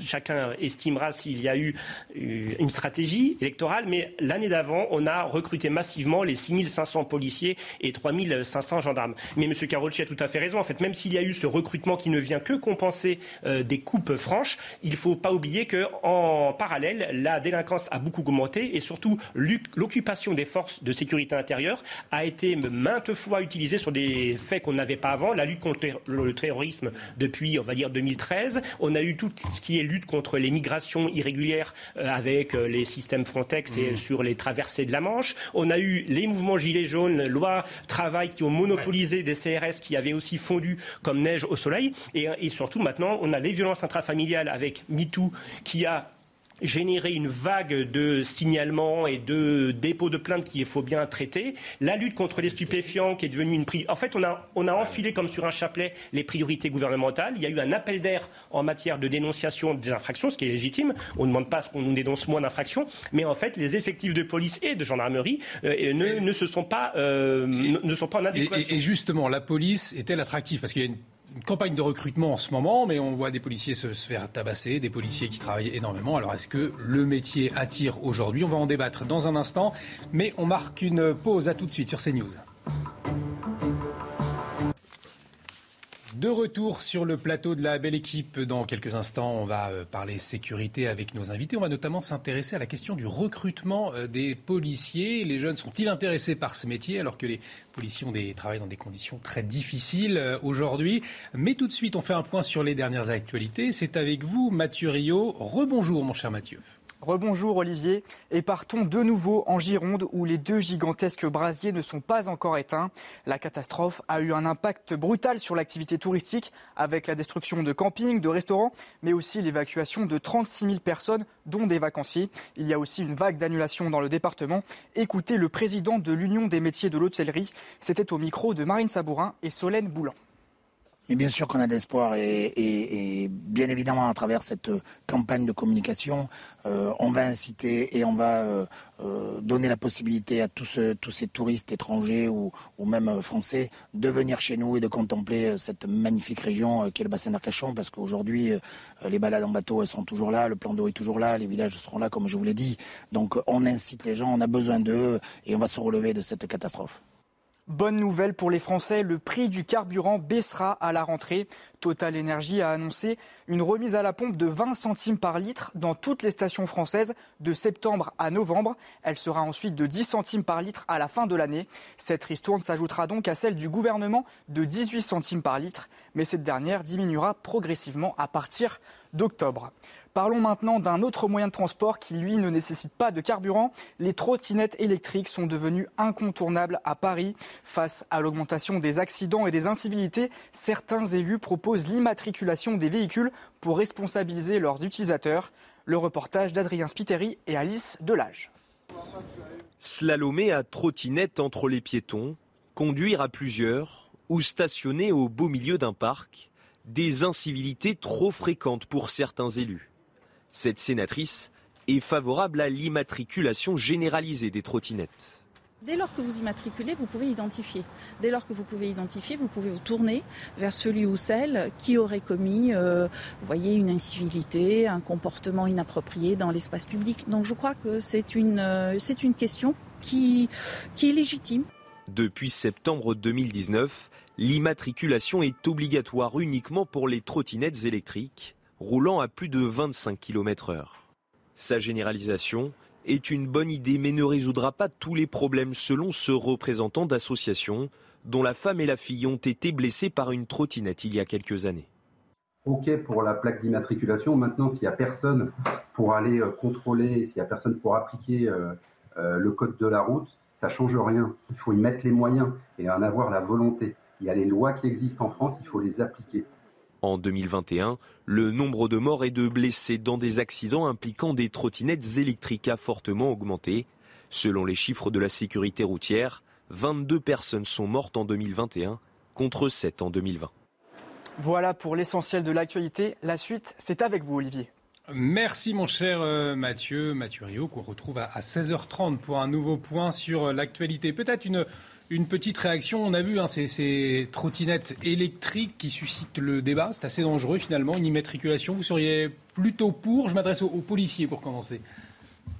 chacun estimera s'il y a eu une stratégie électorale, mais l'année d'avant, on a recruté massivement les 6500 policiers et 3500 gendarmes. Mais M. Carolci a tout à fait raison. En fait, même s'il y a eu ce recrutement qui ne vient que compenser euh, des coupes franches, il ne faut pas oublier qu'en parallèle, la délinquance a beaucoup augmenté et surtout l'occupation des forces de sécurité intérieure a été maintes fois utilisée sur des faits qu'on n'avait pas avant. La lutte contre le terrorisme depuis, on va dire, 2013. On a eu tout ce qui est lutte contre les migrations irrégulières euh, avec euh, les systèmes Frontex et mmh. sur les traversées de la Manche. On a eu les mouvements Gilets jaunes, loi travail qui ont monopolisé des CRS qui avaient aussi fondu comme neige au soleil. Et, et surtout maintenant, on a les violences intrafamiliales avec MeToo qui a générer une vague de signalements et de dépôts de plaintes qu'il faut bien traiter. La lutte contre les stupéfiants qui est devenue une priorité. En fait, on a, on a enfilé comme sur un chapelet les priorités gouvernementales. Il y a eu un appel d'air en matière de dénonciation des infractions, ce qui est légitime. On ne demande pas qu'on nous dénonce moins d'infractions. Mais en fait, les effectifs de police et de gendarmerie euh, ne, ne, se sont pas, euh, ne sont pas en adéquation. Et, et justement, la police est-elle attractive? Parce qu'il y a une campagne de recrutement en ce moment, mais on voit des policiers se, faire tabasser, des policiers qui travaillent énormément. Alors est-ce que le métier attire aujourd'hui? On va en débattre dans un instant, mais on marque une pause. À tout de suite sur CNews. De retour sur le plateau de la belle équipe. Dans quelques instants, on va euh, parler sécurité avec nos invités. On va notamment s'intéresser à la question du recrutement euh, des policiers. Les jeunes sont-ils intéressés par ce métier alors que les policiers ont des, travaillent dans des conditions très difficiles euh, aujourd'hui? Mais tout de suite, on fait un point sur les dernières actualités. C'est avec vous, Mathieu Rio. Rebonjour, mon cher Mathieu. Rebonjour Olivier et partons de nouveau en Gironde où les deux gigantesques brasiers ne sont pas encore éteints. La catastrophe a eu un impact brutal sur l'activité touristique avec la destruction de campings, de restaurants, mais aussi l'évacuation de 36 000 personnes dont des vacanciers. Il y a aussi une vague d'annulation dans le département. Écoutez le président de l'Union des métiers de l'hôtellerie. C'était au micro de Marine Sabourin et Solène Boulan. Mais bien sûr qu'on a de l'espoir et, bien évidemment à travers cette campagne de communication, euh, on va inciter et on va euh, euh, donner la possibilité à tous, ces touristes étrangers ou, même français de venir chez nous et de contempler cette magnifique région qui est le bassin d'Arcachon parce qu'aujourd'hui les balades en bateau sont toujours là, le plan d'eau est toujours là, les villages seront là comme je vous l'ai dit. Donc on incite les gens, on a besoin d'eux et on va se relever de cette catastrophe. Bonne nouvelle pour les Français, le prix du carburant baissera à la rentrée. Total Energy a annoncé une remise à la pompe de 20 centimes par litre dans toutes les stations françaises de septembre à novembre. Elle sera ensuite de 10 centimes par litre à la fin de l'année. Cette ristourne s'ajoutera donc à celle du gouvernement de 18 centimes par litre, mais cette dernière diminuera progressivement à partir d'octobre. Parlons maintenant d'un autre moyen de transport qui, lui, ne nécessite pas de carburant. Les trottinettes électriques sont devenues incontournables à Paris. Face à l'augmentation des accidents et des incivilités, certains élus proposent l'immatriculation des véhicules pour responsabiliser leurs utilisateurs. Le reportage d'Adrien Spiteri et Alice Delage. Slalomer à trottinette entre les piétons, conduire à plusieurs ou stationner au beau milieu d'un parc, des incivilités trop fréquentes pour certains élus. Cette sénatrice est favorable à l'immatriculation généralisée des trottinettes. Dès lors que vous immatriculez, vous pouvez identifier. Dès lors que vous pouvez identifier, vous pouvez vous tourner vers celui ou celle qui aurait commis, euh, vous voyez, une incivilité, un comportement inapproprié dans l'espace public. Donc je crois que c'est une, euh, c'est une question qui, qui est légitime. Depuis septembre 2019, l'immatriculation est obligatoire uniquement pour les trottinettes électriques roulant à plus de 25 km/h. Sa généralisation est une bonne idée mais ne résoudra pas tous les problèmes selon ce représentant d'association dont la femme et la fille ont été blessées par une trottinette il y a quelques années. OK pour la plaque d'immatriculation. Maintenant, s'il n'y a personne pour aller euh, contrôler, s'il n'y a personne pour appliquer euh, euh, le code de la route, ça ne change rien. Il faut y mettre les moyens et en avoir la volonté. Il y a les lois qui existent en France, il faut les appliquer. En 2021, le nombre de morts et de blessés dans des accidents impliquant des trottinettes électriques a fortement augmenté. Selon les chiffres de la sécurité routière, 22 personnes sont mortes en 2021 contre 7 en 2020. Voilà pour l'essentiel de l'actualité. La suite, c'est avec vous, Olivier. Merci mon cher euh, Mathieu, Mathieu Rio, qu'on retrouve à 16h30 pour un nouveau point sur euh, l'actualité. Peut-être une Une petite réaction, on a vu hein, ces, ces, trottinettes électriques qui suscitent le débat. C'est assez dangereux finalement, une immatriculation. Vous seriez plutôt pour Je m'adresse aux policiers pour commencer.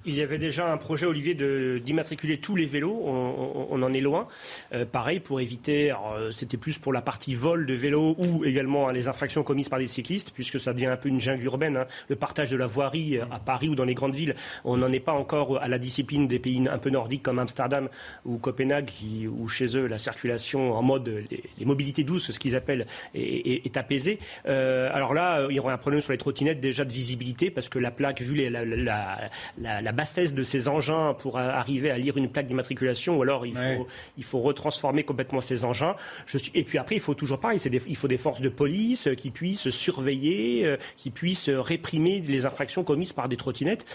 Il y avait déjà un projet, Olivier, d'immatriculer tous les vélos. On, en est loin. Euh, pareil, pour éviter, euh, c'était plus pour la partie vol de vélos ou également hein, les infractions commises par des cyclistes, puisque ça devient un peu une jungle urbaine. Hein. Le partage de la voirie euh, à Paris ou dans les grandes villes, on n'en est pas encore à la discipline des pays un peu nordiques comme Amsterdam ou Copenhague, qui, où chez eux la circulation en mode les, mobilités douces, ce qu'ils appellent, est, apaisée. alors là, il y aurait un problème sur les trottinettes déjà de visibilité, parce que la plaque, vu la, bassesse de ces engins pour arriver à lire une plaque d'immatriculation, ou alors il faut, il faut retransformer complètement ces engins. Je suis... Et puis après, il faut toujours pareil, il faut des forces de police qui puissent surveiller, euh, qui puissent réprimer les infractions commises par des trottinettes.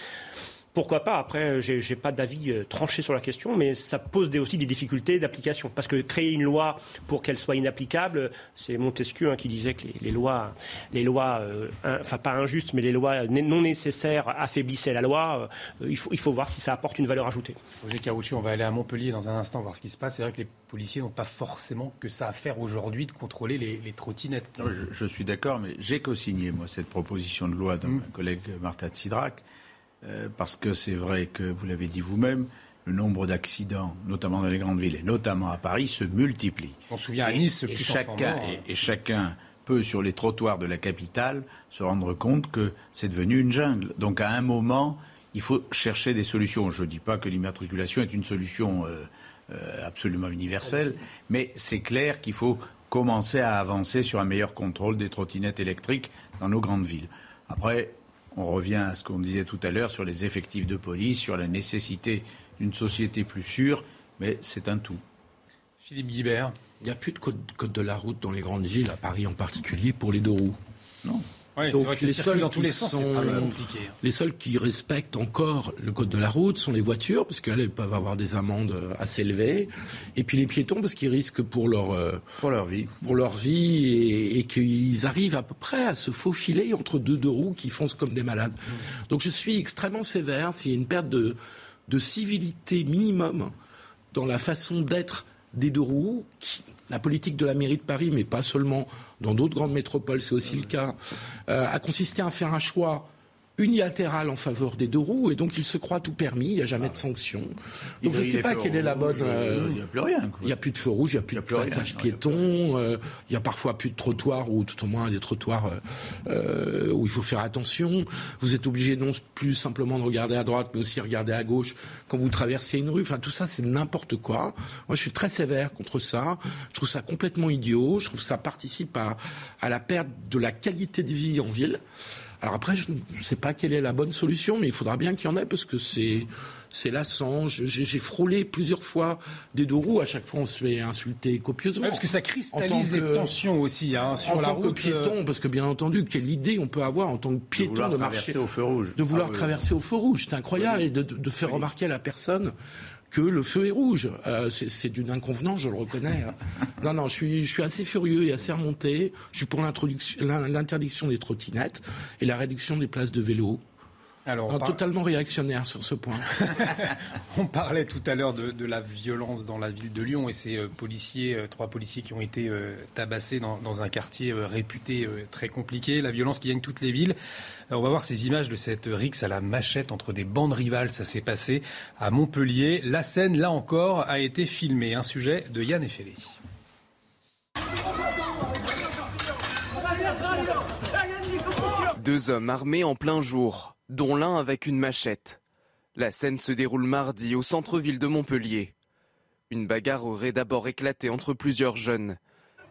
Pourquoi pas Après, j'ai n'ai pas d'avis euh, tranché sur la question, mais ça pose aussi des difficultés d'application. Parce que créer une loi pour qu'elle soit inapplicable, c'est Montesquieu hein, qui disait que les, lois, les lois euh, enfin pas injustes, mais les lois non nécessaires affaiblissaient la loi. Euh, il, faut, il faut voir si ça apporte une valeur ajoutée. Roger Carouchi, on va aller à Montpellier dans un instant voir ce qui se passe. C'est vrai que les policiers n'ont pas forcément que ça à faire aujourd'hui de contrôler les, trottinettes. je, suis d'accord, mais j'ai co-signé, moi, cette proposition de loi de mmh. ma collègue Martha Tsidrac. Euh, parce que c'est vrai que, vous l'avez dit vous-même, le nombre d'accidents, notamment dans les grandes villes et notamment à Paris, se multiplie. On se souvient à Nice, et, chacun, hein. et, chacun peut, sur les trottoirs de la capitale, se rendre compte que c'est devenu une jungle. Donc à un moment, il faut chercher des solutions. Je ne dis pas que l'immatriculation est une solution euh, euh, absolument universelle, mais c'est clair qu'il faut commencer à avancer sur un meilleur contrôle des trottinettes électriques dans nos grandes villes. Après, on revient à ce qu'on disait tout à l'heure sur les effectifs de police, sur la nécessité d'une société plus sûre, mais c'est un tout. Philippe Guibert. Il n'y a plus de code, de la route dans les grandes villes, à Paris en particulier, pour les deux roues. Non. Donc les seuls dans tous les sens, sont, compliqué. Les seuls qui respectent encore le code de la route sont les voitures, parce qu'elles peuvent avoir des amendes assez élevées, et puis les piétons, parce qu'ils risquent pour leur euh, pour leur vie, pour leur vie, et, qu'ils arrivent à peu près à se faufiler entre deux deux roues qui foncent comme des malades. Mmh. Donc je suis extrêmement sévère. S'il y a une perte de de civilité minimum dans la façon d'être des deux roues, la politique de la mairie de Paris, mais pas seulement dans d'autres grandes métropoles, c'est aussi le cas, euh, a consisté à faire un choix unilatéral en faveur des deux roues et donc il se croit tout permis, il n'y a jamais de sanction. Donc je ne sais pas quelle est la bonne. Euh, il n'y a plus rien. Il n'y a plus de feu rouge, il n'y a plus de passage piéton, euh, il y a parfois plus de trottoirs ou tout au moins des trottoirs euh, où il faut faire attention. Vous êtes obligé non plus simplement de regarder à droite mais aussi regarder à gauche quand vous traversez une rue. Enfin tout ça c'est n'importe quoi. Moi je suis très sévère contre ça. Je trouve ça complètement idiot. Je trouve que ça participe à, à la perte de la qualité de vie en ville. Alors après, je ne sais pas quelle est la bonne solution, mais il faudra bien qu'il y en ait parce que c'est c'est lassant. J'ai frôlé plusieurs fois des deux roues. À chaque fois, on se fait insulter copieusement. parce que ça cristallise les tensions aussi hein, sur en la tant Que piéton, euh, parce que bien entendu, quelle idée on peut avoir en tant que piéton de, traverser au feu rouge, de vouloir ah traverser au feu rouge. C'est incroyable et de, de, faire remarquer à la personne que le feu est rouge. Euh, c'est d'une inconvenance, je le reconnais. Hein. non, non, je suis, je suis assez furieux et assez remonté. Je suis pour l'interdiction des trottinettes et la réduction des places de vélo. Alors, Totalement réactionnaire sur ce point. on parlait tout à l'heure de, la violence dans la ville de Lyon et ces euh, policiers, euh, trois policiers qui ont été tabassés dans, un quartier réputé très compliqué. La violence qui gagne toutes les villes. on va voir ces images de cette rixe à la machette entre des bandes rivales. Ça s'est passé à Montpellier. La scène, là encore, a été filmée. Un sujet de Yann Effelé. Deux hommes armés en plein jour dont l'un avec une machette. La scène se déroule mardi au centre-ville de Montpellier. Une bagarre aurait d'abord éclaté entre plusieurs jeunes.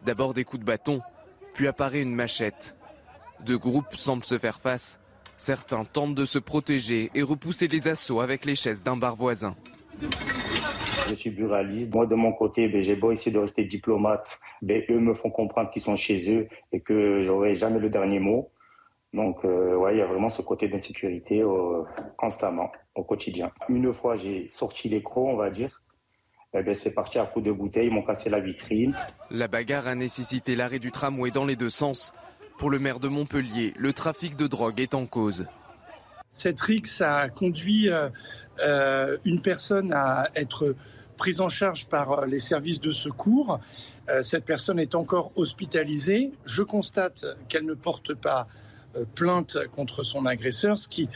D'abord des coups de bâton, puis apparaît une machette. Deux groupes semblent se faire face. Certains tentent de se protéger et repousser les assauts avec les chaises d'un bar voisin. Je suis buraliste. Moi, de mon côté, ben, j'ai beau essayer de rester diplomate. Ben, eux me font comprendre qu'ils sont chez eux et que j'aurai jamais le dernier mot. Donc, euh, ouais, il y a vraiment ce côté d'insécurité euh, constamment, au quotidien. Une fois, j'ai sorti l'écran, on va dire. Eh ben, c'est parti à coup de bouteille, ils m'ont cassé la vitrine. La bagarre a nécessité l'arrêt du tramway dans les deux sens. Pour le maire de Montpellier, le trafic de drogue est en cause. Cette rixe a conduit euh, une personne à être prise en charge par les services de secours. Cette personne est encore hospitalisée. Je constate qu'elle ne porte pas plainte contre son agresseur, ce qui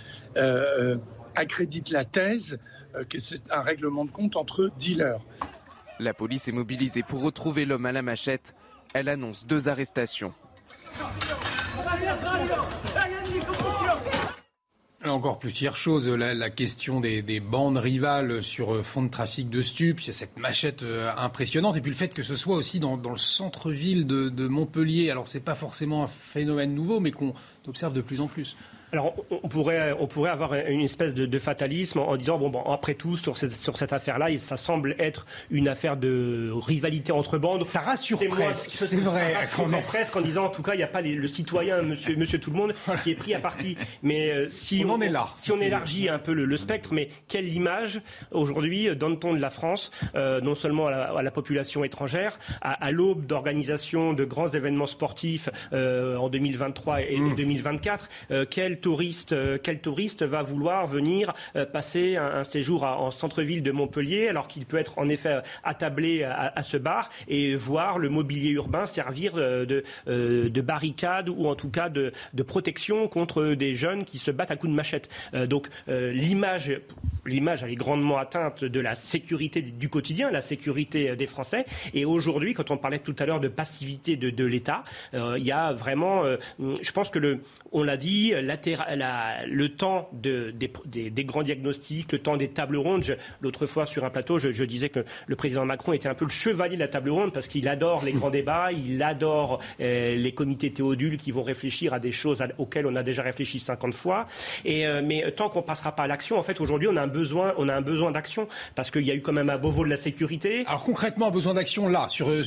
accrédite la thèse que c'est un règlement de compte entre dealers. La police est mobilisée pour retrouver l'homme à la machette. Elle annonce deux arrestations. Encore plusieurs choses. La, question des, bandes rivales sur fond de trafic de stupes, cette machette euh, impressionnante. Et puis le fait que ce soit aussi dans, le centre-ville de, de, Montpellier. Alors, ce n'est pas forcément un phénomène nouveau, mais qu'on observe de plus en plus. Alors, on pourrait, on pourrait avoir une espèce de, fatalisme en disant bon, bon, après tout, sur cette, sur cette affaire-là, ça semble être une affaire de rivalité entre bandes. Ça rassure presque, c'est vrai. Ça rassure presque en disant en tout cas, il n'y a pas le citoyen, monsieur, monsieur tout le monde, qui est pris à partie. Mais euh, si on, en est là, si on élargit un peu le, spectre, mais quelle image aujourd'hui donne-t-on de la France, euh, non seulement à la, population étrangère, à, l'aube d'organisation de grands événements sportifs euh, en 2023 et, 2024, mmh. Touriste, euh, quel touriste va vouloir venir euh, passer un, séjour en centre-ville de Montpellier alors qu'il peut être en effet euh, attablé à, ce bar et voir le mobilier urbain servir de, de, barricade ou en tout cas de, protection contre des jeunes qui se battent à coups de machette. donc l'image, l'image elle est grandement atteinte de la sécurité du quotidien, la sécurité des Français. Et aujourd'hui, quand on parlait tout à l'heure de passivité de, de l'État, il y a vraiment, je pense que le, on l'a dit, la le temps de, des, grands diagnostics, le temps des tables rondes. L'autre fois, sur un plateau, je, disais que le président Macron était un peu le chevalier de la table ronde parce qu'il adore les grands débats, il adore euh, les comités théodules qui vont réfléchir à des choses auxquelles on a déjà réfléchi 50 fois. Euh, mais tant qu'on ne passera pas à l'action, en fait, aujourd'hui, on a un besoin, besoin d'action parce qu'il y a eu quand même un Beauvau de la sécurité. Alors concrètement, un besoin d'action là, sur euh,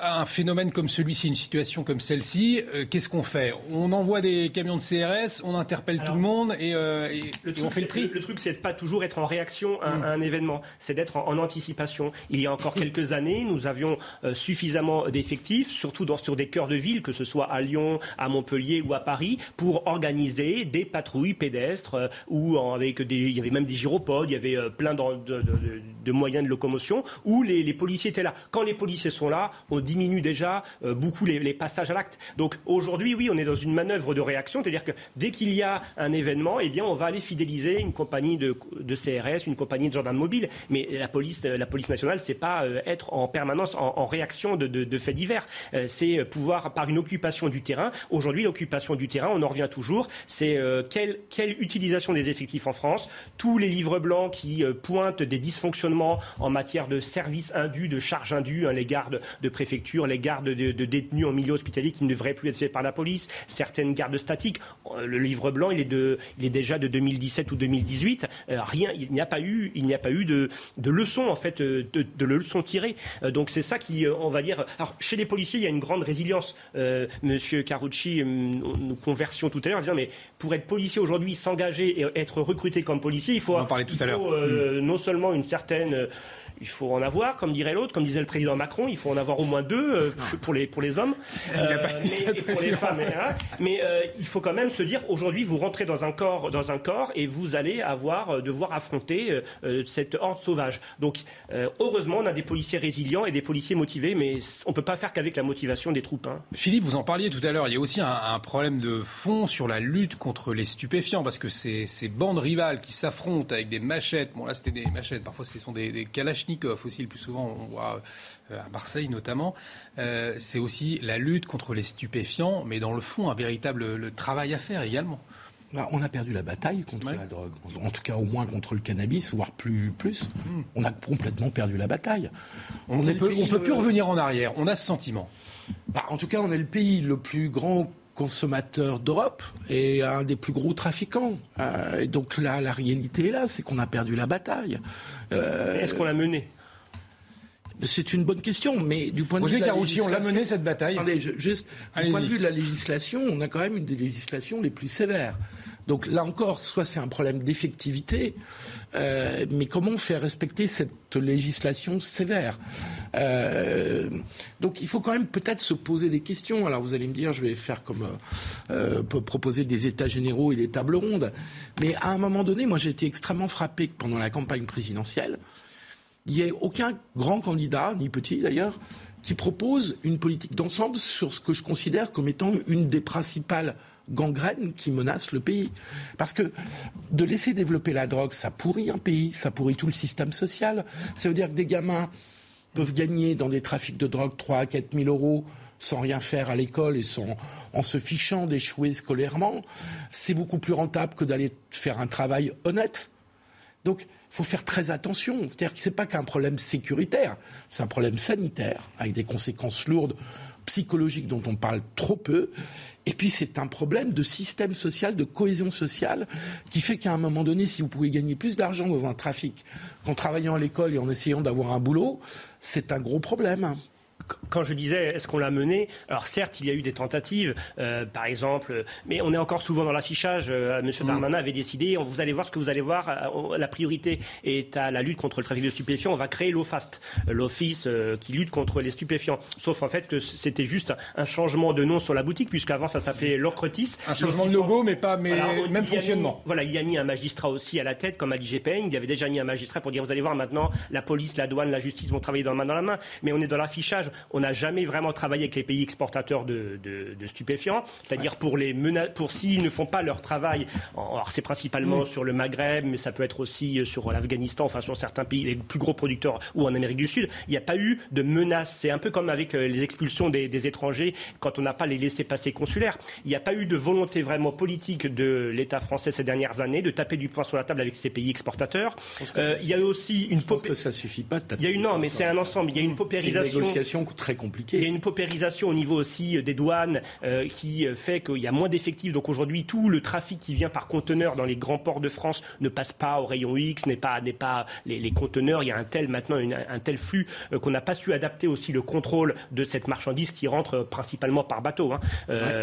un phénomène comme celui-ci, une situation comme celle-ci, qu'est-ce qu'on fait? On envoie des camions de CRS, on interpelle tout le monde et, euh, on fait le tri. Le, truc, c'est de pas toujours être en réaction à, un mm. événement, c'est d'être en, anticipation. Il y a encore quelques années, nous avions euh, suffisamment d'effectifs, surtout dans, sur des cœurs de ville, que ce soit à Lyon, à Montpellier ou à Paris, pour organiser des patrouilles pédestres euh, ou avec des, il y avait même des gyropodes, il y avait plein de, moyens de locomotion où les, policiers étaient là. Quand les policiers sont là, on diminue déjà beaucoup les, les passages à l'acte. Donc aujourd'hui, oui, on est dans une manœuvre de réaction, c'est-à-dire que dès qu'il y a un événement, eh bien, on va aller fidéliser une compagnie de, CRS, une compagnie de gendarmes mobiles. Mais la police, la police nationale, c'est pas euh, être en permanence en, réaction de, faits divers. Euh, c'est pouvoir, par une occupation du terrain. Aujourd'hui, l'occupation du terrain, on en revient toujours. C'est euh, quelle, utilisation des effectifs en France. Tous les livres blancs qui pointent des dysfonctionnements en matière de services indus, de charges indues, hein, les gardes de préfecture, les gardes de, détenus en milieu hospitalier qui ne devraient plus être faits par la police, certaines gardes statiques. Le livre blanc, il est, de, il est déjà de 2017 ou 2018. Euh, rien, il n'y a pas eu, il n'y a pas eu de, de leçons en fait, euh, de, de leçons tirées. Euh, donc c'est ça qui, on va dire. Alors chez les policiers, il y a une grande résilience. Monsieur Carucci, nous conversions tout à l'heure, disant mais pour être policier aujourd'hui, s'engager et être recruté comme policier, il faut, tout il faut mm. non seulement une certaine il faut en avoir, comme dirait l'autre, comme disait le président Macron, il faut en avoir au moins deux euh, pour, les, pour les hommes, euh, mais, pour les femmes. Hein. mais euh, il faut quand même se dire, aujourd'hui, vous rentrez dans un corps, dans un corps et vous allez avoir, devoir affronter cette horde sauvage. Donc, heureusement, on a des policiers résilients et des policiers motivés, mais on ne peut pas faire qu'avec la motivation des troupes. Hein. Philippe, vous en parliez tout à l'heure, il y a aussi un, problème de fond sur la lutte contre les stupéfiants, parce que ces, ces bandes rivales qui s'affrontent avec des machettes, bon là c'était des machettes, parfois ce sont des, des kalachnikovs, aussi le plus souvent, on voit euh, à Marseille notamment, euh, c'est aussi la lutte contre les stupéfiants, mais dans le fond, un véritable travail à faire également. Bah, on a perdu la bataille contre la drogue, en tout cas au moins contre le cannabis, voire plus. plus. Hmm. On a complètement perdu la bataille. On ne peut, peut plus revenir en arrière, on a ce sentiment. Bah, en tout cas, on est le pays le plus grand consommateur d'Europe et un des plus gros trafiquants. Euh, donc là, la réalité est là, c'est qu'on a perdu la bataille. Euh, Est-ce qu'on l'a menée? C'est une bonne question, mais du point de vue de la législation, on l'a menée cette bataille? Attendez, juste, du point de vue de la législation, on a quand même une des législations les plus sévères. Donc là encore, soit c'est un problème d'effectivité, euh, mais comment faire respecter cette législation sévère euh, Donc il faut quand même peut-être se poser des questions. Alors vous allez me dire, je vais faire comme euh, proposer des états généraux et des tables rondes, mais à un moment donné, moi j'ai été extrêmement frappé que pendant la campagne présidentielle, il n'y a aucun grand candidat, ni petit d'ailleurs, qui propose une politique d'ensemble sur ce que je considère comme étant une des principales gangrènes qui menacent le pays. Parce que de laisser développer la drogue, ça pourrit un pays, ça pourrit tout le système social. Ça veut dire que des gamins peuvent gagner dans des trafics de drogue 3 à 4 000 euros sans rien faire à l'école et sans, en se fichant d'échouer scolairement, c'est beaucoup plus rentable que d'aller faire un travail honnête. Donc, il faut faire très attention. C'est-à-dire que ce n'est pas qu'un problème sécuritaire, c'est un problème sanitaire, avec des conséquences lourdes psychologiques dont on parle trop peu. Et puis c'est un problème de système social, de cohésion sociale, qui fait qu'à un moment donné, si vous pouvez gagner plus d'argent dans un trafic qu'en travaillant à l'école et en essayant d'avoir un boulot, c'est un gros problème quand je disais est-ce qu'on l'a mené, alors certes il y a eu des tentatives, euh, par exemple, mais on est encore souvent dans l'affichage. Euh, Monsieur mm. Darmanin avait décidé, vous allez voir ce que vous allez voir, euh, la priorité est à la lutte contre le trafic de stupéfiants. On va créer l'OFAST, l'office qui lutte contre les stupéfiants. Sauf en fait que c'était juste un changement de nom sur la boutique, puisqu'avant ça s'appelait Locretis. Un changement de logo, mais pas mais même fonctionnement. voilà, il y a mis un magistrat aussi à la tête, comme à l'IGPN. Il y avait déjà mis un magistrat pour dire vous allez voir maintenant la police, la douane, la justice vont travailler dans la main dans la main. Mais on est dans l'affichage on n'a jamais vraiment travaillé avec les pays exportateurs de, stupéfiants, c'est-à-dire pour les pour s'ils ne font pas leur travail. Alors c'est principalement mm. sur le Maghreb, mais ça peut être aussi euh, sur l'Afghanistan, enfin sur certains pays, les plus gros producteurs ou en Amérique du Sud. Il n'y a pas eu de menace. C'est un peu comme avec euh, les expulsions des, étrangers quand on n'a pas les laissés passer consulaires. Il n'y a pas eu de volonté vraiment politique de l'État français ces dernières années de taper du poing sur la table avec ces pays exportateurs. Euh, il y a aussi une. Je pense que ça suffit pas de taper. Il y a une non, mais c'est un ensemble. Il y a une paupérisation. Une négociation très compliqué. Il y a une paupérisation au niveau aussi euh, des douanes euh, qui euh, fait qu'il y a moins d'effectifs. Donc aujourd'hui, tout le trafic qui vient par conteneur dans les grands ports de France ne passe pas au rayon X, n'est pas, n'est pas les, conteneurs. Il y a un tel maintenant un tel flux qu'on n'a pas su adapter aussi le contrôle de cette marchandise qui rentre principalement par bateau. Hein.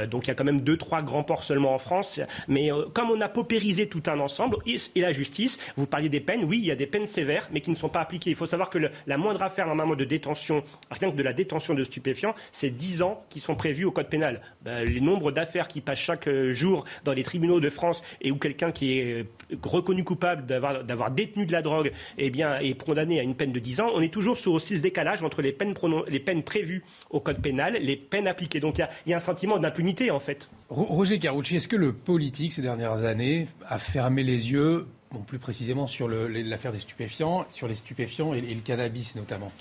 Donc il y a quand même deux trois grands ports seulement en France. Mais comme on a paupérisé tout un ensemble et, la justice, vous parliez des peines. Oui, il y a des peines sévères, mais qui ne sont pas appliquées. Il faut savoir que la moindre affaire normalement de détention, rien que de la détention de stupéfiants, c'est 10 ans qui sont prévus au code pénal. Ben, les nombres d'affaires qui passent chaque euh, jour dans les tribunaux de France et où quelqu'un qui est euh, reconnu coupable d'avoir détenu de la drogue eh bien, est condamné à une peine de 10 ans, on est toujours sur aussi le décalage entre les peines, les peines prévues au code pénal, les peines appliquées. Donc il y, a un sentiment d'impunité en fait. Roger Carucci, est-ce que le politique ces dernières années a fermé les yeux plus précisément sur l'affaire des stupéfiants, sur les stupéfiants et le cannabis notamment?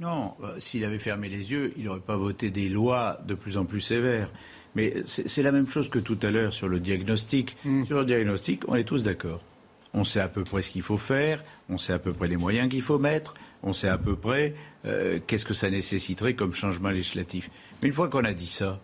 Non, euh, s'il avait fermé les yeux, il n'aurait pas voté des lois de plus en plus sévères. Mais c'est la même chose que tout à l'heure sur le diagnostic. Hmm. Sur le diagnostic, on est tous d'accord. On sait à peu près ce qu'il faut faire, on sait à peu près les moyens qu'il faut mettre, on sait à peu près euh, qu'est-ce que ça nécessiterait comme changement législatif. Mais une fois qu'on a dit ça,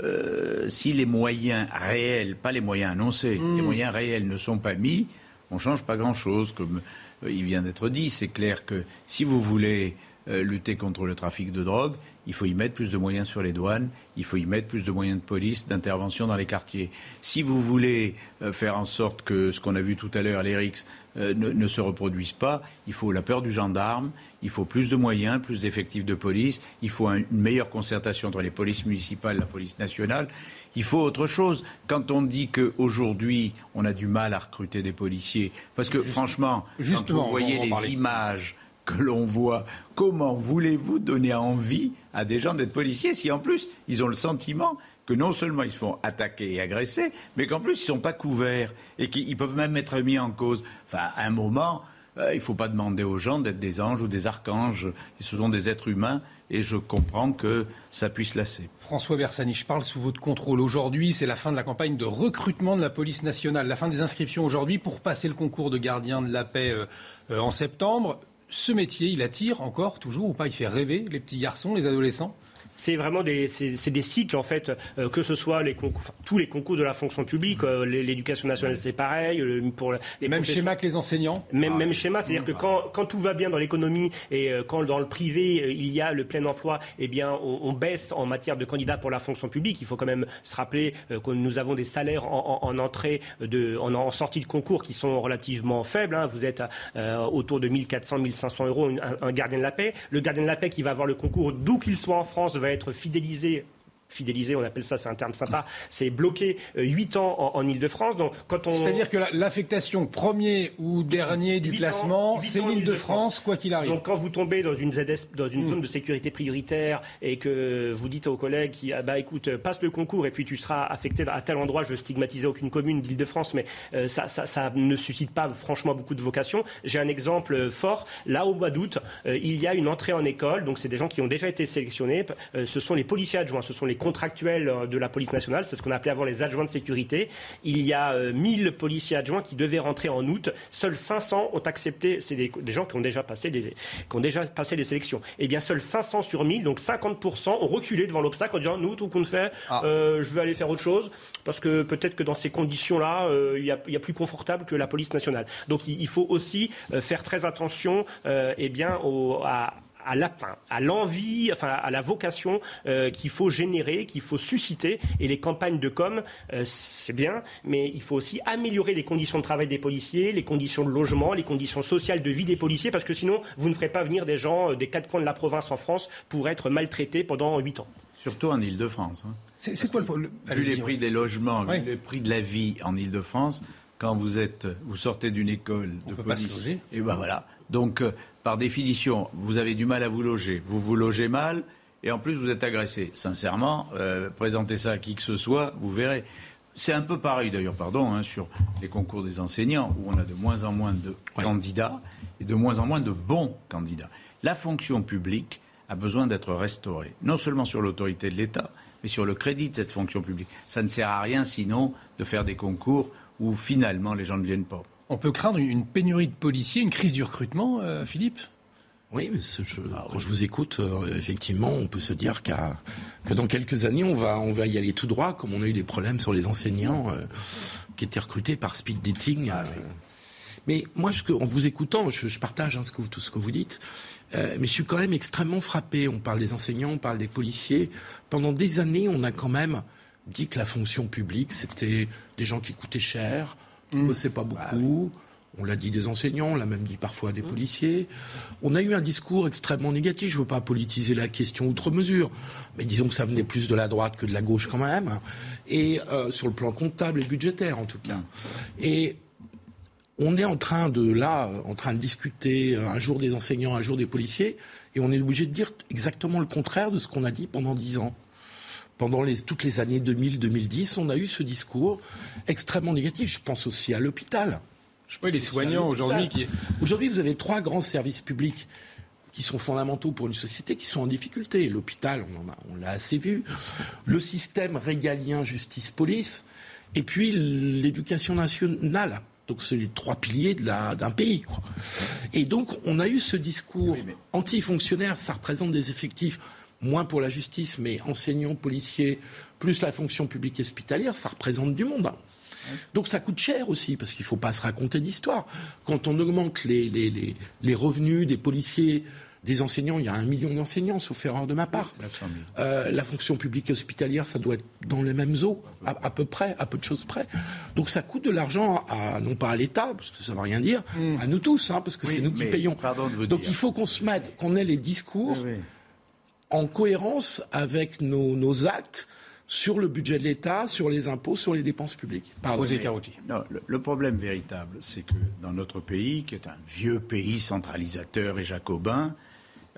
euh, si les moyens réels, pas les moyens annoncés, hmm. les moyens réels ne sont pas mis, on ne change pas grand-chose. Comme il vient d'être dit, c'est clair que si vous voulez euh, lutter contre le trafic de drogue, il faut y mettre plus de moyens sur les douanes, il faut y mettre plus de moyens de police, d'intervention dans les quartiers. Si vous voulez euh, faire en sorte que ce qu'on a vu tout à l'heure, les RICS, euh, ne, se reproduisent pas, il faut la peur du gendarme, il faut plus de moyens, plus d'effectifs de police, il faut une meilleure concertation entre les polices municipales et la police nationale. Il faut autre chose. Quand on dit qu'aujourd'hui, on a du mal à recruter des policiers, parce que franchement, quand vous voyez les images que l'on voit. Comment voulez-vous donner envie à des gens d'être policiers si en plus ils ont le sentiment que non seulement ils se font attaquer et agresser, mais qu'en plus ils ne sont pas couverts et qu'ils peuvent même être mis en cause? Enfin, à un moment, euh, il ne faut pas demander aux gens d'être des anges ou des archanges. Ce sont des êtres humains et je comprends que ça puisse lasser. François Bersani, je parle sous votre contrôle. Aujourd'hui, c'est la fin de la campagne de recrutement de la police nationale, la fin des inscriptions aujourd'hui pour passer le concours de gardien de la paix euh, euh, en septembre ce métier, il attire encore, toujours ou pas Il fait rêver les petits garçons, les adolescents c'est vraiment des, c'est, des cycles en fait, euh, que ce soit les concours, tous les concours de la fonction publique, euh, l'éducation nationale c'est pareil, euh, pour les même schéma que les enseignants. Même, même schéma, c'est-à-dire que quand, quand, tout va bien dans l'économie et quand dans le privé il y a le plein emploi, eh bien on, baisse en matière de candidats pour la fonction publique. Il faut quand même se rappeler que nous avons des salaires en, en, entrée de, en, sortie de concours qui sont relativement faibles. Hein. Vous êtes autour de 1400, 1500 euros un, un, gardien de la paix. Le gardien de la paix qui va avoir le concours d'où qu'il soit en France va être fidélisé fidélisé, on appelle ça, c'est un terme sympa, c'est bloqué 8 ans en, Ile-de-France. Donc, quand on... C'est-à-dire que l'affectation premier ou dernier du classement, c'est l'Île-de-France, quoi qu'il arrive. Donc quand vous tombez dans une ZS, dans une zone de sécurité prioritaire et que vous dites aux collègues qui, ah bah écoute, passe le concours et puis tu seras affecté à tel endroit, je veux stigmatiser aucune commune d'Île-de-France, mais euh, ça, ça, ça, ne suscite pas franchement beaucoup de vocation. J'ai un exemple fort. Là, au mois d'août, euh, il y a une entrée en école. Donc, c'est des gens qui ont déjà été sélectionnés. Euh, ce sont les policiers adjoints, ce sont les contractuels de la police nationale. C'est ce qu'on appelait avant les adjoints de sécurité. Il y a 1000 policiers adjoints qui devaient rentrer en août. Seuls 500 ont accepté. C'est des, gens qui ont déjà passé des, qui ont déjà passé les sélections. Eh bien, seuls 500 sur 1000, donc 50%, ont reculé devant l'obstacle en disant nous, tout compte fait, ah. je vais aller faire autre chose parce que peut-être que dans ces conditions-là, il y, a plus confortable que la police nationale. Donc, il, faut aussi faire très attention, eh bien, au, à à la, à l'envie, enfin à la vocation euh, qu'il faut générer, qu'il faut susciter. Et les campagnes de com, euh, c'est bien, mais il faut aussi améliorer les conditions de travail des policiers, les conditions de logement, les conditions sociales de vie des policiers, parce que sinon, vous ne ferez pas venir des gens euh, des quatre coins de la province en France pour être maltraités pendant huit ans. Surtout en Ile-de-France. Hein. C'est quoi le problème? Vu les prix des logements, vu les prix de la vie en Ile-de-France, quand vous êtes, vous sortez d'une école de police, et ben voilà. Donc, par définition, vous avez du mal à vous loger, vous vous logez mal, et en plus vous êtes agressé. Sincèrement, euh, présentez ça à qui que ce soit, vous verrez. C'est un peu pareil d'ailleurs, pardon, hein, sur les concours des enseignants, où on a de moins en moins de candidats et de moins en moins de bons candidats. La fonction publique a besoin d'être restaurée, non seulement sur l'autorité de l'État, mais sur le crédit de cette fonction publique. Ça ne sert à rien sinon de faire des concours où finalement les gens ne viennent pas. On peut craindre une pénurie de policiers, une crise du recrutement, euh, Philippe? Oui, mais je, quand je vous écoute, euh, effectivement, on peut se dire que dans quelques années, on va, on va y aller tout droit, comme on a eu des problèmes sur les enseignants euh, qui étaient recrutés par speed dating. Ah mais moi, je, en vous écoutant, je, partage hein, ce que, tout ce que vous dites, mais je suis quand même extrêmement frappé. On parle des enseignants, on parle des policiers. Pendant des années, on a quand même dit que la fonction publique, c'était des gens qui coûtaient cher, on ne sait pas bah beaucoup. On l'a dit des enseignants, on l'a même dit parfois des mmh. policiers. On a eu un discours extrêmement négatif. Je ne veux pas politiser la question outre mesure, mais disons que ça venait plus de la droite que de la gauche quand même, et euh, sur le plan comptable et budgétaire en tout cas. Mmh. Et on est en train de là, en train de discuter un jour des enseignants, un jour des policiers, et on est obligé de dire exactement le contraire de ce qu'on a dit pendant dix ans pendant toutes les années 2000-2010, on a eu ce discours extrêmement négatif. Je pense aussi à l'hôpital. Je pas les soignants aujourd'hui qui. Aujourd'hui, vous avez trois grands services publics qui sont fondamentaux pour une société qui sont en difficulté. L'hôpital, on, l'a assez vu. Le système régalien justice-police. Et puis l'éducation nationale. Donc c'est les trois piliers d'un pays. Et donc on a eu ce discours anti-fonctionnaire, ça représente des effectifs moins pour la justice, mais enseignants, policiers, plus la fonction publique hospitalière, ça représente du monde. Hein. Donc ça coûte cher aussi, parce qu'il ne faut pas se raconter d'histoire. Quand on augmente les, les, les, revenus des policiers, des enseignants, il y a un million d'enseignants, sauf erreur de ma part. Euh, la fonction publique hospitalière, ça doit être dans les mêmes eaux, à, peu près, à peu de choses près. Donc ça coûte de l'argent, à, non pas à l'État, parce que ça ne veut rien dire, hmm. à nous tous, hein, parce que c'est nous qui payons. Donc il faut qu'on se mette, qu'on ait les discours en cohérence avec nos, actes sur le budget de l'État, sur les impôts, sur les dépenses publiques. Pardon, non, le, problème véritable, c'est que dans notre pays, qui est un vieux pays centralisateur et jacobin,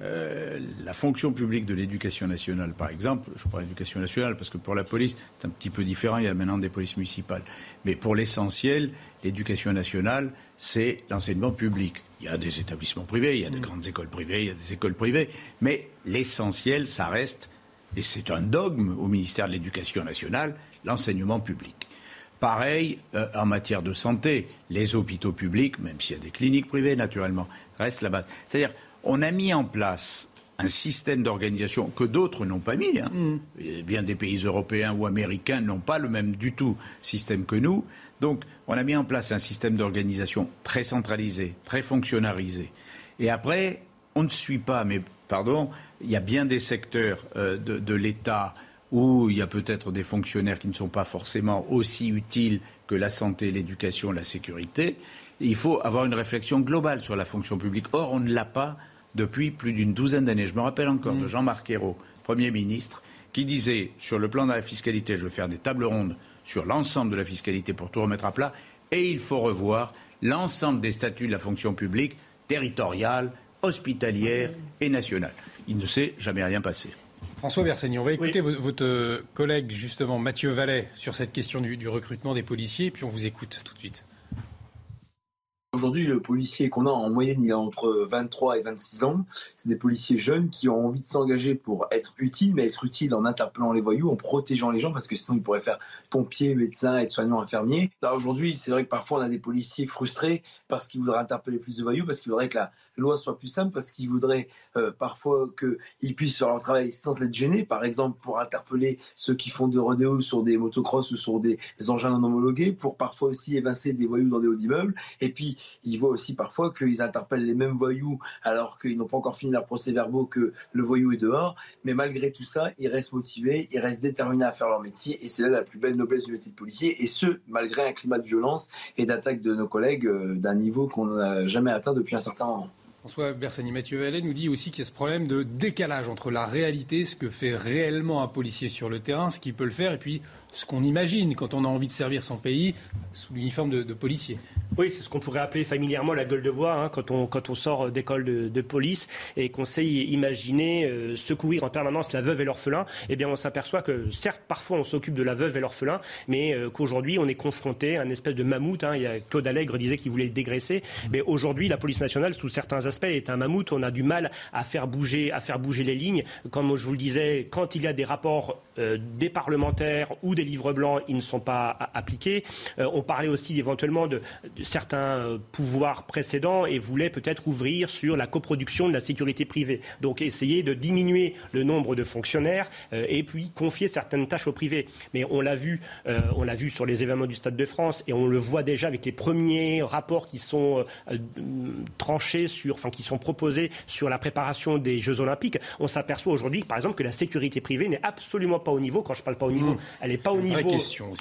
euh, la fonction publique de l'éducation nationale, par exemple, je parle d'éducation nationale parce que pour la police, c'est un petit peu différent, il y a maintenant des polices municipales. Mais pour l'essentiel, l'éducation nationale, c'est l'enseignement public. Il y a des établissements privés, il y a des mm. grandes écoles privées, il y a des écoles privées, mais l'essentiel, ça reste, et c'est un dogme au ministère de l'Éducation nationale, l'enseignement public. Pareil euh, en matière de santé, les hôpitaux publics, même s'il y a des cliniques privées naturellement, restent la base. C'est-à-dire, on a mis en place un système d'organisation que d'autres n'ont pas mis. Hein. Mm. Bien des pays européens ou américains n'ont pas le même du tout système que nous. Donc, on a mis en place un système d'organisation très centralisé, très fonctionnalisé. Et après, on ne suit pas, mais pardon, il y a bien des secteurs euh, de, l'État où il y a peut-être des fonctionnaires qui ne sont pas forcément aussi utiles que la santé, l'éducation, la sécurité. il faut avoir une réflexion globale sur la fonction publique. Or, on ne l'a pas depuis plus d'une douzaine d'années. Je me rappelle encore de mm. Jean-Marc Ayrault, Premier ministre, qui disait sur le plan de la fiscalité, je veux faire des tables rondes sur l'ensemble de la fiscalité pour tout remettre à plat, et il faut revoir l'ensemble des statuts de la fonction publique, territoriale, hospitalière et nationale. Il ne s'est jamais rien passé. François Bersani, on va écouter votre collègue, justement, Mathieu Vallet, sur cette question du, recrutement des policiers, puis on vous écoute tout de suite. Aujourd'hui, le policier qu'on a en moyenne, il a entre 23 et 26 ans. C'est des policiers jeunes qui ont envie de s'engager pour être utiles, mais être utiles en interpellant les voyous, en protégeant les gens, parce que sinon ils pourraient faire pompier, médecin, aide-soignant, infirmier. Là, aujourd'hui, c'est vrai que parfois on a des policiers frustrés parce qu'ils voudraient interpeller plus de voyous, parce qu'ils voudraient que la, loi soit plus simple parce qu'ils voudraient euh, parfois qu'ils puissent faire leur travail sans être gênés, par exemple pour interpeller ceux qui font de rodéo sur des motocross ou sur des engins non homologués, pour parfois aussi évincer des voyous dans des hauts immeubles. Et puis, ils voient aussi parfois qu'ils interpellent les mêmes voyous alors qu'ils n'ont pas encore fini leur procès-verbaux que le voyou est dehors. Mais malgré tout ça, ils restent motivés, ils restent déterminés à faire leur métier et c'est là la plus belle noblesse du métier de policier. Et ce, malgré un climat de violence et d'attaque de nos collègues euh, d'un niveau qu'on n'a jamais atteint depuis un certain moment. François Bersani, Mathieu Vallet nous dit aussi qu'il y a ce problème de décalage entre la réalité, ce que fait réellement un policier sur le terrain, ce qu'il peut le faire, et puis ce qu'on imagine quand on a envie de servir son pays sous l'uniforme de, policier. Oui, c'est ce qu'on pourrait appeler familièrement la gueule de bois hein, quand, on, quand on sort d'école de, police et qu'on sait imaginer euh, secourir en permanence la veuve et l'orphelin. Eh bien, on s'aperçoit que certes, parfois, on s'occupe de la veuve et l'orphelin, mais euh, qu'aujourd'hui, on est confronté à une espèce de mammouth. Hein. Il y a Claude Allègre disait qu'il voulait le dégraisser, mais aujourd'hui, la police nationale, sous certains aspects, est un mammouth. On a du mal à faire bouger, à faire bouger les lignes. Comme je vous le disais, quand il y a des rapports euh, des parlementaires ou des livres blancs, ils ne sont pas appliqués. Euh, on parlait aussi éventuellement de, certains euh, pouvoirs précédents et voulait peut-être ouvrir sur la coproduction de la sécurité privée. Donc essayer de diminuer le nombre de fonctionnaires et puis confier certaines tâches au privé. Mais on l'a vu, on l'a vu sur les événements du Stade de France et on le voit déjà avec les premiers rapports qui sont tranchés sur, enfin qui sont proposés sur la préparation des Jeux Olympiques. On s'aperçoit aujourd'hui, par exemple, que la sécurité privée n'est absolument pas au niveau. Quand je parle pas au niveau, mmh. elle n'est pas au niveau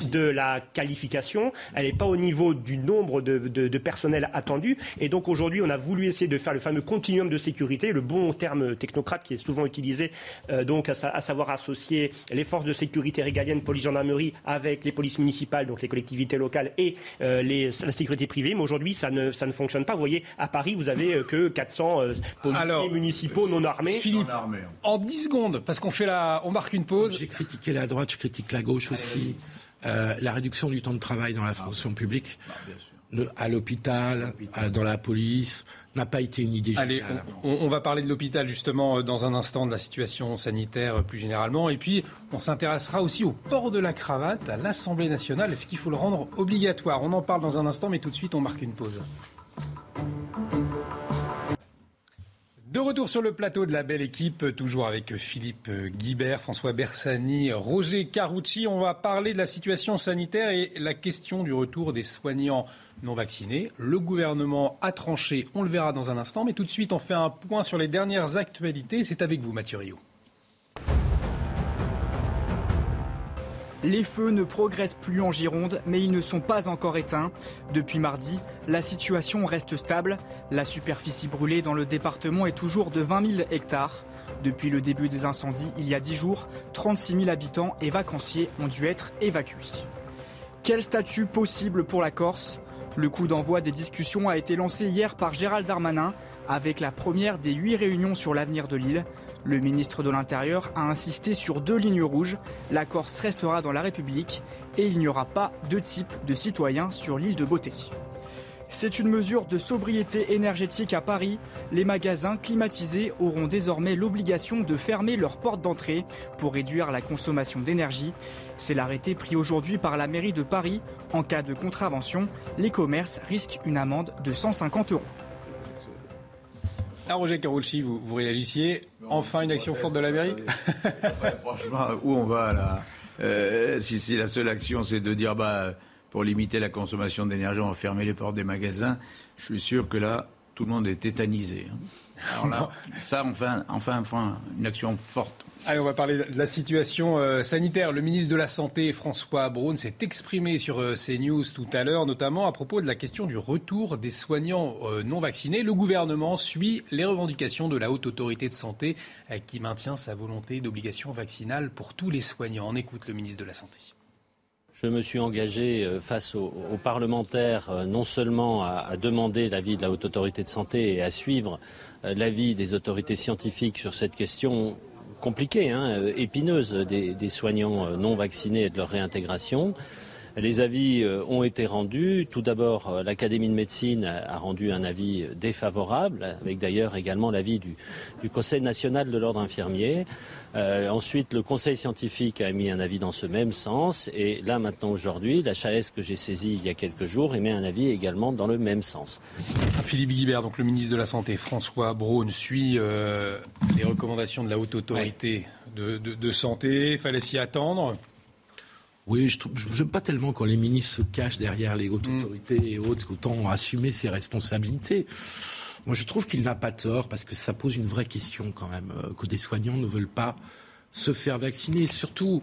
de la qualification, elle n'est pas au niveau du nombre de, de, personnel attendu. Et donc aujourd'hui, on a voulu essayer de faire le fameux continuum de sécurité, le bon terme technocrate qui est souvent utilisé, euh, donc à, savoir associer les forces de sécurité régaliennes, police, gendarmerie, avec les polices municipales, donc les collectivités locales et euh, les, la sécurité privée. Mais aujourd'hui, ça ne, ça ne fonctionne pas. Vous voyez, à Paris, vous avez euh, que 400 policiers municipaux non armés. Philippe, en 10 secondes, parce qu'on fait la, on marque une pause. J'ai critiqué la droite, je critique la gauche aussi. Euh, la réduction du temps de travail dans la fonction publique, à l'hôpital, dans la police, n'a pas été une idée Allez, on, va parler de l'hôpital justement euh, dans un instant, de la situation sanitaire euh, plus généralement. Et puis, on s'intéressera aussi au port de la cravate à l'Assemblée nationale. Est-ce qu'il faut le rendre obligatoire? On en parle dans un instant, mais tout de suite, on marque une pause. De retour sur le plateau de la belle équipe, toujours avec Philippe Guibert, François Bersani, Roger Carucci. On va parler de la situation sanitaire et la question du retour des soignants non vaccinés. Le gouvernement a tranché, on le verra dans un instant, mais tout de suite on fait un point sur les dernières actualités. C'est avec vous Mathieu Rio. Les feux ne progressent plus en Gironde, mais ils ne sont pas encore éteints. Depuis mardi, la situation reste stable. La superficie brûlée dans le département est toujours de 20 000 hectares. Depuis le début des incendies, il y a 10 jours, 36 000 habitants et vacanciers ont dû être évacués. Quel statut possible pour la Corse? Le coup d'envoi des discussions a été lancé hier par Gérald Darmanin avec la première des huit réunions sur l'avenir de l'île. Le ministre de l'Intérieur a insisté sur deux lignes rouges. La Corse restera dans la République et il n'y aura pas deux types de citoyens sur l'île de Beauté. C'est une mesure de sobriété énergétique à Paris. Les magasins climatisés auront désormais l'obligation de fermer leurs portes d'entrée pour réduire la consommation d'énergie. C'est l'arrêté pris aujourd'hui par la mairie de Paris. En cas de contravention, les commerces risquent une amende de 150 euros. Ah, Roger vous réagissiez. Enfin, une action forte de la mairie Franchement, où on va là euh, si, la seule action, c'est de dire, bah, pour limiter la consommation d'énergie, on va fermer les portes des magasins, je suis sûr que là, tout le monde est tétanisé. Hein. Alors là, ça, enfin, enfin, enfin, une action forte. Allez, on va parler de la situation euh, sanitaire. Le ministre de la Santé, François Braun, s'est exprimé sur euh, CNews tout à l'heure, notamment à propos de la question du retour des soignants euh, non vaccinés. Le gouvernement suit les revendications de la Haute Autorité de Santé qui maintient sa volonté d'obligation vaccinale pour tous les soignants. On écoute le ministre de la Santé. Je me suis engagé face aux, parlementaires non seulement à demander l'avis de la Haute Autorité de Santé et à suivre l'avis des autorités scientifiques sur cette question compliquée, hein, euh, épineuse des, des, soignants euh, non vaccinés et de leur réintégration. Les avis euh, ont été rendus. Tout d'abord, l'Académie de médecine a rendu un avis défavorable, avec d'ailleurs également l'avis du, du, Conseil national de l'ordre infirmier. Euh, ensuite, le Conseil scientifique a émis un avis dans ce même sens. Et là, maintenant, aujourd'hui, la HAS que j'ai saisie il y a quelques jours émet un avis également dans le même sens. Philippe Guibert, donc le ministre de la Santé, François Braun, suit euh, les recommandations de la Haute Autorité de, de, de santé. Fallait s'y attendre. Oui, je n'aime pas tellement quand les ministres se cachent derrière les hautes mm. autorités et autres, autant assumer ses responsabilités. Moi, je trouve qu'il n'a pas tort parce que ça pose une vraie question quand même, euh, que des soignants ne veulent pas se faire vacciner. Surtout,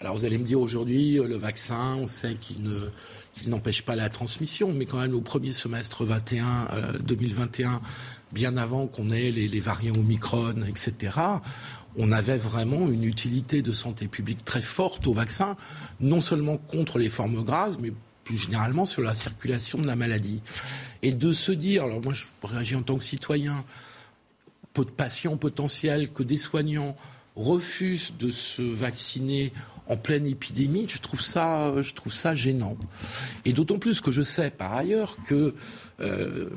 alors vous allez me dire aujourd'hui, euh, le vaccin, on sait qu'il ne, n'empêche pas la transmission, mais quand même au premier semestre 21, 2021, euh, bien avant qu'on ait les, les variants Omicron, etc., on avait vraiment une utilité de santé publique très forte au vaccin, non seulement contre les formes graves, mais plus généralement sur la circulation de la maladie. Et de se dire, alors moi je réagis en tant que citoyen, peu de patients potentiels, que des soignants refusent de se vacciner en pleine épidémie, je trouve ça, je trouve ça gênant. Et d'autant plus que je sais par ailleurs que euh,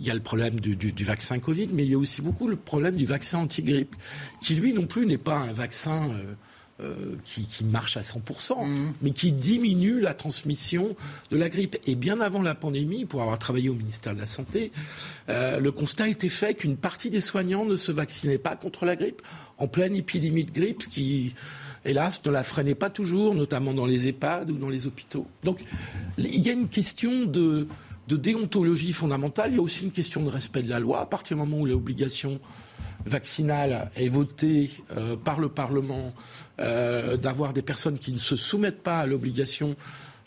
il y a le problème du, du, du, vaccin Covid, mais il y a aussi beaucoup le problème du vaccin anti-grippe, qui lui non plus n'est pas un vaccin euh, euh, qui, qui, marche à 100%, mmh. mais qui diminue la transmission de la grippe. Et bien avant la pandémie, pour avoir travaillé au ministère de la Santé, euh, le constat était fait qu'une partie des soignants ne se vaccinaient pas contre la grippe en pleine épidémie de grippe, ce qui hélas, ne la freinait pas toujours, notamment dans les EHPAD ou dans les hôpitaux. Donc, il y a une question de, de déontologie fondamentale, il y a aussi une question de respect de la loi. À partir du moment où l'obligation vaccinale est votée euh, par le Parlement, euh, d'avoir des personnes qui ne se soumettent pas à l'obligation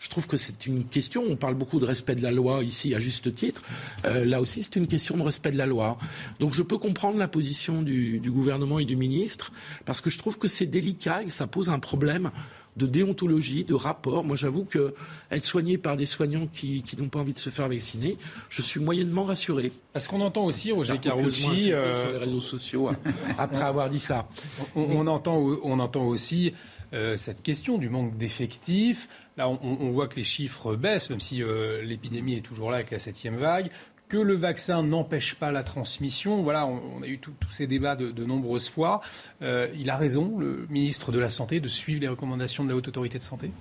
je trouve que c'est une question. On parle beaucoup de respect de la loi ici, à juste titre. Euh, là aussi, c'est une question de respect de la loi. Donc, je peux comprendre la position du, gouvernement et du ministre, parce que je trouve que c'est délicat et que ça pose un problème de déontologie, de rapport. Moi, j'avoue que être soigné par des soignons qui, qui n'ont pas envie de se faire vacciner, je suis moyennement rassuré. Parce qu'on entend aussi, Roger Carucci, euh... sur les réseaux sociaux, après avoir dit ça. On, on, entend, on entend aussi euh, cette question du manque d'effectifs. Là, on, on, voit que les chiffres baissent, même si euh, l'épidémie est toujours là avec la septième vague que le vaccin n'empêche pas la transmission. Voilà, on, a eu tous ces débats de, nombreuses fois. Euh, il a raison, le ministre de la Santé, de suivre les recommandations de la Haute Autorité de Santé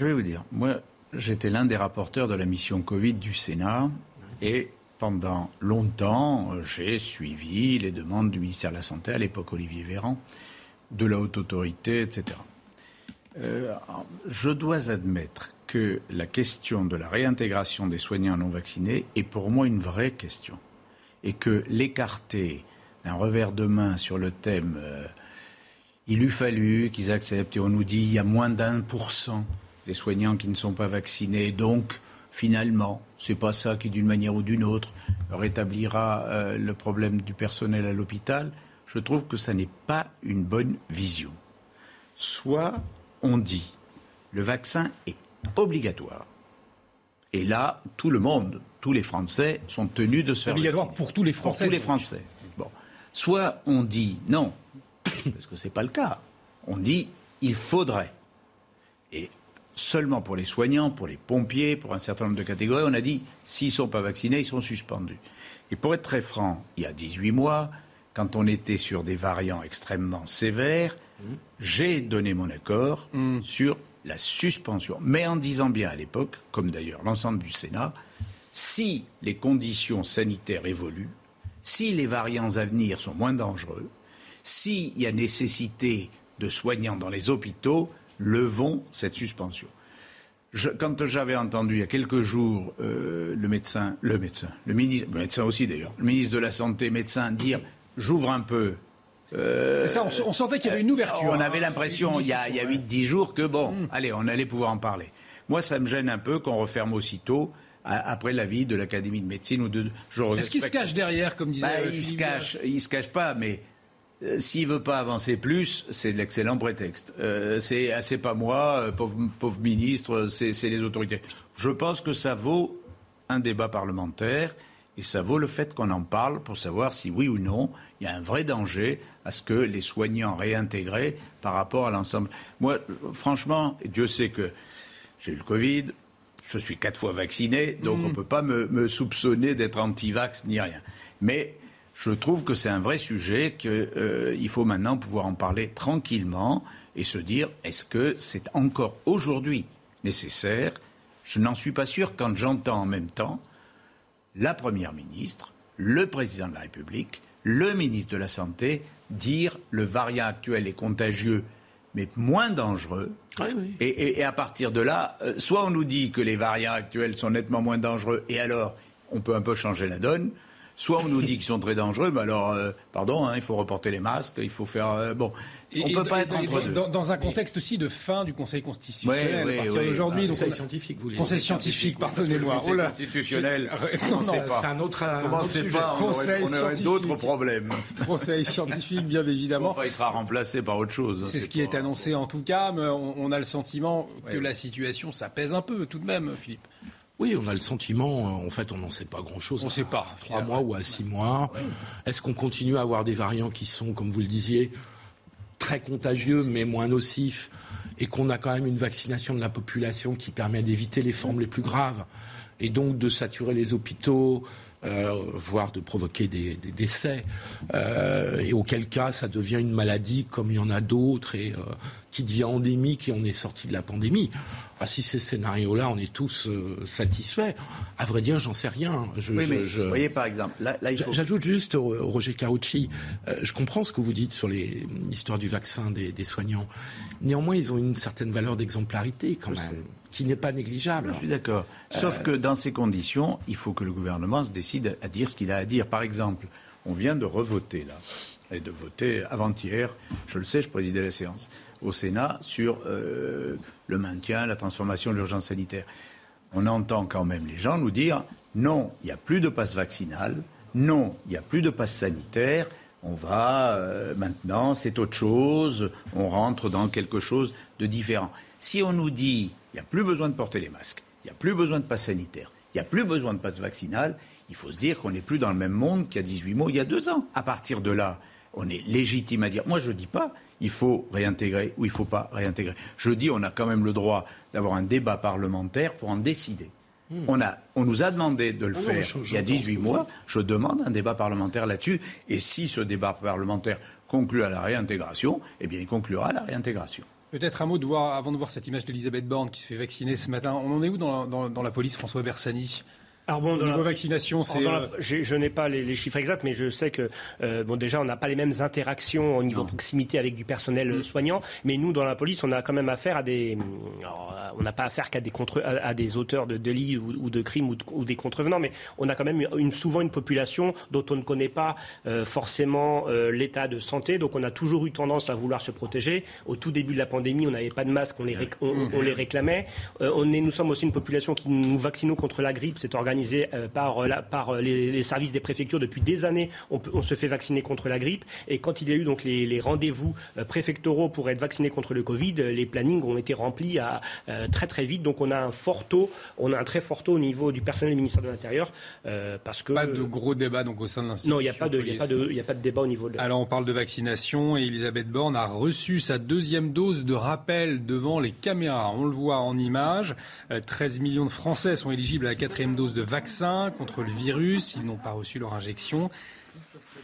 Je vais vous dire, moi, j'étais l'un des rapporteurs de la mission Covid du Sénat et pendant longtemps, j'ai suivi les demandes du ministère de la Santé, à l'époque Olivier Véran, de la Haute Autorité, etc. Euh, je dois admettre que la question de la réintégration des soignants non vaccinés est pour moi une vraie question. Et que l'écarter d'un revers de main sur le thème euh, il eût fallu qu'ils acceptent, et on nous dit il y a moins d'un pour cent des soignants qui ne sont pas vaccinés, donc finalement, c'est pas ça qui, d'une manière ou d'une autre, rétablira euh, le problème du personnel à l'hôpital. Je trouve que ça n'est pas une bonne vision. Soit on dit le vaccin est obligatoire. Et là, tout le monde, tous les Français sont tenus de se faire obligatoire pour tous les Français. Pour tous les Français. Bon. Soit on dit non, parce que ce n'est pas le cas. On dit il faudrait. Et seulement pour les soignants, pour les pompiers, pour un certain nombre de catégories, on a dit s'ils ne sont pas vaccinés, ils sont suspendus. Et pour être très franc, il y a 18 mois, quand on était sur des variants extrêmement sévères, mmh. j'ai donné mon accord mmh. sur la suspension, mais en disant bien à l'époque, comme d'ailleurs l'ensemble du Sénat, si les conditions sanitaires évoluent, si les variants à venir sont moins dangereux, s'il y a nécessité de soignants dans les hôpitaux, levons cette suspension. Quand j'avais entendu il y a quelques jours euh, le médecin, le médecin, le ministre, le médecin aussi d'ailleurs, le ministre de la Santé, médecin, dire j'ouvre un peu, Euh, ça, on, sentait qu'il y avait une ouverture. On avait hein. l'impression, il y a, a 8-10 jours, que bon, mm. allez, on allait pouvoir en parler. Moi, ça me gêne un peu qu'on referme aussitôt après l'avis de l'Académie de médecine ou de. Est-ce qu'il se cache derrière, comme disait bah, Il se cache, il se cache pas, mais euh, s'il veut pas avancer plus, c'est de l'excellent prétexte. Euh, c'est pas moi, euh, pauvre, pauvre ministre, c'est les autorités. Je pense que ça vaut un débat parlementaire. Et ça vaut le fait qu'on en parle pour savoir si oui ou non il y a un vrai danger à ce que les soignants réintégrés par rapport à l'ensemble. Moi, franchement, Dieu sait que j'ai eu le Covid, je suis quatre fois vacciné, donc mm. on ne peut pas me, me soupçonner d'être anti-vax ni rien. Mais je trouve que c'est un vrai sujet, qu'il euh, faut maintenant pouvoir en parler tranquillement et se dire est-ce que c'est encore aujourd'hui nécessaire? Je n'en suis pas sûr quand j'entends en même temps la Première ministre, le Président de la République, le ministre de la Santé dire le variant actuel est contagieux mais moins dangereux. Et, à partir de là, euh, soit on nous dit que les variants actuels sont nettement moins dangereux, et alors on peut un peu changer la donne, Soit on nous dit qu'ils sont très dangereux, mais alors, euh, pardon, hein, il faut reporter les masques, il faut faire. Euh, bon, on ne peut pas être entre deux. Dans, un contexte aussi de fin du Conseil constitutionnel, à partir d'aujourd'hui. Conseil scientifique, vous voulez Conseil scientifique, pardonnez-moi. Conseil constitutionnel. Non, non, c'est un autre, sujet. Pas, on Conseil aurait, d'autres problèmes. Conseil scientifique, bien évidemment. Enfin, il sera remplacé par autre chose. C'est ce qui est annoncé en tout cas, mais on, a le sentiment que la situation s'apaise un peu tout de même, Philippe. Oui, on a le sentiment, euh, en fait, on n'en sait pas grand-chose. On ne sait pas. Trois mois ou à six mois. Est-ce qu'on continue à avoir des variants qui sont, comme vous le disiez, très contagieux mais moins nocifs et qu'on a quand même une vaccination de la population qui permet d'éviter les formes les plus graves et donc de saturer les hôpitaux, voire de provoquer des, décès. Euh, et auquel cas, ça devient une maladie comme il y en a d'autres et qui devient endémique et on est sorti de la pandémie. Ah, si ces scénarios-là, on est tous euh, satisfaits, à vrai dire, j'en sais rien. Je, oui, mais, Vous voyez, par exemple, là, J'ajoute juste, Roger Carucci, euh, je comprends ce que vous dites sur l'histoire du vaccin des, soignants. Néanmoins, ils ont une certaine valeur d'exemplarité quand même. Qui n'est pas négligeable. Je suis d'accord. Sauf euh, que dans ces conditions, il faut que le gouvernement se décide à dire ce qu'il a à dire. Par exemple, on vient de revoter là, et de voter avant-hier, je le sais, je présidais la séance, au Sénat sur euh, le maintien, la transformation de l'urgence sanitaire. On entend quand même les gens nous dire non, il n'y a plus de passe vaccinal, non, il n'y a plus de passe sanitaire, on va euh, maintenant, c'est autre chose, on rentre dans quelque chose de différent. Si on nous dit il n'y a plus besoin de porter les masques, il n'y a plus besoin de passe sanitaire, il n'y a plus besoin de passe vaccinal, il faut se dire qu'on n'est plus dans le même monde qu'il y a 18 mois, il y a deux ans. À partir de là, on est légitime à dire. Moi, je ne dis pas il faut réintégrer ou il ne faut pas réintégrer. Je dis, on a quand même le droit d'avoir un débat parlementaire pour en décider. Hmm. On, a, on nous a demandé de le ah faire il y a 18 mois. Je demande un débat parlementaire là-dessus. Et si ce débat parlementaire conclut à la réintégration, eh bien, il conclura à la réintégration. Peut-être un mot de voir, avant de voir cette image d'Elisabeth Borne qui se fait vacciner ce matin. On en est où dans, dans la police, François Bersani? Alors bon, dans la vaccination, c'est. Euh, je, n'ai pas les, chiffres exacts, mais je sais que euh, bon, déjà, on n'a pas les mêmes interactions au niveau de proximité avec du personnel mm. soignant. Mais nous, dans la police, on a quand même affaire à des. Euh, on n'a pas affaire qu'à des contre, à, des auteurs de délits ou, de crimes ou, des contrevenants, mais on a quand même une, souvent une population dont on ne connaît pas forcément l'état de santé. Donc, on a toujours eu tendance à vouloir se protéger. Au tout début de la pandémie, on n'avait pas de masque, on les, on, les réclamait. on est, nous sommes aussi une population qui nous vaccinons contre la grippe. C'est organisé euh, par, euh, par euh, les, services des préfectures depuis des années. On, se fait vacciner contre la grippe. Et quand il y a eu donc les, rendez-vous préfectoraux pour être vacciné contre le Covid, les plannings ont été remplis à, très très vite. Donc on a un fort taux, on a un très fort taux au niveau du personnel du ministère de l'Intérieur. parce que, pas de gros débat donc au sein de l'institution. Non, il n'y a, pas de, a, pas de, a pas de débat au niveau de... Alors on parle de vaccination et Elisabeth Borne a reçu sa deuxième dose de rappel devant les caméras. On le voit en image. 13 millions de Français sont éligibles à la quatrième dose de vaccin contre le virus. Ils n'ont pas reçu leur injection.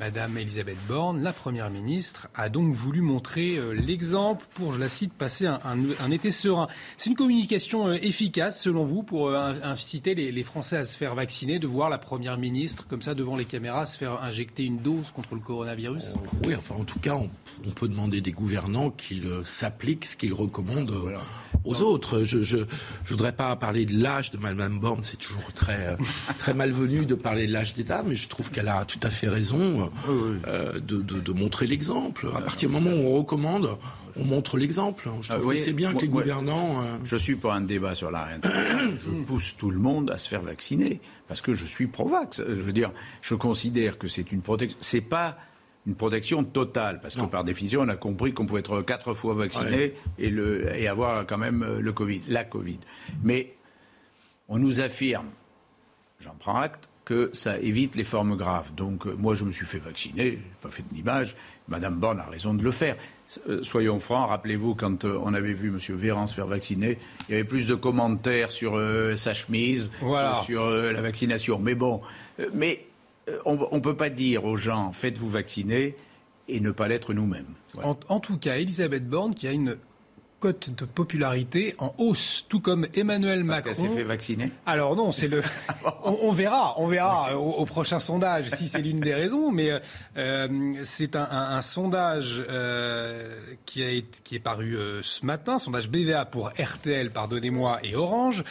Madame Elisabeth Borne, la Première ministre, a donc voulu montrer euh, l'exemple pour, je la cite, passer un, été serein. C'est une communication euh, efficace, selon vous, pour euh, inciter les, Français à se faire vacciner, de voir la Première ministre, comme ça, devant les caméras, se faire injecter une dose contre le coronavirus? Oui, enfin, en tout cas, on, peut demander des gouvernants qu'ils s'appliquent ce qu'ils recommandent aux autres. Je ne voudrais pas parler de l'âge de Mme Borne, c'est toujours très, très malvenu de parler de l'âge d'État, mais je trouve qu'elle a tout à fait raison euh, de, de, montrer l'exemple. À partir du moment où on recommande, on montre l'exemple. Je trouve que c'est bien que les gouvernants. Euh, je suis pour un débat sur la Je pousse tout le monde à se faire vacciner parce que je suis pro-vax. Je veux dire, je considère que c'est une protection. C'est pas une protection totale, parce que par définition, on a compris qu'on pouvait être quatre fois vacciné et, le, et avoir quand même euh, le Covid, la Covid. Mais on nous affirme, j'en prends acte, que ça évite les formes graves. Donc euh, moi, je me suis fait vacciner, je n'ai pas fait d'image. Madame Borne a raison de le faire. Euh, soyons francs, rappelez-vous, quand on avait vu M. Véran se faire vacciner, il y avait plus de commentaires sur sa chemise, sur la vaccination. Mais bon, mais euh, on ne peut pas dire aux gens faites-vous vacciner et ne pas l'être nous-mêmes. En, tout cas, Elisabeth Borne, qui a une cote de popularité en hausse, tout comme Emmanuel Macron. Parce s'est fait vacciner Alors non, c'est le. on, verra, on verra au, prochain sondage si c'est l'une des raisons, mais euh, c'est un, sondage euh, qui, a qui est paru euh, ce matin, sondage BVA pour RTL, pardonnez-moi, et Orange,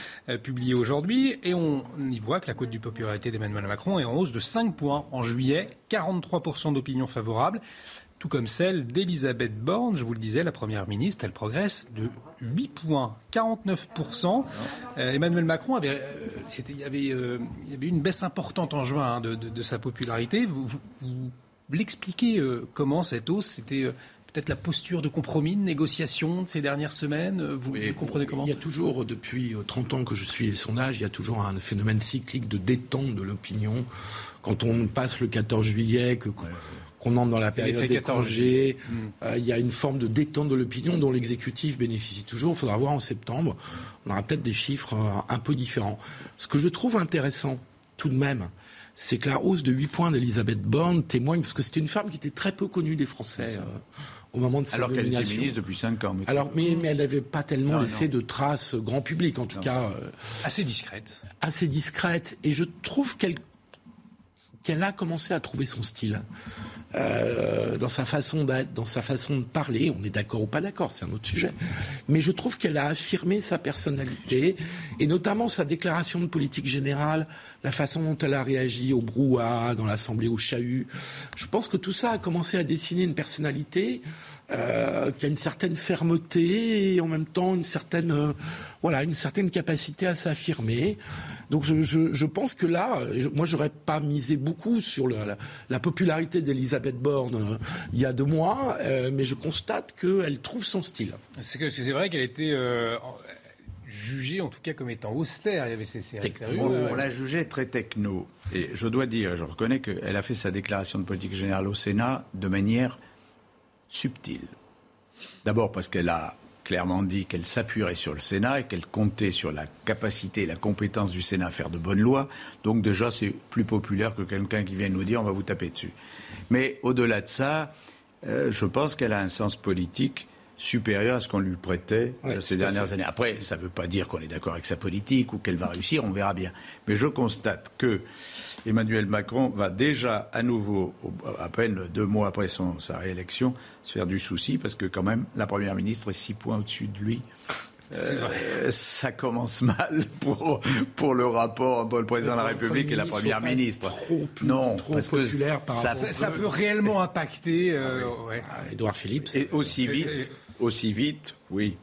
publié aujourd'hui, et on y voit que la cote de popularité d'Emmanuel Macron est en hausse de 5 points en juillet, 43% d'opinion favorable tout comme celle d'Elisabeth Borne. Je vous le disais, la Première ministre, elle progresse de 8 points, 49%. Euh, Emmanuel Macron, avait, euh, il, y avait, euh, il, y avait, une baisse importante en juin hein, de, sa popularité. Vous, vous, l'expliquez comment cette hausse C'était peut-être la posture de compromis, de négociation de ces dernières semaines Vous, comprenez comment Il y a toujours, depuis 30 ans que je suis les sondages, il y a toujours un phénomène cyclique de détente de l'opinion. Quand on passe le 14 juillet, que qu'on entre dans la période des congés. Mm. Euh, il y a une forme de détente de l'opinion dont l'exécutif bénéficie toujours. Il faudra voir en septembre. On aura peut-être des chiffres euh, un peu différents. Ce que je trouve intéressant, tout de même, c'est que la hausse de 8 points d'Elisabeth Borne témoigne, parce que c'était une femme qui était très peu connue des Français. Euh, au moment de sa Alors nomination. Alors ministre depuis 5 ans. Mais Alors, mais, mais elle n'avait pas tellement laissé de traces grand public, en tout cas. assez discrète. Assez discrète. Et je trouve qu'elle qu'elle a commencé à trouver son style. Euh, dans sa façon d'être, dans sa façon de parler. On est d'accord ou pas d'accord, c'est un autre sujet. Mais je trouve qu'elle a affirmé sa personnalité et notamment sa déclaration de politique générale, la façon dont elle a réagi au brouhaha, dans l'Assemblée, au chahut. Je pense que tout ça a commencé à dessiner une personnalité euh, qui a une certaine fermeté et en même temps une certaine, euh, voilà, une certaine capacité à s'affirmer. Donc je, pense que là, moi j'aurais pas misé beaucoup sur la, la, popularité d'Elisabeth Borne euh, il y a deux mois, euh, mais je constate qu'elle trouve son style. C'est que c'est vrai qu'elle était jugée en tout cas comme étant austère. Il y avait ces, on, on l'a jugée très techno. Et je dois dire, je reconnais qu'elle a fait sa déclaration de politique générale au Sénat de manière subtile. D'abord parce qu'elle a clairement dit qu'elle s'appuierait sur le Sénat et qu'elle comptait sur la capacité et la compétence du Sénat à faire de bonnes lois. Donc déjà, c'est plus populaire que quelqu'un qui vient nous dire on va vous taper dessus. Mais au-delà de ça, euh, je pense qu'elle a un sens politique supérieur à ce qu'on lui prêtait euh, ces dernières années. Après, ça ne veut pas dire qu'on est d'accord avec sa politique ou qu'elle va réussir, on verra bien. Mais je constate que Emmanuel Macron va déjà à nouveau, à peine deux mois après son, sa réélection, se faire du souci parce que quand même la Première ministre est six points au-dessus de lui. Euh, ça commence mal pour, pour le rapport entre le président de la République et la première ministre. Trop, non, trop parce populaire que ça, ça, peut réellement impacter. Euh, Édouard Philippe. Et aussi vite, aussi vite, oui.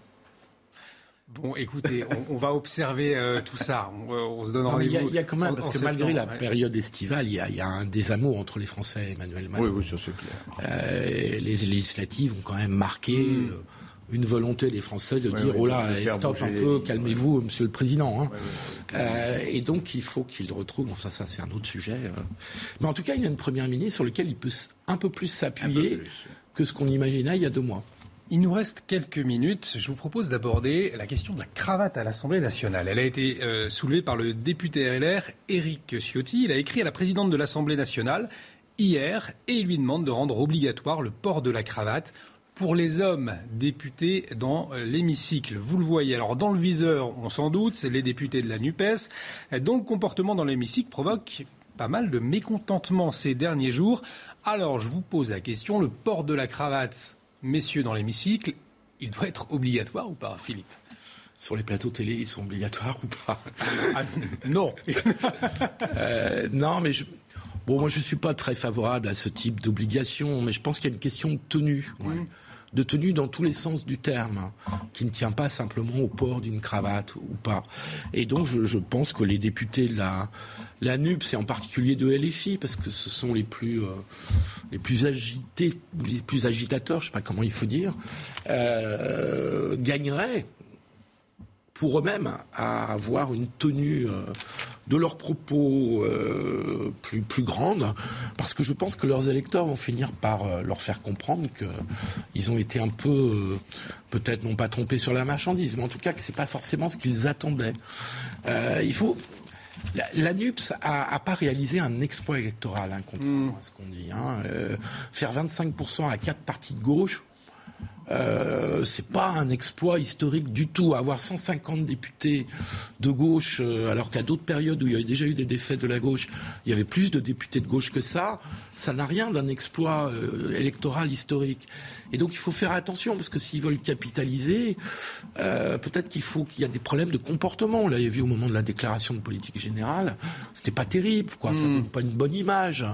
Bon, écoutez, on, va observer euh, tout ça. On, se donne rendez-vous. Il y, a quand même, parce que malgré la période estivale, il y, a, il y, a, un désamour entre les Français et Emmanuel Macron. Oui, oui, ça c'est clair. Euh, les législatives ont quand même marqué hmm. Une volonté des Français de dire oh là, stop un peu, calmez-vous, Monsieur le Président. Hein. Euh, et donc il faut qu'il retrouve. Enfin, ça, c'est un autre sujet. Euh. Mais en tout cas, il y a une première ministre sur laquelle il peut un peu plus s'appuyer que ce qu'on imaginait il y a deux mois. Il nous reste quelques minutes. Je vous propose d'aborder la question de la cravate à l'Assemblée nationale. Elle a été euh, soulevée par le député RLR Éric Ciotti. Il a écrit à la présidente de l'Assemblée nationale hier et il lui demande de rendre obligatoire le port de la cravate pour les hommes députés dans l'hémicycle. Vous le voyez, alors dans le viseur, on s'en doute, c'est les députés de la NUPES, dont le comportement dans l'hémicycle provoque pas mal de mécontentement ces derniers jours. Alors je vous pose la question, le port de la cravate messieurs dans l'hémicycle, il doit être obligatoire ou pas, Philippe? Sur les plateaux télé, ils sont obligatoires ou pas? Ah, Non. euh, non, mais Bon, moi, je ne suis pas très favorable à ce type d'obligation, mais je pense qu'il y a une question de tenue. Mmh de tenue dans tous les sens du terme, hein, qui ne tient pas simplement au port d'une cravate ou pas. Et donc je, pense que les députés de la, la NUPS et en particulier de LFI, parce que ce sont les plus, euh, les plus agités, les plus agitateurs, je ne sais pas comment il faut dire, euh, gagneraient pour eux-mêmes à avoir une tenue euh, de leurs propos euh, plus, plus grande, parce que je pense que leurs électeurs vont finir par euh, leur faire comprendre qu'ils ont été un peu, peut-être non pas trompés sur la marchandise, mais en tout cas que c'est pas forcément ce qu'ils attendaient. il faut la, NUPS a, pas réalisé un exploit électoral, hein, contrairement hmm. à ce qu'on dit. Hein. faire 25% à quatre partis de gauche, euh, c'est pas un exploit historique du tout. Avoir 150 députés de gauche, euh, alors qu'à d'autres périodes où il y avait déjà eu des défaites de la gauche, il y avait plus de députés de gauche que ça, ça n'a rien d'un exploit euh, électoral historique. Et donc il faut faire attention parce que s'ils veulent capitaliser, euh, peut-être qu'il faut qu'il y a des problèmes de comportement. On l'avait vu au moment de la déclaration de politique générale, c'était pas terrible, quoi. Ça hmm. donne pas une bonne image.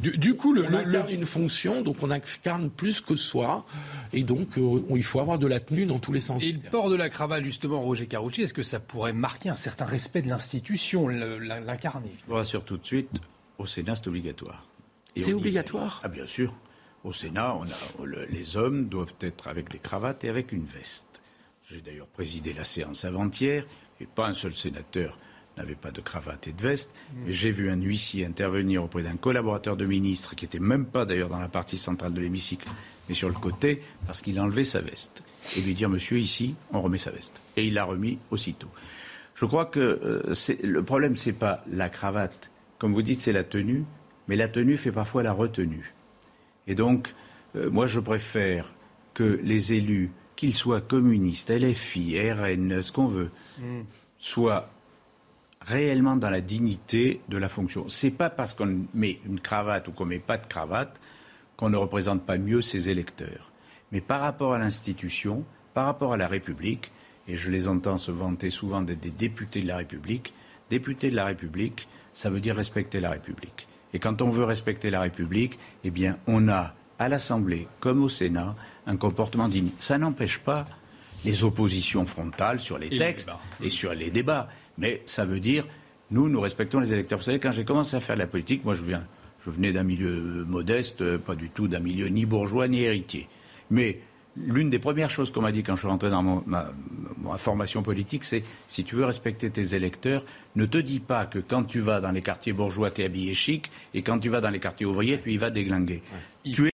Du, coup, le, on incarne une fonction, donc on incarne plus que soi, et donc euh, il faut avoir de la tenue dans tous les sens. Et le port de la cravate, justement, Roger Carucci, est-ce que ça pourrait marquer un certain respect de l'institution, l'incarner? Je vous rassure tout de suite, au Sénat, c'est obligatoire. C'est obligatoire? Ah bien sûr. Au Sénat, on a, les hommes doivent être avec des cravates et avec une veste. J'ai d'ailleurs présidé la séance avant-hier, et pas un seul sénateur n'avait pas de cravate et de veste. Mm. Mais j'ai vu un huissier intervenir auprès d'un collaborateur de ministre, qui n'était même pas d'ailleurs dans la partie centrale de l'hémicycle, mais sur le côté, parce qu'il enlevait sa veste. Et lui dire, monsieur, ici, on remet sa veste. Et il l'a remis aussitôt. Je crois que euh, le problème, ce n'est pas la cravate. Comme vous dites, c'est la tenue, mais la tenue fait parfois la retenue. Et donc, euh, moi, je préfère que les élus, qu'ils soient communistes, LFI, RN, ce qu'on veut, mm. soient réellement dans la dignité de la fonction. Ce n'est pas parce qu'on met une cravate ou qu'on ne met pas de cravate qu'on ne représente pas mieux ses électeurs. Mais par rapport à l'institution, par rapport à la République, et je les entends se vanter souvent d'être des députés de la République, députés de la République, ça veut dire respecter la République. Et quand on veut respecter la République, eh bien, on a à l'Assemblée comme au Sénat un comportement digne. Ça n'empêche pas les oppositions frontales sur les textes et sur les débats. Mais ça veut dire, nous, nous respectons les électeurs. Vous savez, quand j'ai commencé à faire de la politique, moi, je, viens, je venais d'un milieu modeste, pas du tout d'un milieu ni bourgeois ni héritier. Mais l'une des premières choses qu'on m'a dit quand je suis rentré dans ma, formation politique, c'est si tu veux respecter tes électeurs, ne te dis pas que quand tu vas dans les quartiers bourgeois, tu es habillé chic, et quand tu vas dans les quartiers ouvriers, tu y vas déglinguer. Tu